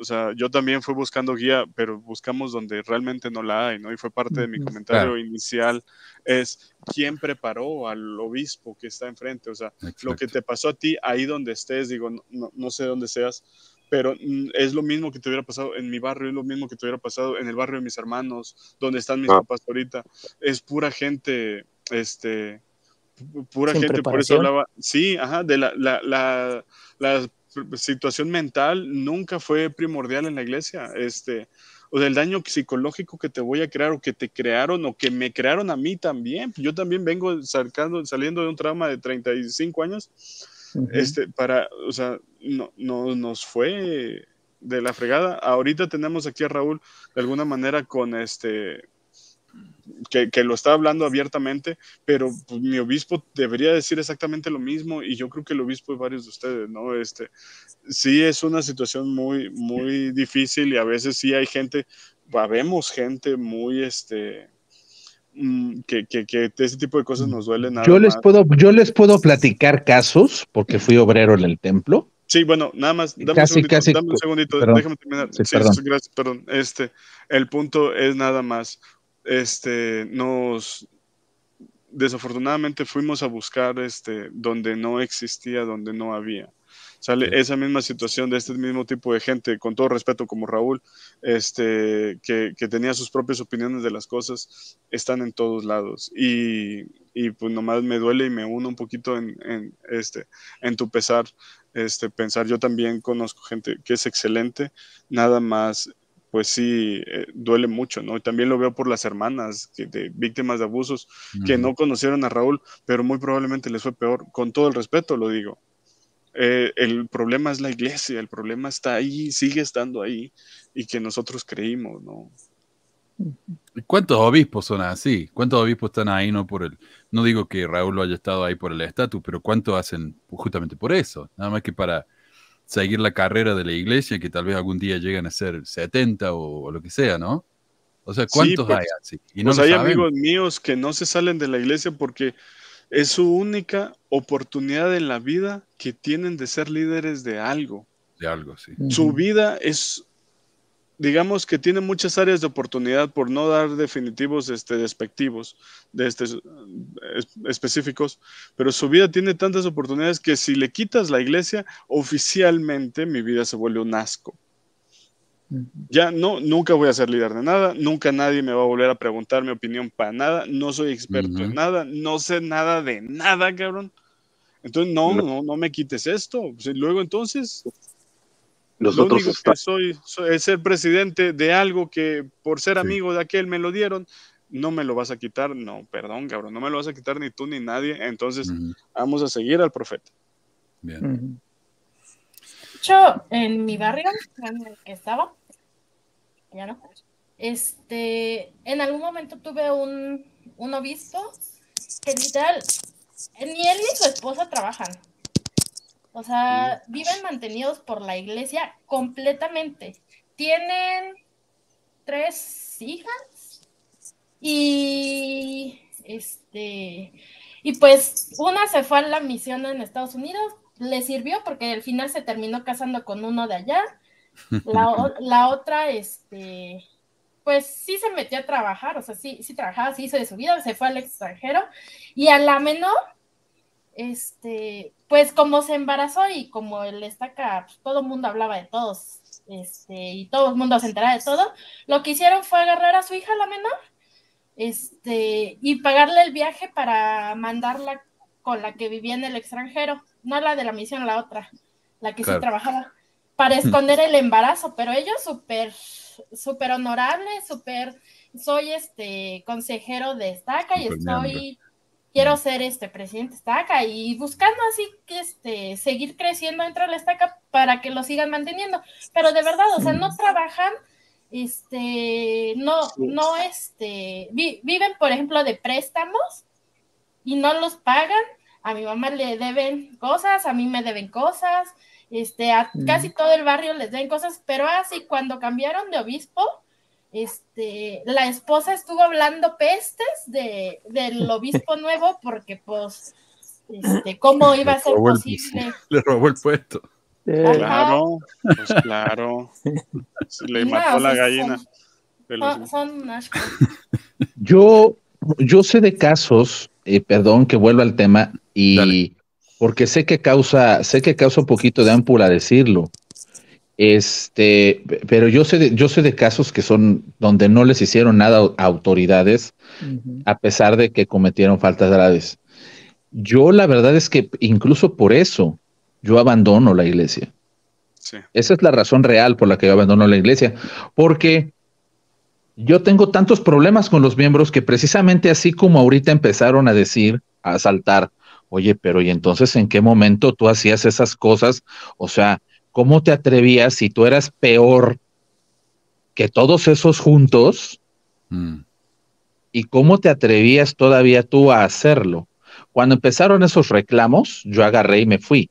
o sea, yo también fui buscando guía, pero buscamos donde realmente no la hay, ¿no? Y fue parte de mi comentario inicial, es quién preparó al obispo que está enfrente, o sea, lo que te pasó a ti ahí donde estés, digo, no, no sé dónde seas, pero mm, es lo mismo que te hubiera pasado en mi barrio, es lo mismo que te hubiera pasado en el barrio de mis hermanos, donde están mis ah. papás ahorita, es pura gente, este, pura gente, por eso hablaba, sí, ajá, de la, la, la, la situación mental nunca fue primordial en la iglesia. Este, o del daño psicológico que te voy a crear o que te crearon o que me crearon a mí también. Yo también vengo sacando, saliendo de un trauma de 35 años. Este, para, o sea, no, no nos fue de la fregada. Ahorita tenemos aquí a Raúl de alguna manera con este que, lo está hablando abiertamente, pero pues, mi obispo debería decir exactamente lo mismo y yo creo que el obispo de varios de ustedes, ¿no? Este, sí es una situación muy, muy difícil y a veces sí hay gente, vemos gente muy, este, mm, que, que, que ese tipo de cosas nos duelen. Nada yo les puedo, yo les puedo platicar casos porque fui obrero en el templo. Sí, bueno, nada más, dame un segundito, déjame terminar. Sí, gracias, perdón. Este, el punto es nada más este, nos desafortunadamente fuimos a buscar este, donde no existía, donde no había. Sale esa misma situación de este mismo tipo de gente, con todo respeto como Raúl, este, que, tenía sus propias opiniones de las cosas, están en todos lados. Y, y pues nomás me duele y me uno un poquito en, en, este, en tu pesar, este, pensar, yo también conozco gente que es excelente, nada más pues sí, eh, duele mucho, ¿no? También lo veo por las hermanas que, de víctimas de abusos que no conocieron a Raúl, pero muy probablemente les fue peor, con todo el respeto lo digo. Eh, el problema es la iglesia, el problema está ahí, sigue estando ahí, y que nosotros creímos, ¿no? ¿Cuántos obispos son así? ¿Cuántos obispos están ahí no por el, no digo que Raúl lo haya estado ahí por el estatus, pero cuántos hacen justamente por eso? Nada más que para seguir la carrera de la iglesia, que tal vez algún día lleguen a ser 70 o, lo que sea, ¿no? O sea, ¿cuántos pues, hay así? Y no pues hay amigos míos que no se salen de la iglesia porque es su única oportunidad en la vida que tienen de ser líderes de algo. De algo, sí. Su vida es digamos que tiene muchas áreas de oportunidad por no dar definitivos este, despectivos de este, específicos, pero su vida tiene tantas oportunidades que si le quitas la iglesia, oficialmente mi vida se vuelve un asco. Ya no, nunca voy a ser líder de nada, nunca nadie me va a volver a preguntar mi opinión para nada, no soy experto en nada, no sé nada de nada, cabrón. Entonces, no, no, no me quites esto. Luego entonces, los lo único que soy, es ser presidente de algo que por ser amigo de aquel me lo dieron, no me lo vas a quitar, no, perdón, cabrón, no me lo vas a quitar ni tú ni nadie, entonces vamos a seguir al profeta. Bien. Yo, en mi barrio, en el que estaba, ya no, este, en algún momento tuve un, un obispo que literal, ni él ni su esposa trabajan. O sea, viven mantenidos por la iglesia completamente. Tienen tres hijas y este y pues una se fue a la misión en Estados Unidos, le sirvió porque al final se terminó casando con uno de allá. La, la otra, este, pues sí se metió a trabajar, o sea, sí, sí trabajaba, sí hizo de su vida, se fue al extranjero. Y a la menor, este, pues como se embarazó y como él estaca, pues, todo el mundo hablaba de todos, este, y todo el mundo se enteraba de todo, lo que hicieron fue agarrar a su hija, la menor, este, y pagarle el viaje para mandarla con la que vivía en el extranjero, no la de la misión, la otra, la que sí trabajaba, para esconder el embarazo, pero ellos súper, súper honorables, súper, soy este consejero de estaca y estoy quiero ser este presidente estaca y buscando así que este seguir creciendo dentro de la estaca para que lo sigan manteniendo. Pero de verdad, o sea, no trabajan, este, no, no, este, viven, por ejemplo, de préstamos y no los pagan. A mi mamá le deben cosas, a mí me deben cosas, este, a casi todo el barrio les deben cosas, pero así cuando cambiaron de obispo, este, la esposa estuvo hablando pestes de, del obispo nuevo porque pues, este, ¿cómo iba a ser posible? Le robó el puesto. Claro, pues claro. Le mató la gallina. yo, yo sé de casos, eh, perdón que vuelva al tema, y porque sé que causa, sé que causa un poquito de ámpula decirlo, este, pero yo sé de, yo sé de casos que son donde no les hicieron nada a autoridades, a pesar de que cometieron faltas graves. Yo la verdad es que incluso por eso yo abandono la iglesia. Esa es la razón real por la que yo abandono la iglesia, porque yo tengo tantos problemas con los miembros que precisamente así como ahorita empezaron a decir, a saltar, oye, pero ¿y entonces en qué momento tú hacías esas cosas? O sea, ¿cómo te atrevías si tú eras peor que todos esos juntos? Mm. ¿Y cómo te atrevías todavía tú a hacerlo? Cuando empezaron esos reclamos, yo agarré y me fui.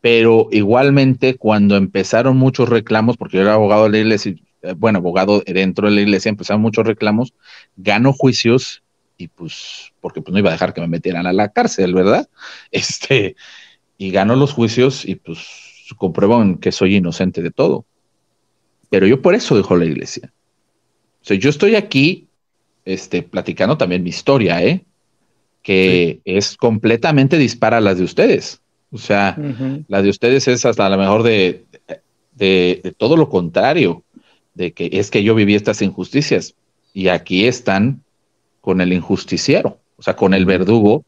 Pero igualmente, cuando empezaron muchos reclamos, porque yo era abogado de la iglesia, eh, bueno, abogado dentro de la iglesia, empezaron muchos reclamos, gano juicios y pues, porque pues no iba a dejar que me metieran a la cárcel, ¿verdad? Este, y gano los juicios y pues comprueban que soy inocente de todo. Pero yo por eso dejo la iglesia. O sea, yo estoy aquí este, platicando también mi historia, ¿eh? que es completamente dispara a las de ustedes. O sea, la de ustedes es hasta a lo mejor de, de, todo lo contrario, de que es que yo viví estas injusticias y aquí están con el injusticiero, o sea, con el verdugo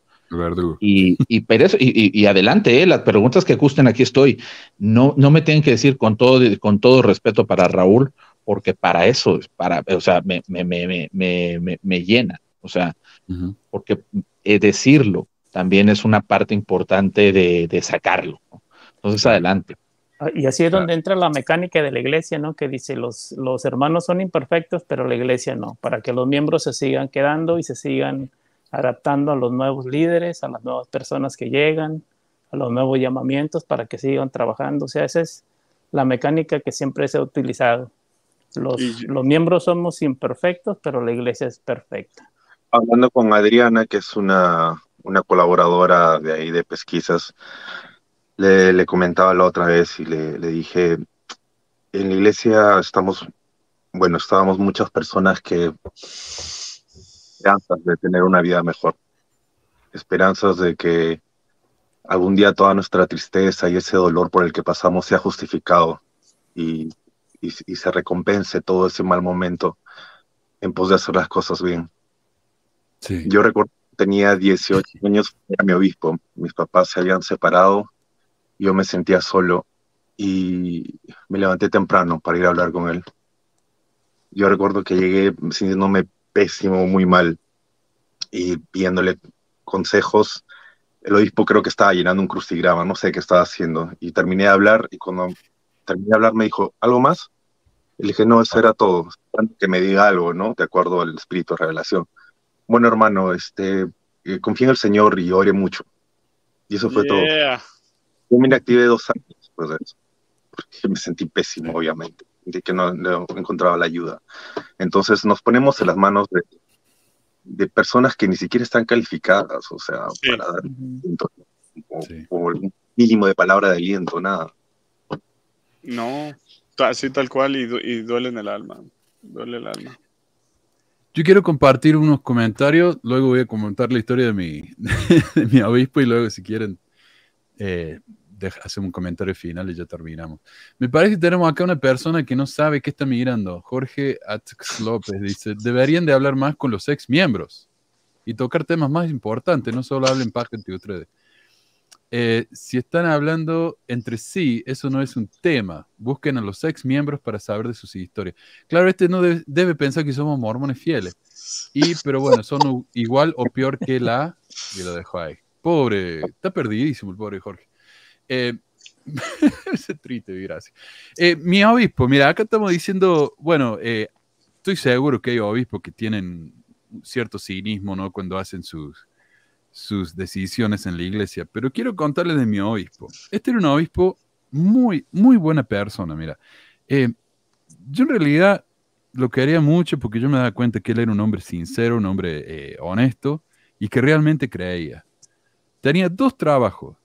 y, y, y, adelante, eh, las preguntas que gusten, aquí estoy. No, no me tienen que decir con todo, con todo respeto para Raúl, porque para eso, para, o sea, me, me, me, me llena. O sea, porque eh, decirlo también es una parte importante de, de sacarlo. Entonces, adelante. Ah, y así es donde entra la mecánica de la iglesia, ¿no? Que dice, los, los hermanos son imperfectos, pero la iglesia no, para que los miembros se sigan quedando y se sigan adaptando a los nuevos líderes, a las nuevas personas que llegan, a los nuevos llamamientos para que sigan trabajando. O sea, esa es la mecánica que siempre se ha utilizado. Los, los miembros somos imperfectos, pero la iglesia es perfecta. Hablando con Adriana, que es una, una colaboradora de ahí de pesquisas, le, le comentaba la otra vez y le, le dije, en la iglesia estamos, bueno, estábamos muchas personas que esperanzas de tener una vida mejor, esperanzas de que algún día toda nuestra tristeza y ese dolor por el que pasamos sea justificado y, y, se recompense todo ese mal momento en pos de hacer las cosas bien. Sí. Yo recuerdo tenía 18 años, era mi obispo, mis papás se habían separado, yo me sentía solo y me levanté temprano para ir a hablar con él. Yo recuerdo que llegué sintiéndome pésimo, muy mal, y pidiéndole consejos. El obispo creo que estaba llenando un crucigrama, no sé qué estaba haciendo, y terminé de hablar, y cuando terminé de hablar me dijo, ¿algo más? Y le dije, no, eso era todo, que me diga algo, ¿no? De acuerdo al espíritu de revelación. Bueno, hermano, este, eh, confía en el Señor y ore mucho. Y eso fue todo. Yo me inactivé dos años después de eso, porque me sentí pésimo, obviamente de que no, encontraba la ayuda. Entonces nos ponemos en las manos de, de personas que ni siquiera están calificadas, o sea, para dar o, un mínimo de palabra de aliento, nada. No, así tal cual y, y duele en el alma, duele el alma. Yo quiero compartir unos comentarios, luego voy a comentar la historia de mi, de mi obispo y luego si quieren eh, hacer un comentario final y ya terminamos. Me parece que tenemos acá una persona que no sabe qué está migrando. Jorge Atx López dice, deberían de hablar más con los ex miembros y tocar temas más importantes, no solo hablen paja entre ustedes. Eh, si están hablando entre sí, eso no es un tema. Busquen a los ex miembros para saber de sus historias. Claro, este no debe, pensar que somos mormones fieles. Y, pero bueno, son igual o peor que la Y lo dejó ahí. Pobre, está perdidísimo el pobre Jorge. Eh, ese triste, gracias. Eh, mi obispo, mira, acá estamos diciendo, bueno, eh, estoy seguro que hay obispos que tienen cierto cinismo, ¿no? Cuando hacen sus, sus decisiones en la iglesia, pero quiero contarles de mi obispo. Este era un obispo muy, muy buena persona, mira. yo en realidad lo quería mucho porque yo me daba cuenta que él era un hombre sincero, un hombre honesto y que realmente creía. Tenía dos trabajos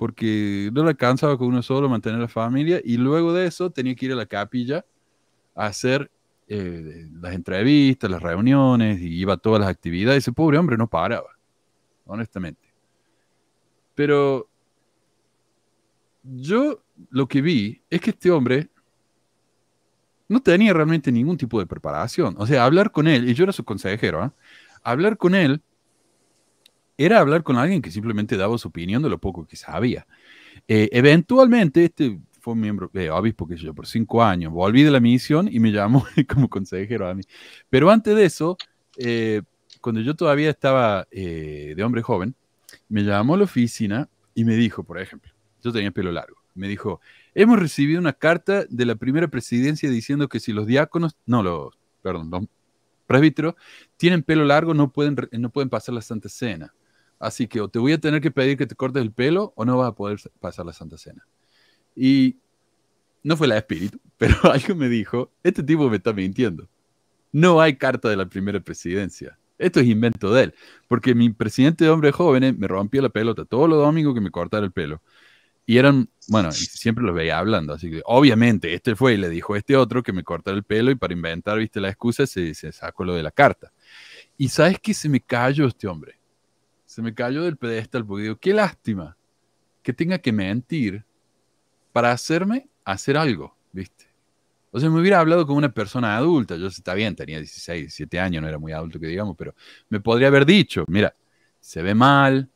porque no le alcanzaba con uno solo mantener la familia y luego de eso tenía que ir a la capilla a hacer eh, las entrevistas, las reuniones y iba a todas las actividades. Ese pobre hombre no paraba, honestamente. Pero yo lo que vi es que este hombre no tenía realmente ningún tipo de preparación. O sea, hablar con él, y yo era su consejero, ¿ah? hablar con él era hablar con alguien que simplemente daba su opinión de lo poco que sabía. Eh, eventualmente, este fue miembro, de obispo, que yo, por cinco años, volví de la misión y me llamó como consejero a mí. Pero antes de eso, eh, cuando yo todavía estaba eh, de hombre joven, me llamó a la oficina y me dijo, por ejemplo, yo tenía pelo largo, me dijo, hemos recibido una carta de la primera presidencia diciendo que si los diáconos, no, los, perdón, los presbíteros tienen pelo largo no pueden, no pueden pasar la Santa Cena. Así que o te voy a tener que pedir que te cortes el pelo o no vas a poder pasar la Santa Cena. Y no fue la espíritu, pero algo me dijo, este tipo me está mintiendo. No hay carta de la primera presidencia. Esto es invento de él, porque mi presidente de hombres jóvenes me rompió la pelota todos los domingos que me cortara el pelo. Y eran, bueno, siempre los veía hablando, así que obviamente este fue y le dijo a este otro que me cortara el pelo y para inventar, viste, la excusa se, se sacó lo de la carta. Y sabes que se me cayó este hombre se me cayó del pedestal porque digo, qué lástima que tenga que mentir para hacerme hacer algo, ¿viste? O sea, me hubiera hablado como una persona adulta, yo está bien, tenía 16, 17 años, no era muy adulto que digamos, pero me podría haber dicho, mira, se ve mal,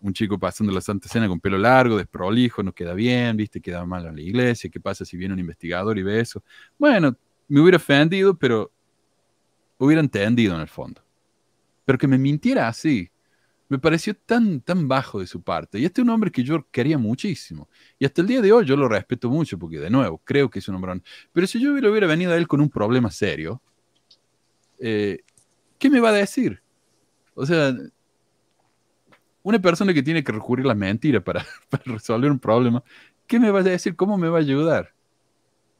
un chico pasando la Santa Cena con pelo largo, desprolijo, no queda bien, ¿viste? Queda mal en la iglesia, ¿qué pasa si viene un investigador y ve eso? Bueno, me hubiera ofendido, pero hubiera entendido en el fondo. Pero que me mintiera así, me pareció tan, tan bajo de su parte. Y este es un hombre que yo quería muchísimo. Y hasta el día de hoy yo lo respeto mucho porque, de nuevo, creo que es un hombre. Pero si yo hubiera, hubiera venido a él con un problema serio, eh, ¿qué me va a decir? O sea, una persona que tiene que recurrir a la mentira para, para resolver un problema, ¿qué me va a decir? ¿Cómo me va a ayudar?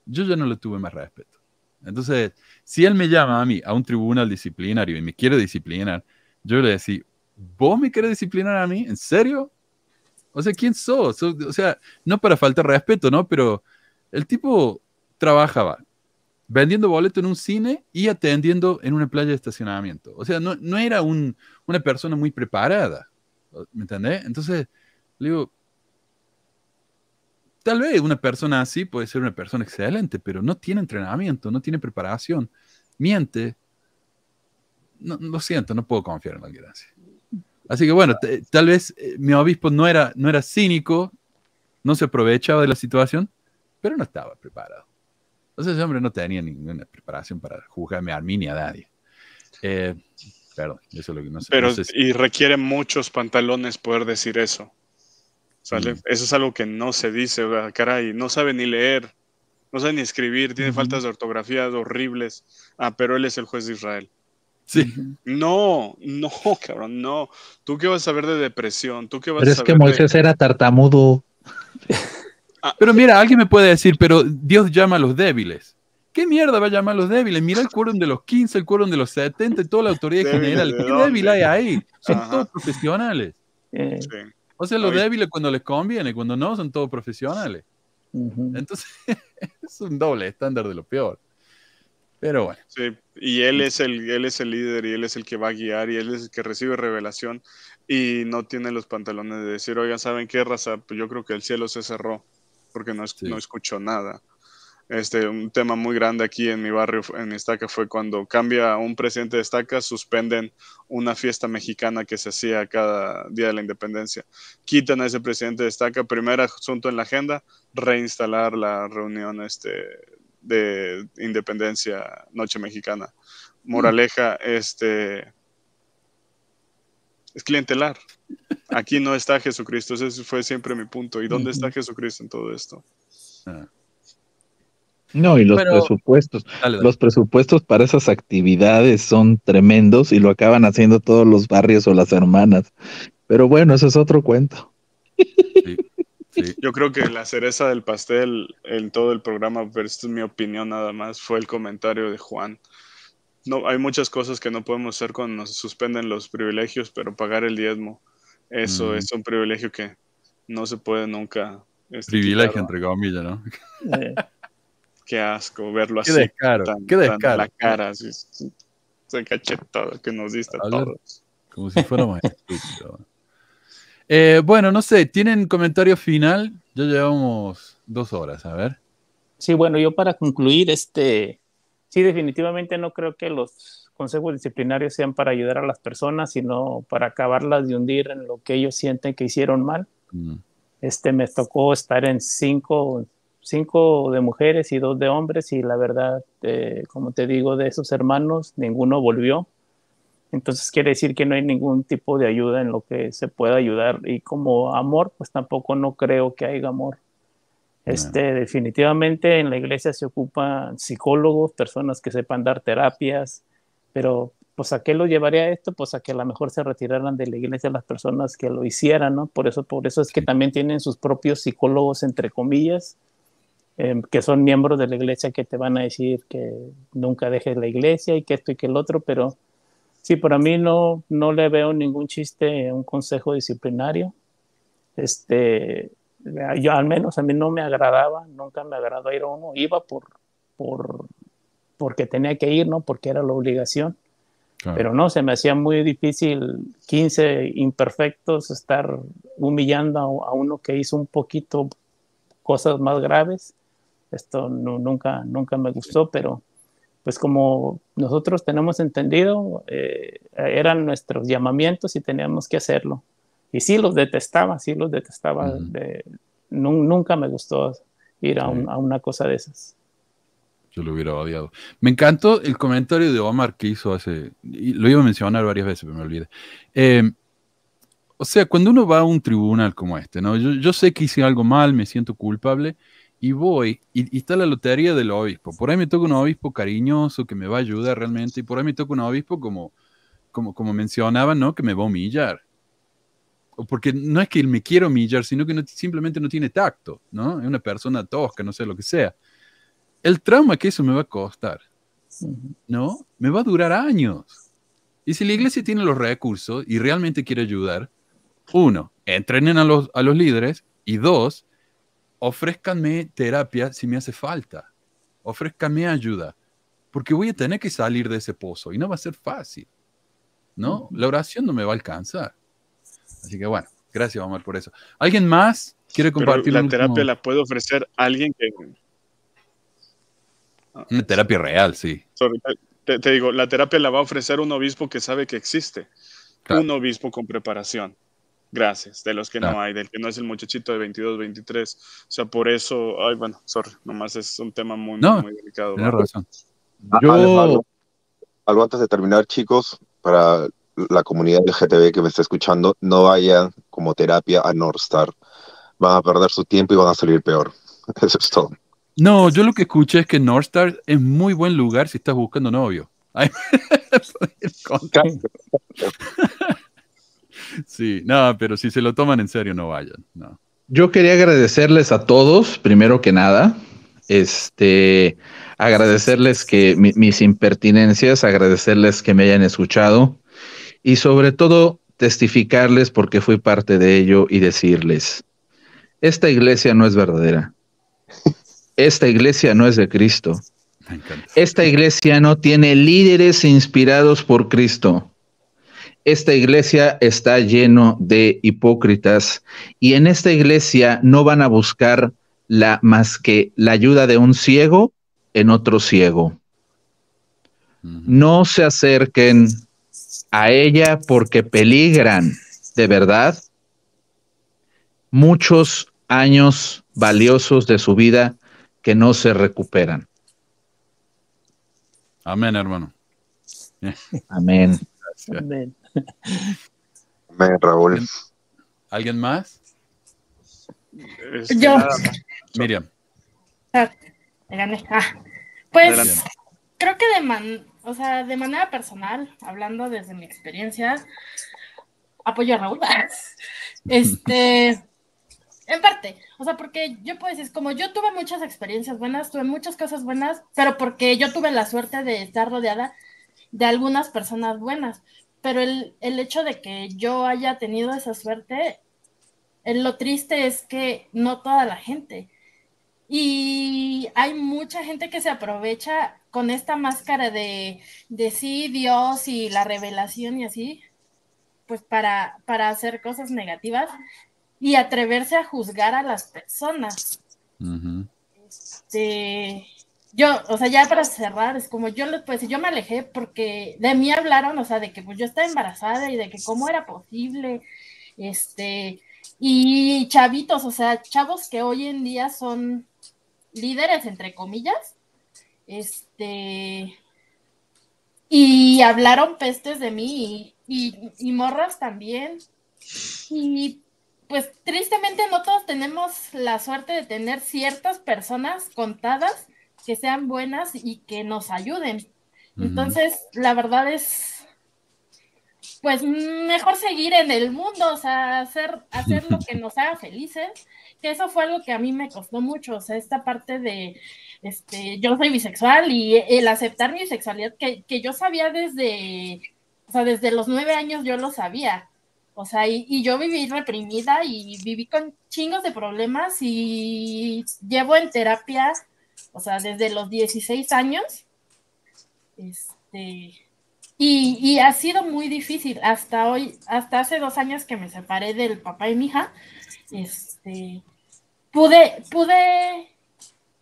Yo ya no le tuve más respeto. Entonces, si él me llama a mí a un tribunal disciplinario y me quiere disciplinar, yo le decía, ¿Vos me querés disciplinar a mí? ¿En serio? O sea, ¿quién sos? O sea, no para faltar respeto, ¿no? Pero el tipo trabajaba vendiendo boletos en un cine y atendiendo en una playa de estacionamiento. O sea, no, no era un, una persona muy preparada. ¿Me entendés? Entonces, le digo, tal vez una persona así puede ser una persona excelente, pero no tiene entrenamiento, no tiene preparación, miente. No, lo siento, no puedo confiar en alguien así. Así que bueno, tal vez eh, mi obispo no era, no era cínico, no se aprovechaba de la situación, pero no estaba preparado. Entonces ese hombre no tenía ninguna preparación para juzgarme a mí ni a nadie. Eh, perdón, eso es lo que no sé. Pero, y requiere muchos pantalones poder decir eso. ¿sale? Mm. Eso es algo que no se dice, caray, no sabe ni leer, no sabe ni escribir, tiene faltas de ortografía horribles. Ah, pero él es el juez de Israel. Sí. No, no, cabrón, no. ¿Tú qué vas a saber de depresión? ¿Tú qué vas pero a es que Moisés era tartamudo. Ah. Pero mira, alguien me puede decir, pero Dios llama a los débiles. ¿Qué mierda va a llamar a los débiles? Mira el quórum de los 15, el quórum de los 70, toda la autoridad general. ¿Qué débil hay ahí? Son todos profesionales. O sea, los débiles cuando les conviene, cuando no, son todos profesionales. Entonces, es un doble estándar de lo peor. Pero bueno. Sí, y él es, el, él es el líder y él es el que va a guiar y él es el que recibe revelación y no tiene los pantalones de decir, oigan, ¿saben qué raza? Pues yo creo que el cielo se cerró porque no, no escuchó nada. Este, un tema muy grande aquí en mi barrio, en Estaca, fue cuando cambia un presidente de Estaca, suspenden una fiesta mexicana que se hacía cada día de la independencia. Quitan a ese presidente de Estaca, primer asunto en la agenda, reinstalar la reunión este, de independencia noche mexicana. Moraleja, este es clientelar. Aquí no está Jesucristo, ese fue siempre mi punto. ¿Y dónde está Jesucristo en todo esto? Ah. No, y los presupuestos, los presupuestos para esas actividades son tremendos y lo acaban haciendo todos los barrios o las hermanas. Pero bueno, eso es otro cuento. Yo creo que la cereza del pastel en todo el programa, pero esto es mi opinión nada más, fue el comentario de Juan. No, hay muchas cosas que no podemos hacer cuando nos suspenden los privilegios, pero pagar el diezmo, eso es un privilegio que no se puede nunca. Este, privilegio, entre comillas, ¿no? Eh. Qué asco verlo así. Qué descaro, qué descaro. la cara, así, ese cachetado que nos diste a todos. Como si fuéramos estúpidos. Eh, bueno, no sé, ¿tienen comentario final? Ya llevamos dos horas, a ver. Sí, bueno, yo para concluir, este, sí, definitivamente no creo que los consejos disciplinarios sean para ayudar a las personas, sino para acabarlas de hundir en lo que ellos sienten que hicieron mal. Mm. Este, me tocó estar en cinco, cinco de mujeres y dos de hombres y la verdad, eh, como te digo, de esos hermanos, ninguno volvió. Entonces quiere decir que no hay ningún tipo de ayuda en lo que se pueda ayudar. Y como amor, pues tampoco no creo que haya amor. Este, definitivamente en la iglesia se ocupan psicólogos, personas que sepan dar terapias, pero pues a qué lo llevaría esto? Pues a que a lo mejor se retiraran de la iglesia las personas que lo hicieran, ¿no? Por eso, por eso es que también tienen sus propios psicólogos, entre comillas, em, que son miembros de la iglesia que te van a decir que nunca dejes la iglesia y que esto y que el otro, pero Sí, para mí no, no le veo ningún chiste un consejo disciplinario. Este, yo al menos a mí no me agradaba, nunca me agradó ir a uno, iba por, por, porque tenía que ir, ¿no? Porque era la obligación. Pero no, se me hacía muy difícil 15 imperfectos estar humillando a, uno que hizo un poquito cosas más graves. Esto no, nunca, nunca me gustó, pero pues como nosotros tenemos entendido, eh, eran nuestros llamamientos y teníamos que hacerlo. Y sí los detestaba, sí los detestaba. nunca me gustó ir a, una cosa de esas. Yo lo hubiera odiado. Me encantó el comentario de Omar que hizo hace, y lo iba a mencionar varias veces, pero me olvidé. Eh, o sea, cuando uno va a un tribunal como este, ¿no? Yo, yo sé que hice algo mal, me siento culpable, y voy, y, está la lotería del obispo. Por ahí me toca un obispo cariñoso que me va a ayudar realmente, y por ahí me toca un obispo como, como, como mencionaba, ¿no? Que me va a humillar. Porque no es que él me quiera humillar, sino que simplemente no tiene tacto, ¿no? Es una persona tosca, no sé lo que sea. El trauma que eso me va a costar, ¿no? Me va a durar años. Y si la iglesia tiene los recursos y realmente quiere ayudar, uno, entrenen a los, a los líderes, y dos, ofrézcanme terapia si me hace falta, ofrézcanme ayuda, porque voy a tener que salir de ese pozo y no va a ser fácil, ¿no? La oración no me va a alcanzar. Así que bueno, gracias Omar por eso. ¿Alguien más quiere compartir? la terapia la puede ofrecer alguien que... Una terapia real, sí. te, digo, la terapia la va a ofrecer un obispo que sabe que existe. Un obispo con preparación. Gracias, de los que no hay, del que no es el muchachito de 22, 23. O sea, por eso, ay, bueno, sorry, nomás es un tema muy, muy delicado. Tienes razón. Ah, Yo... Algo, antes de terminar, chicos, para la comunidad LGTB que me está escuchando, no vayan como terapia a North Star. Van a perder su tiempo y van a salir peor. Eso es todo. No, yo lo que escuché es que North Star es muy buen lugar si estás buscando novio. Sí, no, pero si se lo toman en serio, no vayan. No. Yo quería agradecerles a todos, primero que nada. Este, agradecerles que mis impertinencias, agradecerles que me hayan escuchado y sobre todo testificarles porque fui parte de ello y decirles, esta iglesia no es verdadera. Esta iglesia no es de Cristo. Esta iglesia no tiene líderes inspirados por Cristo esta iglesia está lleno de hipócritas y en esta iglesia no van a buscar la, más que la ayuda de un ciego en otro ciego. No se acerquen a ella porque peligran, de verdad, muchos años valiosos de su vida que no se recuperan. Amén, hermano. Amén. Amén. Raúl. ¿Alguien más? Este, Yo. Miriam. Ah, gané. Ah, pues creo que de, o sea, de manera personal, hablando desde mi experiencia, apoyo a Raúl. Este, en parte, o sea, porque yo puedo decir, como yo tuve muchas experiencias buenas, tuve muchas cosas buenas, pero porque yo tuve la suerte de estar rodeada de algunas personas buenas. Pero el, el hecho de que yo haya tenido esa suerte, lo triste es que no toda la gente. Y hay mucha gente que se aprovecha con esta máscara de, de sí, Dios y la revelación y así, pues para, para hacer cosas negativas y atreverse a juzgar a las personas. Este, yo, o sea, ya para cerrar, es como yo les pues yo me alejé porque de mí hablaron, o sea, de que pues yo estaba embarazada y de que cómo era posible, este, y chavitos, o sea, chavos que hoy en día son líderes, entre comillas, este, y hablaron pestes de mí y, y, morras también. Y pues tristemente no todos tenemos la suerte de tener ciertas personas contadas que sean buenas y que nos ayuden. Entonces, la verdad es pues mejor seguir en el mundo, o sea, hacer, hacer lo que nos haga felices, que eso fue algo que a mí me costó mucho, o sea, esta parte de, este, yo soy bisexual y el aceptar mi sexualidad, que, que yo sabía desde, o sea, desde los nueve años yo lo sabía, o sea, y, y, yo viví reprimida y viví con chingos de problemas y llevo en terapia, o sea, desde los 16 años, este y, ha sido muy difícil hasta hoy, hasta hace dos años que me separé del papá y mi hija, este, pude, pude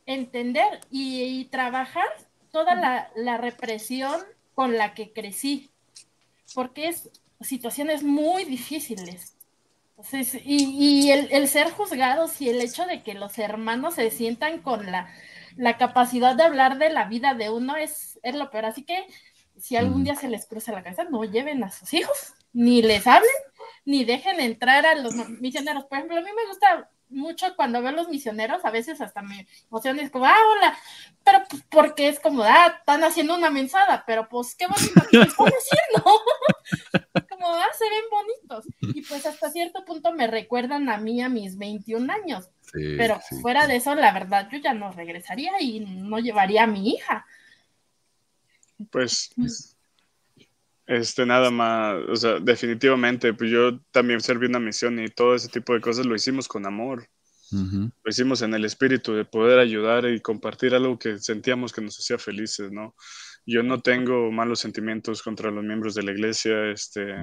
entender y, trabajar toda la, represión con la que crecí, porque es situaciones muy difíciles. y, el, ser juzgados y el hecho de que los hermanos se sientan con la, la capacidad de hablar de la vida de uno es, es lo peor. Así que si algún día se les cruza la cabeza, no lleven a sus hijos, ni les hablen, ni dejen entrar a los misioneros. Por ejemplo, a mí me gusta mucho cuando veo a los misioneros, a veces hasta me emociona, es como, ah, hola, pero pues, porque es como, ah, están haciendo una mensada, pero pues qué bonito que están haciendo. como, ah, se ven bonitos. Y pues hasta cierto punto me recuerdan a mí a mis 21 años. pero fuera de eso, la verdad, yo ya no regresaría y no llevaría a mi hija. Pues, este, nada más, o sea, definitivamente, pues yo también serví una misión y todo ese tipo de cosas lo hicimos con amor. Lo hicimos en el espíritu de poder ayudar y compartir algo que sentíamos que nos hacía felices, ¿no? Yo no tengo malos sentimientos contra los miembros de la iglesia, este,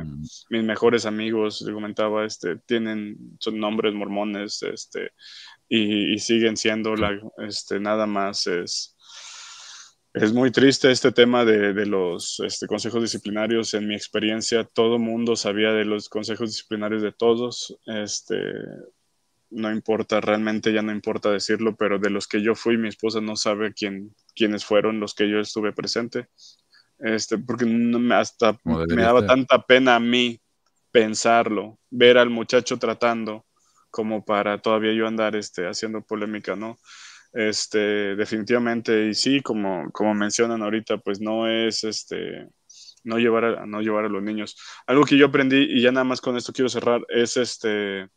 mis mejores amigos, le comentaba, este, tienen, son nombres mormones, este, y, y siguen siendo la, este, nada más es, es muy triste este tema de, los este, consejos disciplinarios. En mi experiencia, todo mundo sabía de los consejos disciplinarios de todos. Este, no importa, realmente ya no importa decirlo, pero de los que yo fui, mi esposa no sabe quién, quiénes fueron los que yo estuve presente. Este, porque no hasta me daba tanta pena a mí pensarlo, ver al muchacho tratando como para todavía yo andar este, haciendo polémica, ¿no? Este, definitivamente, y sí, como, como mencionan ahorita, pues no es este, no llevar a, no llevar a los niños. Algo que yo aprendí, y ya nada más con esto quiero cerrar, es este.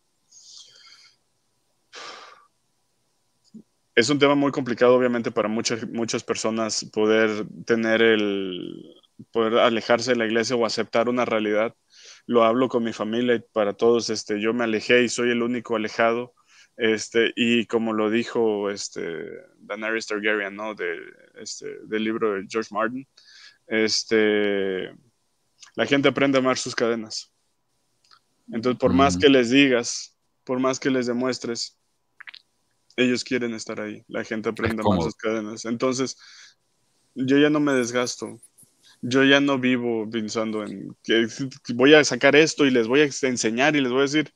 Es un tema muy complicado, obviamente, para muchas, muchas personas poder tener el. poder alejarse de la iglesia o aceptar una realidad. Lo hablo con mi familia y para todos, este, yo me alejé y soy el único alejado este, y como lo dijo este, Daenerys Targaryen, ¿no? De, este, del libro de George Martin, este, la gente aprende a amar sus cadenas. Entonces, por más que les digas, por más que les demuestres, ellos quieren estar ahí. La gente aprende a amar sus cadenas. Entonces, yo ya no me desgasto. Yo ya no vivo pensando en que voy a sacar esto y les voy a enseñar y les voy a decir,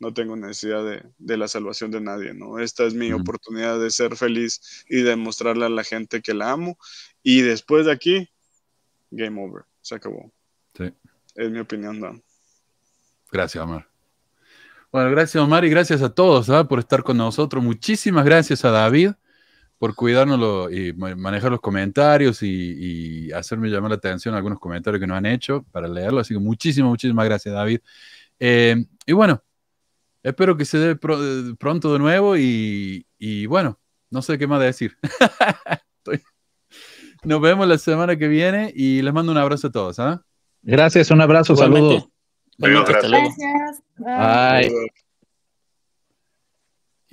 no tengo necesidad de, la salvación de nadie, ¿no? Esta es mi oportunidad de ser feliz y de mostrarle a la gente que la amo. Y después de aquí, game over, se acabó. Sí. Es mi opinión, Dan. Gracias, Omar. Bueno, gracias, Omar, y gracias a todos ¿ah? por estar con nosotros. Muchísimas gracias a David por cuidárnoslo y manejar los comentarios y, hacerme llamar la atención a algunos comentarios que nos han hecho para leerlo. Así que muchísimas, muchísimas gracias, David. Eh, y bueno, espero que se dé pronto de nuevo y, bueno, no sé qué más decir. Nos vemos la semana que viene y les mando un abrazo a todos. ¿ah? Gracias, un abrazo, saludos. Gracias. Bye.